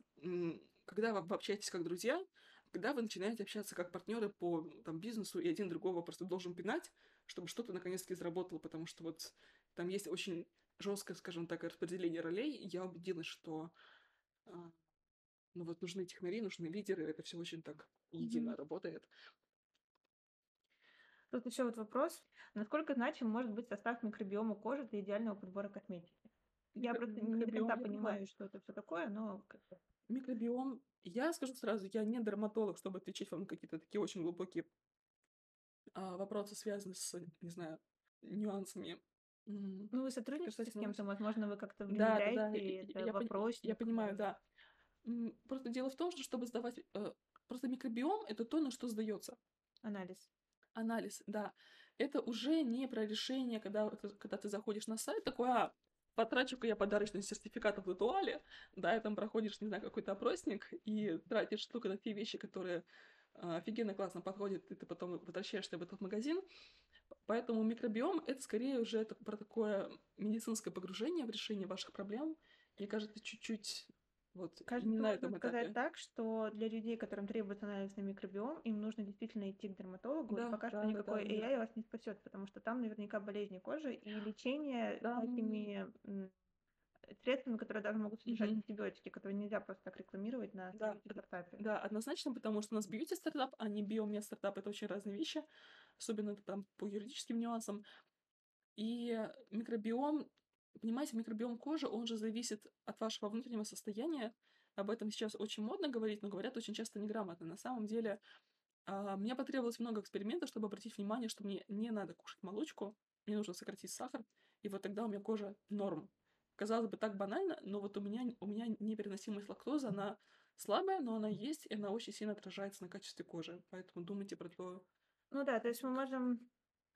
когда вы общаетесь как друзья, когда вы начинаете общаться как партнеры по там, бизнесу, и один другого просто должен пинать, чтобы что-то наконец-таки заработало, потому что вот там есть очень жесткое, скажем так, распределение ролей, и я убедилась, что а, ну вот нужны технари, нужны лидеры, это все очень так едино mm-hmm. работает. Тут еще вот вопрос. Насколько значим может быть состав микробиома кожи для идеального подбора косметики? Я просто не конца понимаю, что это все такое, но Микробиом. Я скажу сразу, я не дерматолог, чтобы отвечать вам какие-то такие очень глубокие а, вопросы, связанные с, не знаю, нюансами. Ну, вы сотрудничаете с кем-то, возможно, вы как-то внедряете да, да, это я, вопрос. Я, понимаю, да. Просто дело в том, что чтобы сдавать... Э, просто микробиом — это то, на что сдается. Анализ. Анализ, да. Это уже не про решение, когда, когда ты заходишь на сайт, такой, а, потрачу-ка я подарочный сертификат в ритуале, да, и там проходишь, не знаю, какой-то опросник и тратишь только на те вещи, которые а, офигенно классно подходят, и ты потом возвращаешься в этот магазин. Поэтому микробиом — это скорее уже про такое медицинское погружение в решение ваших проблем. Мне кажется, чуть-чуть вот Кажется, на этом этапе. сказать так, что для людей, которым требуется анализ на микробиом, им нужно действительно идти к дерматологу, да, и пока да, что никакой да, AI да. вас не спасет, потому что там наверняка болезни кожи и лечение да. такими средствами, которые даже могут содержать mm-hmm. антибиотики, которые нельзя просто так рекламировать на да, стартапе. Да, однозначно, потому что у нас бьюти стартап, а не биомед стартап это очень разные вещи, особенно там по юридическим нюансам. И микробиом Понимаете, микробиом кожи, он же зависит от вашего внутреннего состояния. Об этом сейчас очень модно говорить, но говорят очень часто неграмотно. На самом деле, а, мне потребовалось много экспериментов, чтобы обратить внимание, что мне не надо кушать молочку, мне нужно сократить сахар, и вот тогда у меня кожа норм. Казалось бы, так банально, но вот у меня, у меня непереносимость лактозы, она слабая, но она есть, и она очень сильно отражается на качестве кожи. Поэтому думайте про то. Ну да, то есть мы можем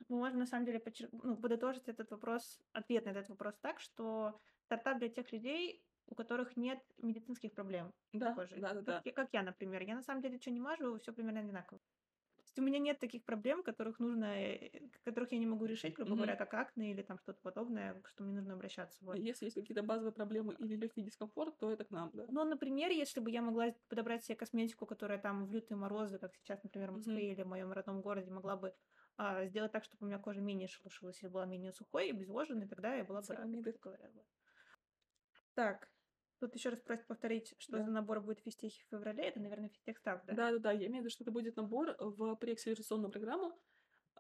мы можем на самом деле подчер... ну, подытожить этот вопрос, ответ на этот вопрос так, что стартап для тех людей, у которых нет медицинских проблем да, кожи. Да, да, как, да. как я, например. Я на самом деле что не мажу, все примерно одинаково. То есть у меня нет таких проблем, которых нужно, э, которых я не могу решить, грубо mm-hmm. говоря, как акне или там что-то подобное, что мне нужно обращаться. Вот. Если есть какие-то базовые проблемы или легкий дискомфорт, то это к нам, да. Ну, например, если бы я могла подобрать себе косметику, которая там в лютые морозы, как сейчас, например, в Москве mm-hmm. или в моем родном городе, могла бы а, сделать так, чтобы у меня кожа менее шелушилась и была менее сухой и обезвоженной, тогда я была бы рада. Так, тут еще раз просят повторить, что да. за набор будет в физтехе в феврале. Это, наверное, физтех старт, да? Да, да, да. Я имею в виду, что это будет набор в преакселерационную программу.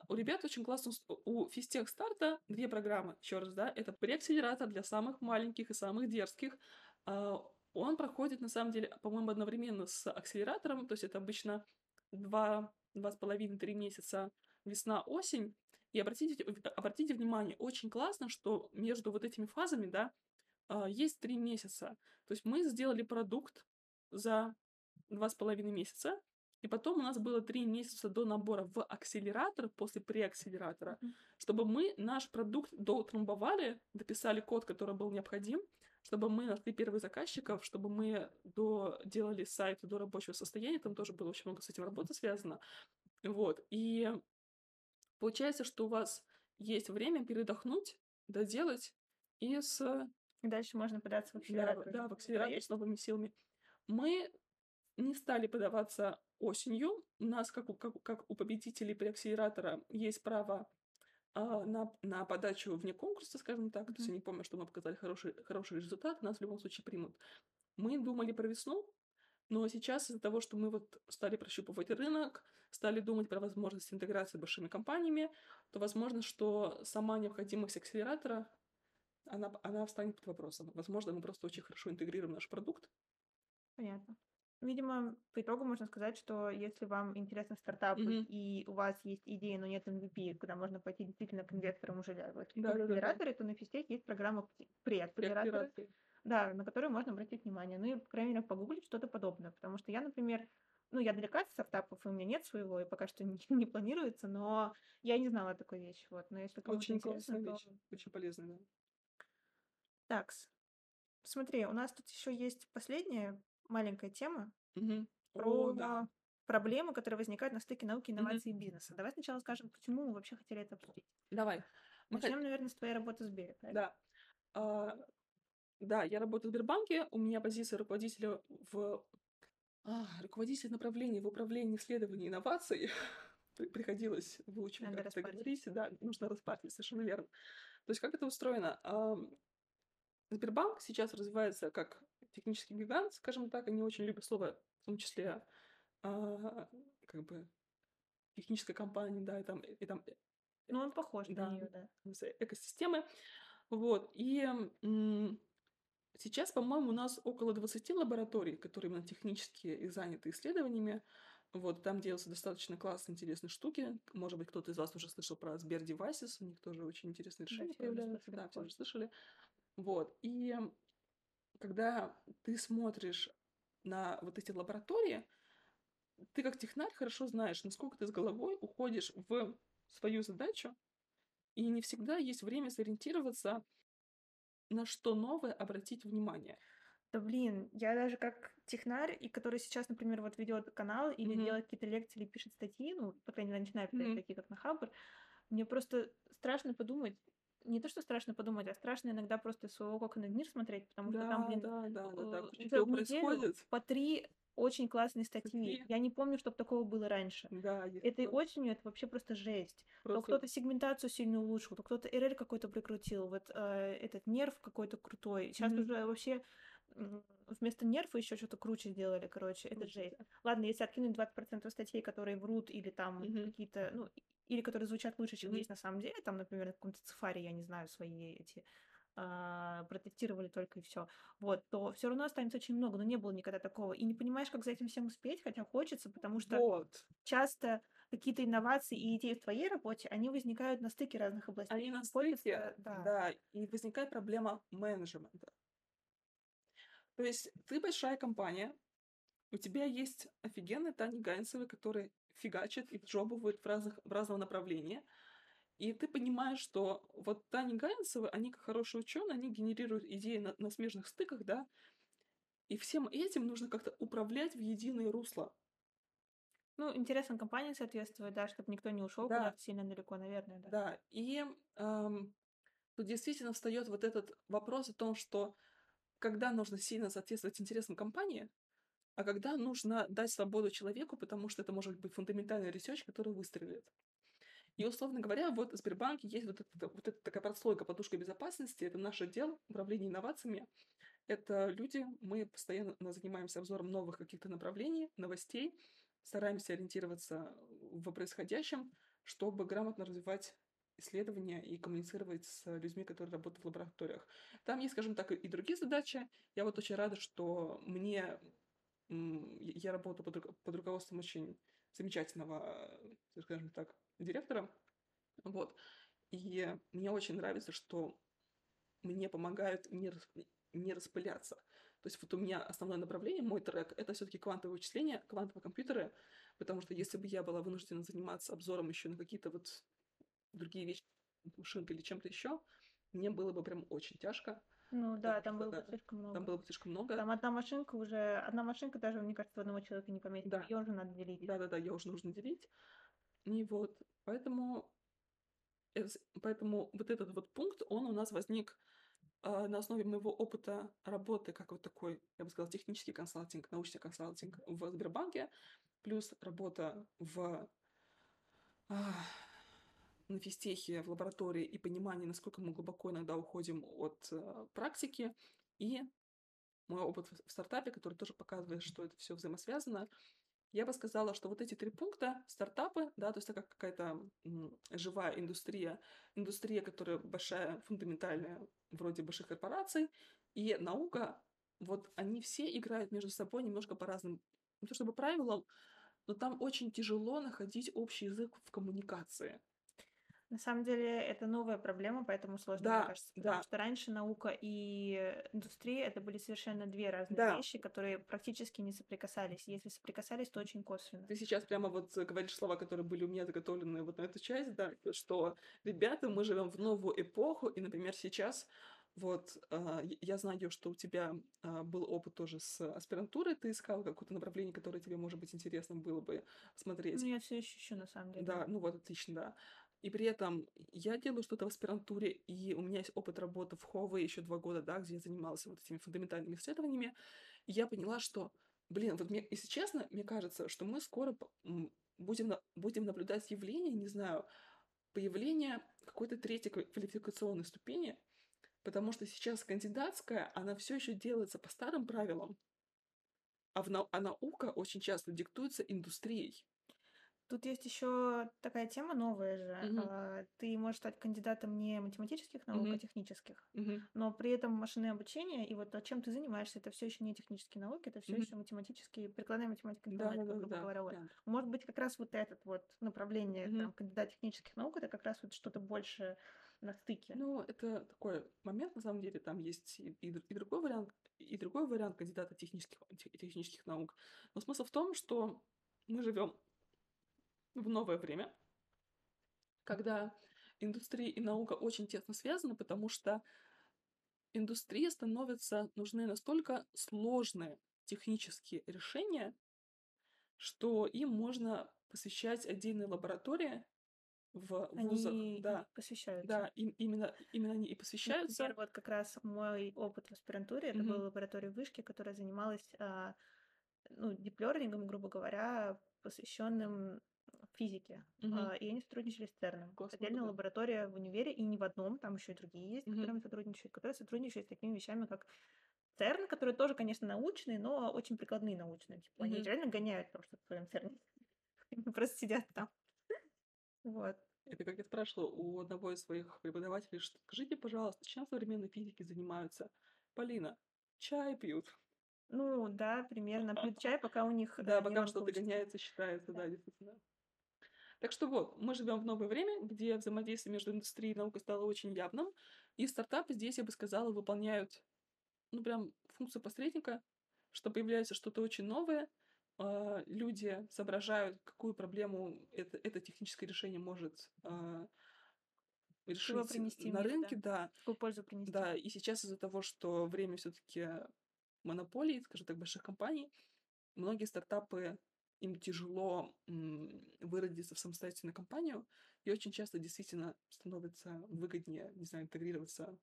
У ребят очень классно, у физтех старта две программы, еще раз, да, это преакселератор для самых маленьких и самых дерзких. А, он проходит, на самом деле, по-моему, одновременно с акселератором, то есть это обычно два, два с половиной, три месяца весна-осень. И обратите, обратите внимание, очень классно, что между вот этими фазами, да, а, есть три месяца. То есть мы сделали продукт за два с половиной месяца, и потом у нас было три месяца до набора в акселератор после преакселератора, mm-hmm. чтобы мы наш продукт доутрамбовали, дописали код, который был необходим, чтобы мы нашли первых заказчиков, чтобы мы доделали сайт до рабочего состояния, там тоже было очень много с этим работы связано. Вот. И Получается, что у вас есть время передохнуть, доделать, и с... Дальше можно податься в акселератор. Да, да в акселератор с новыми силами. Мы не стали подаваться осенью. У нас, как у, как, как у победителей преакселератора, есть право а, на, на подачу вне конкурса, скажем так, mm-hmm. то есть они помнят, что мы показали хороший, хороший результат, нас в любом случае примут. Мы думали про весну, но сейчас из-за того, что мы вот стали прощупывать рынок, стали думать про возможность интеграции с большими компаниями, то возможно, что сама необходимость акселератора, она, она встанет под вопросом. Возможно, мы просто очень хорошо интегрируем наш продукт. Понятно. Видимо, по итогу можно сказать, что если вам интересны стартапы mm-hmm. и у вас есть идеи, но нет MVP, куда можно пойти действительно к инвесторам уже в да, акселераторе, да, да. то на физтех есть программа преакселератора, да, на которую можно обратить внимание. Ну и, по крайней мере, погуглить что-то подобное. Потому что я, например, ну, я далека от стартапов, и у меня нет своего, и пока что не, не планируется, но я не знала такой вещи. Вот. Но если кому-то Очень интересно, то... вещь, очень полезная, да. Так, смотри, у нас тут еще есть последняя маленькая тема угу. про О, да. проблемы, которые возникают на стыке науки, инноваций угу. и бизнеса. Давай сначала скажем, почему мы вообще хотели это обсудить. Давай. Начнем, Мы... наверное, с твоей работы в Сбере. Да. А, да, я работаю в Сбербанке, у меня позиция руководителя в а, руководитель направления в управлении исследований и инноваций. Приходилось выучить, Надо как это говорить. Да, нужно распартить, совершенно верно. То есть как это устроено? Сбербанк сейчас развивается как технический гигант, скажем так, они очень любят слово, в том числе, а, как бы, техническая компания, да, и там, и там э, ну, он похож да, на нее, да. Экосистемы. Вот. И сейчас, по-моему, у нас около 20 лабораторий, которые именно технические и заняты исследованиями. Вот, там делаются достаточно классные, интересные штуки. Может быть, кто-то из вас уже слышал про Сбер Devices. У них тоже очень интересные решения да, появляются. Да, все уже слышали. Вот. И когда ты смотришь на вот эти лаборатории, ты как технарь хорошо знаешь, насколько ты с головой уходишь в свою задачу, и не всегда есть время сориентироваться, на что новое обратить внимание. Да блин, я даже как технарь, и который сейчас, например, вот ведет канал или mm-hmm. делает какие-то лекции или пишет статьи, ну, по крайней мере, начинаю писать mm-hmm. такие, как на Хабр, мне просто страшно подумать, не то, что страшно подумать, а страшно иногда просто своего окна в мир смотреть, потому да, что там, блин, да, да, да, да, что происходит. по три очень классные статьи. Я не помню, чтобы такого было раньше. Да, Этой то. осенью это вообще просто жесть. Просто... То кто-то сегментацию сильно улучшил, то кто-то РЛ какой-то прикрутил, вот э, этот нерв какой-то крутой. Сейчас mm-hmm. уже вообще вместо нерфа еще что-то круче сделали, короче, это жесть. Ладно, если откинуть 20% статей, которые врут или там mm-hmm. какие-то, ну, или которые звучат лучше, чем mm-hmm. есть на самом деле, там, например, на каком-то цифаре, я не знаю, свои эти протестировали только и все, вот, то все равно останется очень много, но не было никогда такого. И не понимаешь, как за этим всем успеть, хотя хочется, потому что вот. часто какие-то инновации и идеи в твоей работе, они возникают на стыке разных областей. Они на стыке, да. да, и возникает проблема менеджмента. То есть ты большая компания, у тебя есть офигенный Таня Гайнцевы, который фигачит и джобывает в, разных, в разном направлении. И ты понимаешь, что вот Таня Гайнцевы, они как хорошие ученые, они генерируют идеи на, на смежных стыках, да, и всем этим нужно как-то управлять в единое русло. Ну, интересам компании соответствует, да, чтобы никто не ушел да. куда-то сильно далеко, наверное, да. Да, и эм, тут действительно встает вот этот вопрос о том, что когда нужно сильно соответствовать интересам компании, а когда нужно дать свободу человеку, потому что это может быть фундаментальный research, который выстрелит. И, условно говоря, вот в Сбербанке есть вот, это, вот эта такая прослойка подушка безопасности, это наш отдел управления инновациями. Это люди, мы постоянно занимаемся обзором новых каких-то направлений, новостей, стараемся ориентироваться в происходящем, чтобы грамотно развивать исследования и коммуницировать с людьми, которые работают в лабораториях. Там есть, скажем так, и другие задачи. Я вот очень рада, что мне... Я работаю под, под руководством очень замечательного, скажем так, директора. Вот. И мне очень нравится, что мне помогают не, не распыляться. То есть вот у меня основное направление, мой трек, это все-таки квантовые вычисления, квантовые компьютеры, потому что если бы я была вынуждена заниматься обзором еще на какие-то вот другие вещи, машинкой или чем-то еще, мне было бы прям очень тяжко. Ну да, там было бы слишком много. Там было бы слишком много. Там одна машинка уже, одна машинка даже, мне кажется, одного человека не поместится. Да. Ее уже надо делить. Да-да-да, ее уже нужно делить. И вот, поэтому, э, поэтому вот этот вот пункт, он у нас возник э, на основе моего опыта работы как вот такой, я бы сказала, технический консалтинг, научный консалтинг в Сбербанке, плюс работа в на физтехе в лаборатории и понимание, насколько мы глубоко иногда уходим от э, практики, и мой опыт в стартапе, который тоже показывает, что это все взаимосвязано, я бы сказала, что вот эти три пункта, стартапы, да, то есть это как какая-то живая индустрия, индустрия, которая большая, фундаментальная, вроде больших корпораций, и наука, вот они все играют между собой немножко по разным, не то чтобы правилам, но там очень тяжело находить общий язык в коммуникации. На самом деле это новая проблема, поэтому сложно, да, мне кажется. Потому да. что раньше наука и индустрия это были совершенно две разные да. вещи, которые практически не соприкасались. Если соприкасались, то очень косвенно. Ты сейчас прямо вот говоришь слова, которые были у меня заготовлены вот на эту часть, да, что, ребята, мы живем в новую эпоху, и, например, сейчас вот, э, я знаю, что у тебя э, был опыт тоже с аспирантурой, ты искал какое-то направление, которое тебе, может быть, интересно было бы смотреть. Ну, я все еще ищу, на самом деле. Да, ну вот, отлично, да. И при этом я делаю что-то в аспирантуре, и у меня есть опыт работы в Хове еще два года, да, где я занималась вот этими фундаментальными исследованиями. И я поняла, что, блин, вот мне, если честно, мне кажется, что мы скоро будем, будем наблюдать явление, не знаю, появление какой-то третьей квалификационной ступени, потому что сейчас кандидатская, она все еще делается по старым правилам, а, в, а наука очень часто диктуется индустрией. Тут есть еще такая тема новая же. Мгм. А, Ты можешь стать кандидатом не математических наук, а технических. Мгм. Но при этом машинное обучение и вот чем ты занимаешься, это все еще не технические науки, это все Мгм. еще математические, прикладная математика, Да, да, да, да, говоря. вот. да. Может быть, как раз вот этот вот направление, Мгм. там, кандидат технических наук, это как раз вот что-то больше на стыке. Ну, это такой момент, на самом деле, там есть и, и, и другой вариант, и другой вариант кандидата технических, тех- технических наук. Но смысл в том, что мы живем в новое время, когда индустрия и наука очень тесно связаны, потому что индустрии становятся нужны настолько сложные технические решения, что им можно посвящать отдельные лаборатории в вузах. Они Да, посвящаются. да, им, именно, именно они и посвящаются. Например, вот как раз мой опыт в аспирантуре, это Мгм. была лаборатория вышки, которая занималась а, ну, диплернингом, грубо говоря, посвященным физике. Мгм. А, и они сотрудничали с ЦЕРНом. Классно, Отдельная да. лаборатория в универе, и не в одном, там еще и другие есть, с Мгм. которыми сотрудничают, которые сотрудничают с такими вещами, как ЦЕРН, которые тоже, конечно, научные, но очень прикладные научные. Типа, они Мгм. реально гоняют просто в своем ЦЕРНе. Они просто сидят там. Вот. Это как я спрашивала у одного из своих преподавателей, что скажите, пожалуйста, чем современной физики занимаются? Полина, чай пьют. Ну да, примерно. Пьют чай, пока у них Да, э, не пока что-то гоняется, считается, Да. да, действительно. Так что вот, мы живем в новое время, где взаимодействие между индустрией и наукой стало очень явным, и стартапы здесь, я бы сказала, выполняют, ну, прям функцию посредника, что появляется что-то очень новое, а, люди соображают, какую проблему это, это техническое решение может а, решить принести на миру, рынке, да. да. Какую пользу принести. Да, и сейчас из-за того, что время все-таки монополий, скажем так, больших компаний, многие стартапы им тяжело выродиться в самостоятельную компанию, и очень часто действительно становится выгоднее, не знаю, интегрироваться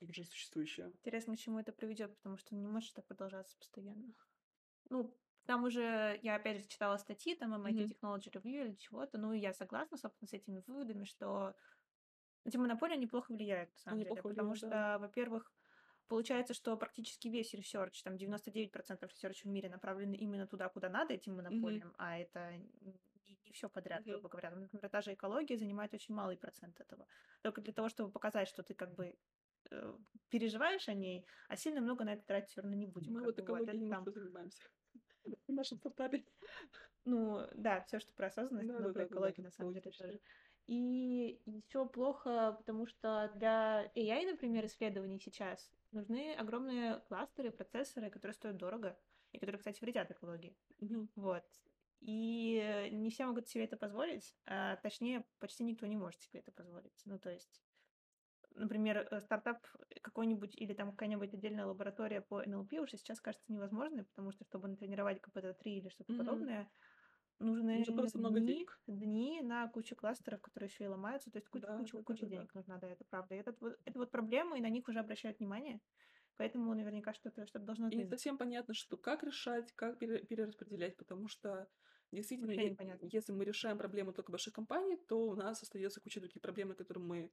в уже существующее. Интересно, к чему это приведет, потому что не может так продолжаться постоянно. Ну, там уже, я опять же читала статьи, там MIT Мгм. Technology Review или чего-то, ну и я согласна, собственно, с этими выводами, что эти монополии неплохо влияют, на самом Они деле, потому влияют, что, да. во-первых, получается, что практически весь research, там 99% research а в мире направлены именно туда, куда надо этим монополиям, а это не, не все подряд, Мгм. грубо говоря. Например, та же экология занимает очень малый процент этого. Только для того, чтобы показать, что ты как бы э, переживаешь о ней, а сильно много на это тратить все равно не будем. Мы вот экологией это там- занимаемся в нашем стартапе. Ну, да, все, что про осознанность, но про экологию на самом деле тоже. И еще плохо, потому что для AI, например, исследований сейчас нужны огромные кластеры, процессоры, которые стоят дорого и которые, кстати, вредят экологии. Мгм. Вот. И не все могут себе это позволить, а точнее, почти никто не может себе это позволить. Ну, то есть, например, э, стартап какой-нибудь или там какая-нибудь отдельная лаборатория по NLP уже сейчас кажется невозможной, потому что, чтобы натренировать КПТ-3 или что-то Мгм. подобное, Нужно просто много дни, денег. дни на кучу кластеров, которые еще и ломаются, то есть куча, Да, куча, да, да, куча да, да. денег нужна, да, это правда. И вот, это вот проблема, и на них уже обращают внимание, поэтому наверняка что-то что должно И не измениться. совсем понятно, что как решать, как пере- перераспределять, потому что Действительно, если мы решаем проблему только больших компаний, то у нас остается куча других проблем, которые мы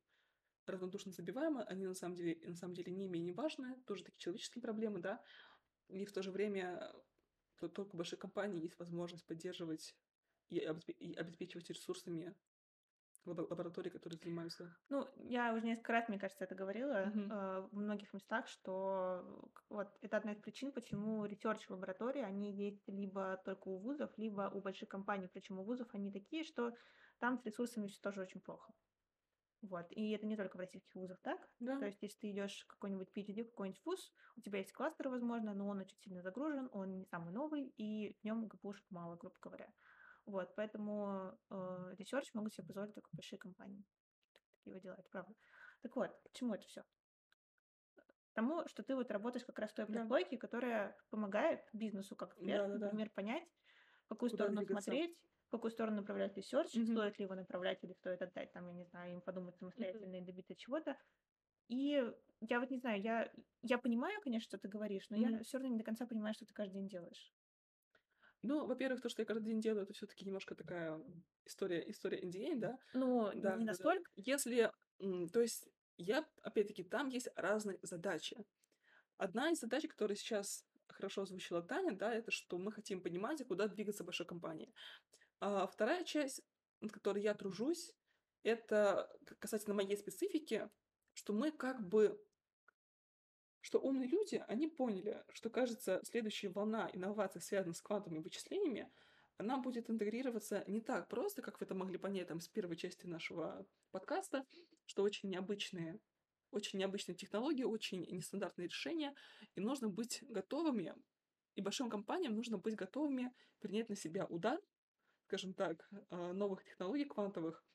равнодушно забиваем, они на самом деле, на самом деле не менее важны, тоже такие человеческие проблемы, да, и в то же время то только большие компании есть возможность поддерживать и, и обеспечивать ресурсами лаборатории, которые занимаются. Ну, я уже несколько раз, мне кажется, это говорила mm-hmm. э, в многих местах, что вот это одна из причин, почему research лаборатории, они есть либо только у вузов, либо у больших компаний, причем у вузов они такие, что там с ресурсами все тоже очень плохо. Вот. И это не только в российских вузах так. Да. То есть, если ты идешь какой-нибудь PhD, какой-нибудь вуз, у тебя есть кластер, возможно, но он очень сильно загружен, он не самый новый, и в нем ГПУшек мало, грубо говоря. Вот, поэтому э, research могут себе позволить только большие компании. Такие вот дела, это правда. Так вот, к чему это все? Тому, что ты вот работаешь как раз в той прослойке, да. которая помогает бизнесу, как эксперт, да, да, например, да. понять, в какую Куда сторону двигаться. смотреть, в какую сторону направлять research, мгм. стоит ли его направлять или стоит отдать, там, я не знаю, им подумать самостоятельно mm-hmm. и добиться чего-то. И я вот не знаю, я, я понимаю, конечно, что ты говоришь, но mm-hmm. я все равно не до конца понимаю, что ты каждый день делаешь. Ну, во-первых, то, что я каждый день делаю, это все-таки немножко такая история, история NDA, да? Ну, да, не настолько. Да. Если, то есть, я, опять-таки, там есть разные задачи. Одна из задач, которая сейчас хорошо озвучила Таня, да, это что мы хотим понимать, куда двигаться большой компании. А вторая часть, над которой я тружусь, это касательно моей специфики, что мы как бы что умные люди, они поняли, что, кажется, следующая волна инноваций, связанных с квантовыми вычислениями, она будет интегрироваться не так просто, как вы это могли понять там с первой части нашего подкаста, что очень необычные, очень необычные технологии, очень нестандартные решения, и нужно быть готовыми, и большим компаниям нужно быть готовыми принять на себя удар, скажем так, а, новых технологий квантовых,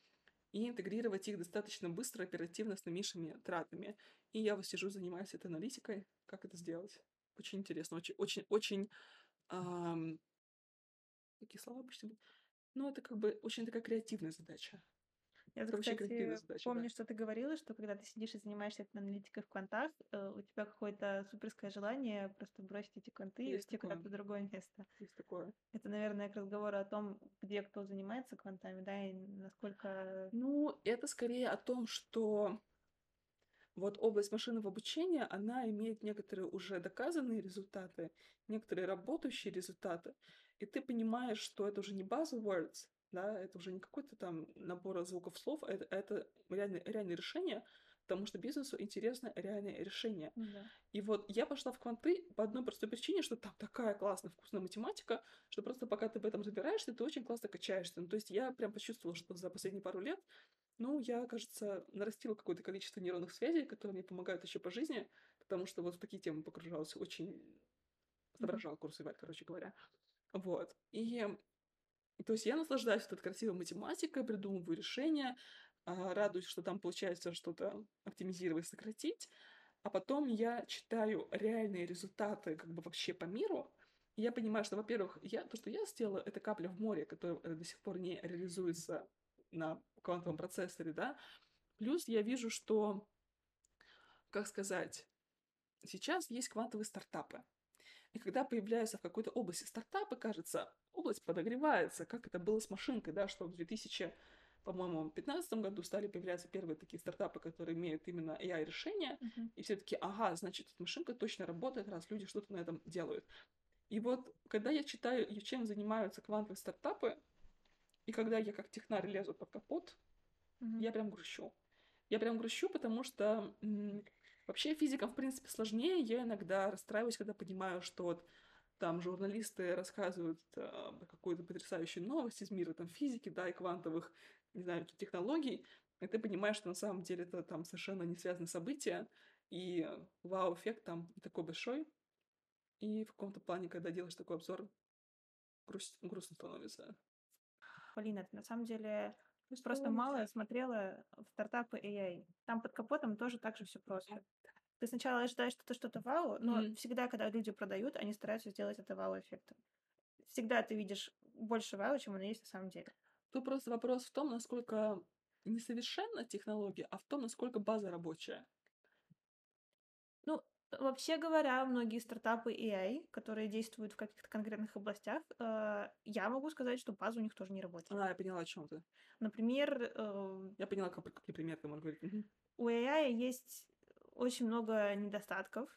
и интегрировать их достаточно быстро, оперативно, с наименьшими тратами. И я вот сижу, занимаюсь этой аналитикой, как это сделать. Очень интересно, очень, очень, очень... Эм... Какие слова обычно? Ну, это как бы очень такая креативная задача. Я, это кстати, задача, помню, да. что ты говорила, что когда ты сидишь и занимаешься этой аналитикой в квантах, э, у тебя какое-то суперское желание просто бросить эти кванты Есть и уйти куда-то в другое место. Есть такое. Это, наверное, к разговору о том, где кто занимается квантами, да, и насколько... Ну, это скорее о том, что вот область машинного обучения, она имеет некоторые уже доказанные результаты, некоторые работающие результаты, и ты понимаешь, что это уже не buzzwords, да, это уже не какой-то там набор звуков слов, это, это реальное, реальное решение, потому что бизнесу интересно реальное решение. Да. И вот я пошла в кванты по одной простой причине, что там такая классная, вкусная математика, что просто пока ты в этом разбираешься, ты очень классно качаешься. Ну, то есть я прям почувствовала, что за последние пару лет, ну, я, кажется, нарастила какое-то количество нейронных связей, которые мне помогают еще по жизни, потому что вот в такие темы погружалась очень... Соображала курсы, короче говоря. Вот. И то есть я наслаждаюсь этой красивой математикой, придумываю решения, а, радуюсь, что там получается что-то оптимизировать, сократить, а потом я читаю реальные результаты как бы вообще по миру, и я понимаю, что, во-первых, я, то, что я сделала, это капля в море, которая э, до сих пор не реализуется на квантовом процессоре, да. Плюс я вижу, что, как сказать, сейчас есть квантовые стартапы. И когда появляются в какой-то области стартапы, кажется, область подогревается, как это было с машинкой, да, что в 2000 по-моему, в 2015 году стали появляться первые такие стартапы, которые имеют именно AI-решения, uh-huh. и все таки ага, значит, машинка точно работает, раз люди что-то на этом делают. И вот, когда я читаю, чем занимаются квантовые стартапы, и когда я как технарь лезу под капот, uh-huh. я прям грущу. Я прям грущу, потому что вообще физикам, в принципе, сложнее. Я иногда расстраиваюсь, когда понимаю, что вот там журналисты рассказывают э, какую-то потрясающую новость из мира там физики, да, и квантовых, не знаю, технологий, и ты понимаешь, что на самом деле это там совершенно не связанные события, и вау-эффект там такой большой, и в каком-то плане, когда делаешь такой обзор, грусть, грустно становится. Полина, ты на самом деле просто мало смотрела в стартапы AI. Там под капотом тоже так же все просто. Ты сначала ожидаешь, что это что-то вау, но mm. всегда, когда люди продают, они стараются сделать это вау-эффектом. Всегда ты видишь больше вау, чем оно есть на самом деле. Тут просто вопрос в том, насколько несовершенна технология, а в том, насколько база рабочая. Ну, Вообще говоря, многие стартапы AI, которые действуют в каких-то конкретных областях, э, я могу сказать, что база у них тоже не работает. А, я поняла, о чем ты. Например, э, Я поняла, как, какие примеры ты можешь говорить. у AI есть очень много недостатков,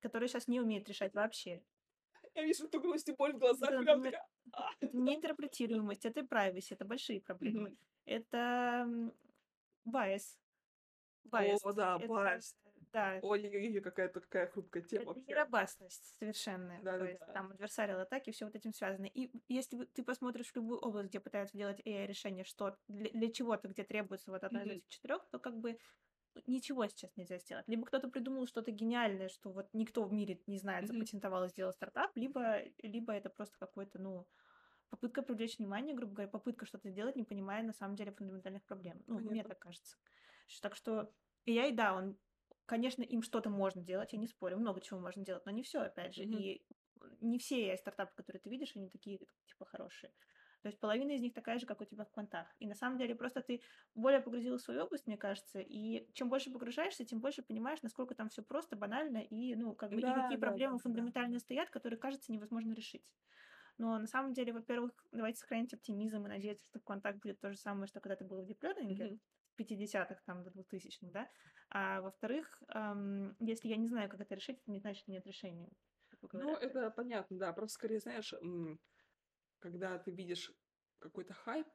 которые сейчас не умеют решать вообще. Я вижу эту грусть и боль в глазах. Это, прям такая, «А». это неинтерпретируемость, это privacy, это большие проблемы. Это м, bias. Bias. О, да, Это, bias. да, Ой-ой-ой, какая-то такая хрупкая тема это вообще. неробастность совершенная. То есть Да-да-да. там adversarial атаки, все вот этим связано. И если ты посмотришь в любую область, где пытаются делать AI-решение, что для, для чего-то, где требуется вот одно из Мгм. этих четырех, то как бы ничего сейчас нельзя сделать. Либо кто-то придумал что-то гениальное, что вот никто в мире не знает, запатентовал и сделал стартап, либо, либо это просто какой-то, ну, попытка привлечь внимание, грубо говоря, попытка что-то сделать, не понимая на самом деле фундаментальных проблем. Ну, мне Понятно. так кажется. Так что AI, да, он, конечно, им что-то можно делать, я не спорю, много чего можно делать, но не все, опять же. Мгм. И не все AI-стартапы, которые ты видишь, они такие, типа, хорошие. То есть половина из них такая же, как у тебя в квантах. И на самом деле просто ты более погрузилась в свою область, мне кажется, и чем больше погружаешься, тем больше понимаешь, насколько там все просто, банально, и, ну, как бы, и Да, какие да, проблемы да, да. фундаментальные стоят, которые, кажется, невозможно решить. Но на самом деле, во-первых, давайте сохранить оптимизм и надеяться, что в квантах будет то же самое, что когда-то было в диплернинге, Мгм. в 50-х, там, до 2000-х, да. А во-вторых, ам, если я не знаю, как это решить, это не значит, что нет решения. Ну, это понятно, да. Просто скорее, знаешь, когда ты видишь какой-то хайп,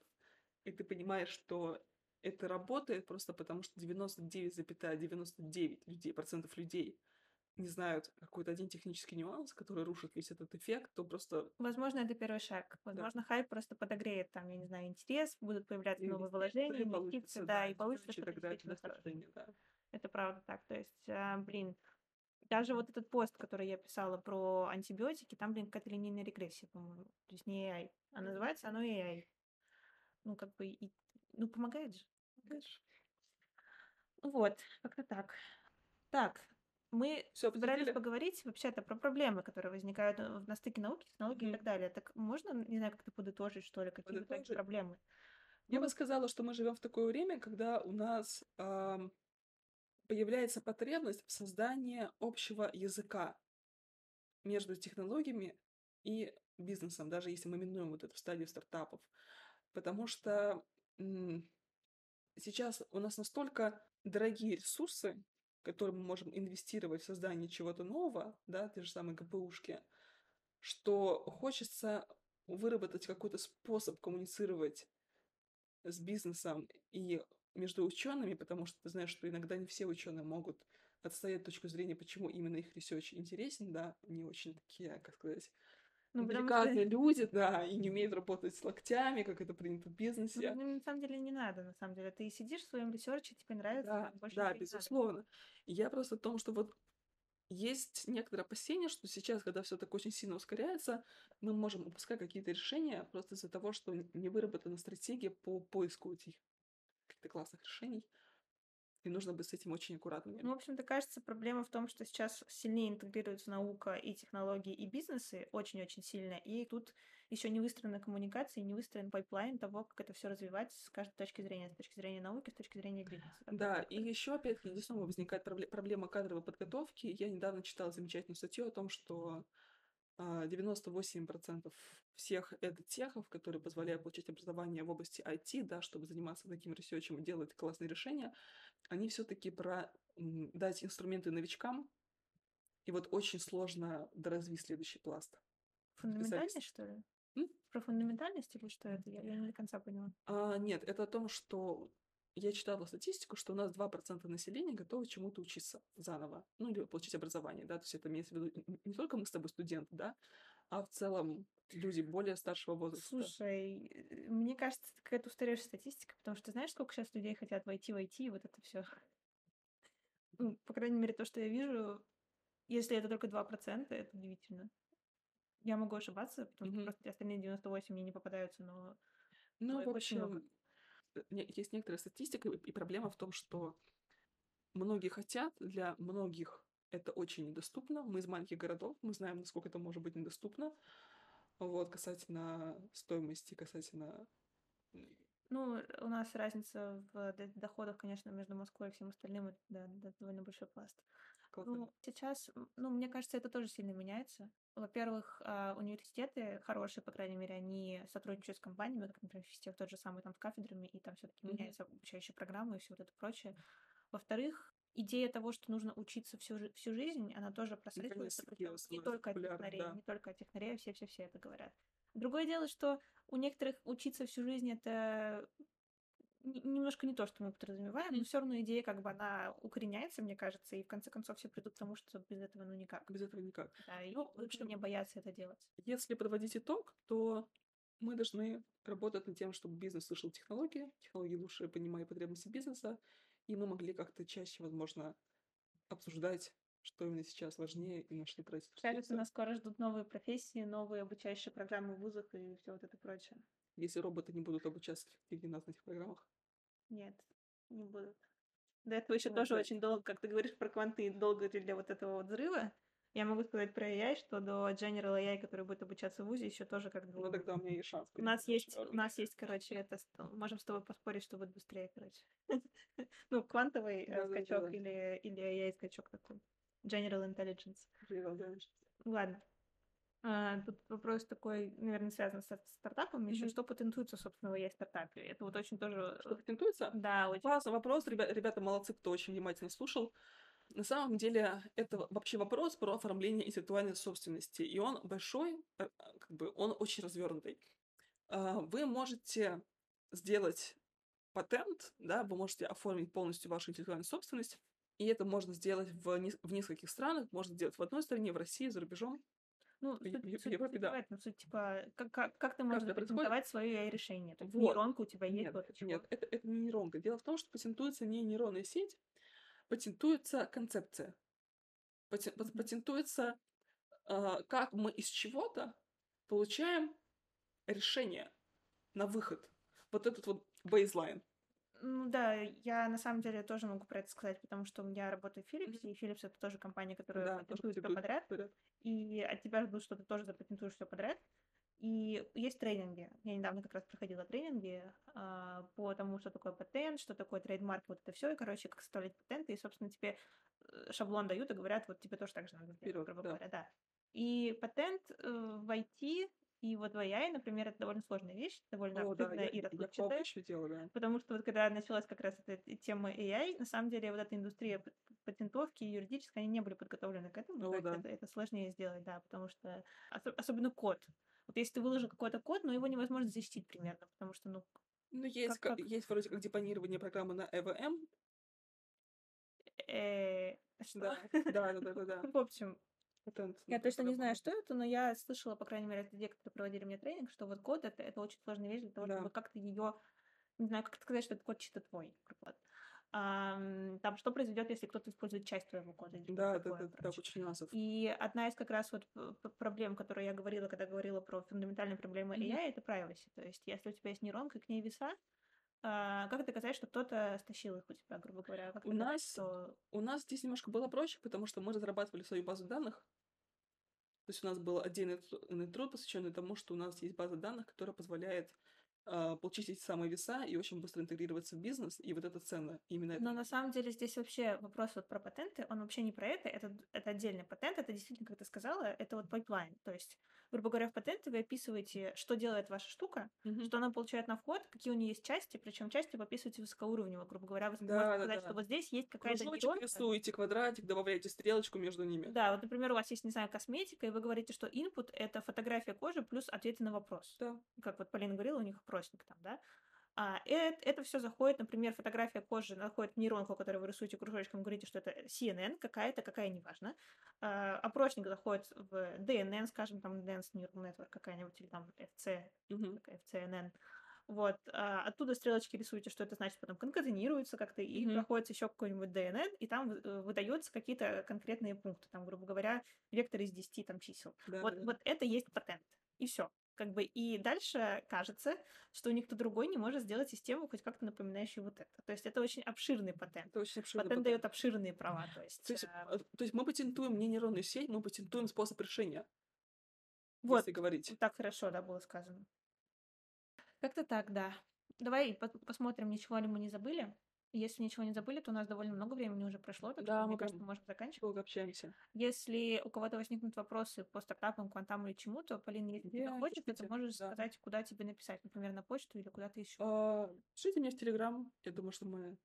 и ты понимаешь, что это работает просто потому, что 99,99 людей, процентов людей не знают какой-то один технический нюанс, который рушит весь этот эффект, то просто Возможно, это первый шаг. Возможно, хайп просто подогреет там, я не знаю, интерес, будут появляться новые вложения, инвестиции получится, да, и да, получится и что-то действительно да. Это правда так. То есть, а, блин, даже вот этот пост, который я писала про антибиотики, там, блин, какая-то линейная регрессия, по-моему. То есть не AI. А называется оно AI. Ну, как бы, и, ну, помогает же. Знаешь, Вот, как-то так. Так, мы Всё собирались поговорить вообще-то про проблемы, которые возникают э, на стыке науки, технологий и Мгм. так далее. Так можно, не знаю, как-то подытожить, что ли, какие в итоге Подытожить? проблемы? Я Ну, бы сказала, что мы живем в такое время, когда у нас ам, появляется потребность в создании общего языка между технологиями и бизнесом, даже если мы минуем вот эту стадию стартапов. Потому что сейчас у нас настолько дорогие ресурсы, которые мы можем инвестировать в создание чего-то нового, да, те же самые GPU шки, что хочется выработать какой-то способ коммуницировать с бизнесом и между учеными, потому что ты знаешь, что иногда не все ученые могут отстоять точку зрения, почему именно их research интересен, да, они очень такие, как сказать, ну, деликатные что люди, да, и не умеют работать с локтями, как это принято в ну, бизнесе. ну, на самом деле не надо, на самом деле. Ты сидишь в своем research е, тебе нравится, Да, больше да, не безусловно. Я просто о том, что вот есть некоторое опасение, что сейчас, когда все так очень сильно ускоряется, мы можем упускать какие-то решения просто из-за того, что не выработана стратегия по поиску этих каких-то классных решений. И нужно быть с этим очень аккуратными. Ну, в общем-то, кажется, проблема в том, что сейчас сильнее интегрируются наука и технологии, и бизнесы очень-очень сильно, и тут еще не выстроена коммуникация, не выстроен pipeline того, как это все развивать с каждой точки зрения, с точки зрения науки, с точки зрения бизнеса. Да, и еще опять-таки здесь снова возникает пробле- проблема кадровой подготовки. Я недавно читала замечательную статью о том, что 98% всех edtech ов, которые позволяют получить образование в области IT, да, чтобы заниматься таким research ем и делать классные решения, они все-таки про дать инструменты новичкам, и вот очень сложно доразвить следующий пласт. Фундаментальность, что ли? М? Про фундаментальность или что это? Я, я не до конца поняла. А, нет, это о том, что я читала статистику, что у нас 2% населения готовы чему-то учиться заново, ну или получить образование, да, то есть это имеется в виду не только мы с тобой студенты, да, а в целом люди более старшего возраста. Слушай, э, мне кажется, это какая-то устаревшая статистика, потому что знаешь, сколько сейчас людей хотят войти в IT, и вот это все. Ну, по крайней мере, то, что я вижу, если это только 2%, это удивительно. Я могу ошибаться, потому что Мгм. просто остальные 98 мне не попадаются, но Ну, ой, в общем, есть некоторая статистика, и проблема в том, что многие хотят, для многих это очень недоступно. Мы из маленьких городов, мы знаем, насколько это может быть недоступно. Вот, касательно стоимости, касательно Ну, у нас разница в доходах, конечно, между Москвой и всем остальным, это да, да, довольно большой пласт. Ну, сейчас, ну, мне кажется, это тоже сильно меняется. Во-первых, а, университеты хорошие, по крайней мере, они сотрудничают с компаниями, как, например, физтех тот же самый там с кафедрами, и там все-таки mm-hmm. меняются обучающие программы и все вот это прочее. Во-вторых, идея того, что нужно учиться всю, всю жизнь, она тоже прослеживается. Не только от технарей, да. не только от технарей, все-все-все это говорят. Другое дело, что у некоторых учиться всю жизнь это немножко не то, что мы подразумеваем, но все равно идея как бы она укореняется, мне кажется, и в конце концов все придут к тому, что без этого ну никак. Без этого никак. Да, и ну, лучше не бояться это делать. Если подводить итог, то мы должны работать над тем, чтобы бизнес слышал технологии, технологии лучше понимая потребности бизнеса, и мы могли как-то чаще, возможно, обсуждать, что именно сейчас важнее и на что тратить. Кажется, нас скоро ждут новые профессии, новые обучающие программы в вузах и все вот это прочее. Если роботы не будут обучаться эффективнее нас на этих программах? Нет, не будут. До этого еще ну, тоже очень долго, как ты говоришь про кванты, долго для вот этого вот взрыва. Я могу сказать про AI, что до General AI, который будет обучаться в ВУЗе, еще тоже как бы... Ну, тогда у меня есть шанс. У нас есть, у нас есть, короче, это... Можем с тобой поспорить, что будет быстрее, короче. ну, квантовый э, скачок или, или AI-скачок такой. General Intelligence. General Intelligence. Ладно. А, тут вопрос такой, наверное, связан с стартапом. Еще mm-hmm. что патентуется, собственно, в AI стартапе? Это вот очень тоже... Что патентуется? Да, очень. Классный вопрос. Ребята, ребята молодцы, кто очень внимательно слушал. На самом деле, это вообще вопрос про оформление интеллектуальной собственности. И он большой, э, как бы он очень развернутый. А, вы можете сделать патент, да, вы можете оформить полностью вашу интеллектуальную собственность, и это можно сделать в, в нескольких странах, можно сделать в одной стране, в России, за рубежом. Ну, суть, в, суть, Европе, да. Этом, суть, типа, как, как, как ты можешь запатентовать свое решение? То есть вот. нейронка у тебя есть? Нет, вот, нет это, это не нейронка. Дело в том, что патентуется не нейронная сеть, патентуется концепция. Патентуется, э, как мы из чего-то получаем решение на выход. Вот этот вот бейзлайн. Ну да, я на самом деле тоже могу про это сказать, потому что я работаю в Philips, mm-hmm. и Philips это тоже компания, которая да, патентует все подряд, подряд, и от тебя ждут, что ты тоже запатентуешь все подряд. И есть тренинги. Я недавно как раз проходила тренинги а, по тому, что такое патент, что такое трейдмарк, вот это все, и, короче, как составлять патенты, и, собственно, тебе э, шаблон дают и говорят, вот тебе тоже так же надо сделать, грубо да. говоря, да. И патент э, в IT и вот в AI, например, это довольно сложная вещь, довольно О, активная да, и расплывчатая. Я да. Потому что вот когда началась как раз эта тема AI, на самом деле вот эта индустрия патентовки юридической, они не были подготовлены к этому. О, да. это, это сложнее сделать, да, потому что особенно код. Вот если ты выложил какой-то код, но его невозможно защитить примерно, потому что, ну... Ну, есть, как, как... есть вроде как депонирование программы на EVM. Э, что? Да, да, да, да, да. В общем, Патент. Я точно не знаю, что это, но я слышала, по крайней мере, от людей, которые проводили мне тренинг, что вот код это, это очень сложная вещь для того, да. чтобы как-то ее, не знаю, как сказать, что этот код чисто твой. Код. А, там что произойдет, если кто-то использует часть твоего кода? Или да, да, да, да, очень нюансов. И одна из как раз вот проблем, которую я говорила, когда говорила про фундаментальные проблемы mm-hmm. AI, это privacy. То есть, если у тебя есть нейронка, к ней веса, а, как доказать, что кто-то стащил их у тебя, грубо говоря? Как у нас, что... у нас здесь немножко было проще, потому что мы разрабатывали свою базу данных. То есть у нас был отдельный труд, посвященный тому, что у нас есть база данных, которая позволяет а, эти самые веса и очень быстро интегрироваться в бизнес, и вот это ценно. Именно Но на самом деле здесь вообще вопрос вот про патенты, он вообще не про это, это, это отдельный патент, это действительно, как ты сказала, это вот pipeline. То есть, грубо говоря, в патенте вы описываете, что делает ваша штука, mm-hmm. что она получает на вход, какие у нее есть части, причем части вы описываете высокоуровнево, грубо говоря, вы да, можете да, сказать, да. что вот здесь есть какая-то нейронка. рисуете квадратик, добавляете стрелочку между ними. Да, вот, например, у вас есть, не знаю, косметика, и вы говорите, что input — это фотография кожи плюс ответы на вопрос. Да. Как вот Полина говорила, у них опросник там, да? А, это, это все заходит, например, фотография кожи находит нейронку, которую вы рисуете кружочком, говорите, что это CNN какая-то, какая неважно. А, опросник заходит в DNN, скажем, там Dance Neural Network какая-нибудь, или там FC, mm-hmm. FCNN. Вот, а, оттуда стрелочки рисуете, что это значит, потом конкатенируется как-то, и mm-hmm. проходит еще какой-нибудь DNN, и там э, выдаются какие-то конкретные пункты, там, грубо говоря, вектор из 10 там чисел. Да, вот, да. вот это есть патент. И все. Как бы и дальше кажется, что никто другой не может сделать систему, хоть как-то напоминающую вот это. То есть это очень обширный патент. Это очень обширный патент. Патент дает обширные права. То есть, то есть, э... то есть мы патентуем не нейронную сеть, мы патентуем способ решения. Вот, если говорить. Так хорошо, да, было сказано. Как-то так, да. Давай посмотрим, ничего ли мы не забыли. Если ничего не забыли, то у нас довольно много времени уже прошло, так да, что, мне кажется, мы можем заканчивать. Долго общаемся. Если у кого-то возникнут вопросы по стартапам, квантам или чему-то, Полина, если ты хочешь, ты можешь да. сказать, куда тебе написать, например, на почту или куда-то еще. А, пишите мне в Телеграм. Я думаю, что мы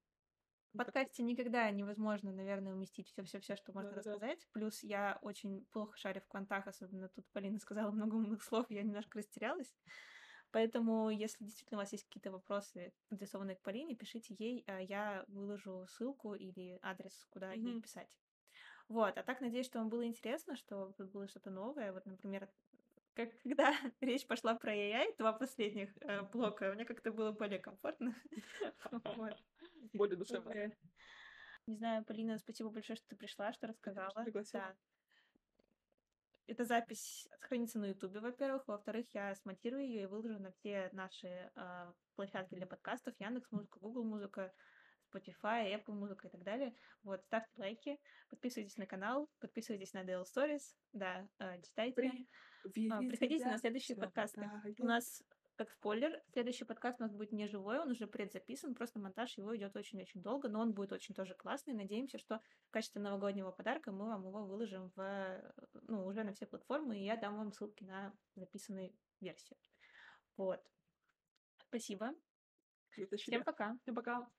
в подкасте никогда невозможно, наверное, уместить все-все-все, что можно да, рассказать. Да. Плюс я очень плохо шарю в квантах, особенно тут Полина сказала много умных слов, я немножко растерялась. Поэтому, если действительно у вас есть какие-то вопросы, адресованные к Полине, пишите ей, а я выложу ссылку или адрес, куда mm-hmm. ей писать. Вот, а так надеюсь, что вам было интересно, что было что-то новое. Вот, например, как, когда речь пошла про AI, два последних э, блока, мне как-то было более комфортно. Более душевно. Не знаю, Полина, спасибо большое, что ты пришла, что рассказала. Да. Эта запись сохранится на Ютубе, во-первых. Во-вторых, я смонтирую ее и выложу на все наши э, площадки для подкастов. Яндекс Музыка, Google Музыка, Spotify, Apple Музыка и так далее. Вот, ставьте лайки, подписывайтесь на канал, подписывайтесь на Dale Stories, да, э, читайте. При... Э, приходите на следующие подкасты. У нас как спойлер, следующий подкаст у нас будет не живой, он уже предзаписан, просто монтаж его идет очень-очень долго, но он будет очень тоже классный. Надеемся, что в качестве новогоднего подарка мы вам его выложим в, ну, уже на все платформы, и я дам вам ссылки на записанную версию. Вот. Спасибо. Всем пока. Всем пока.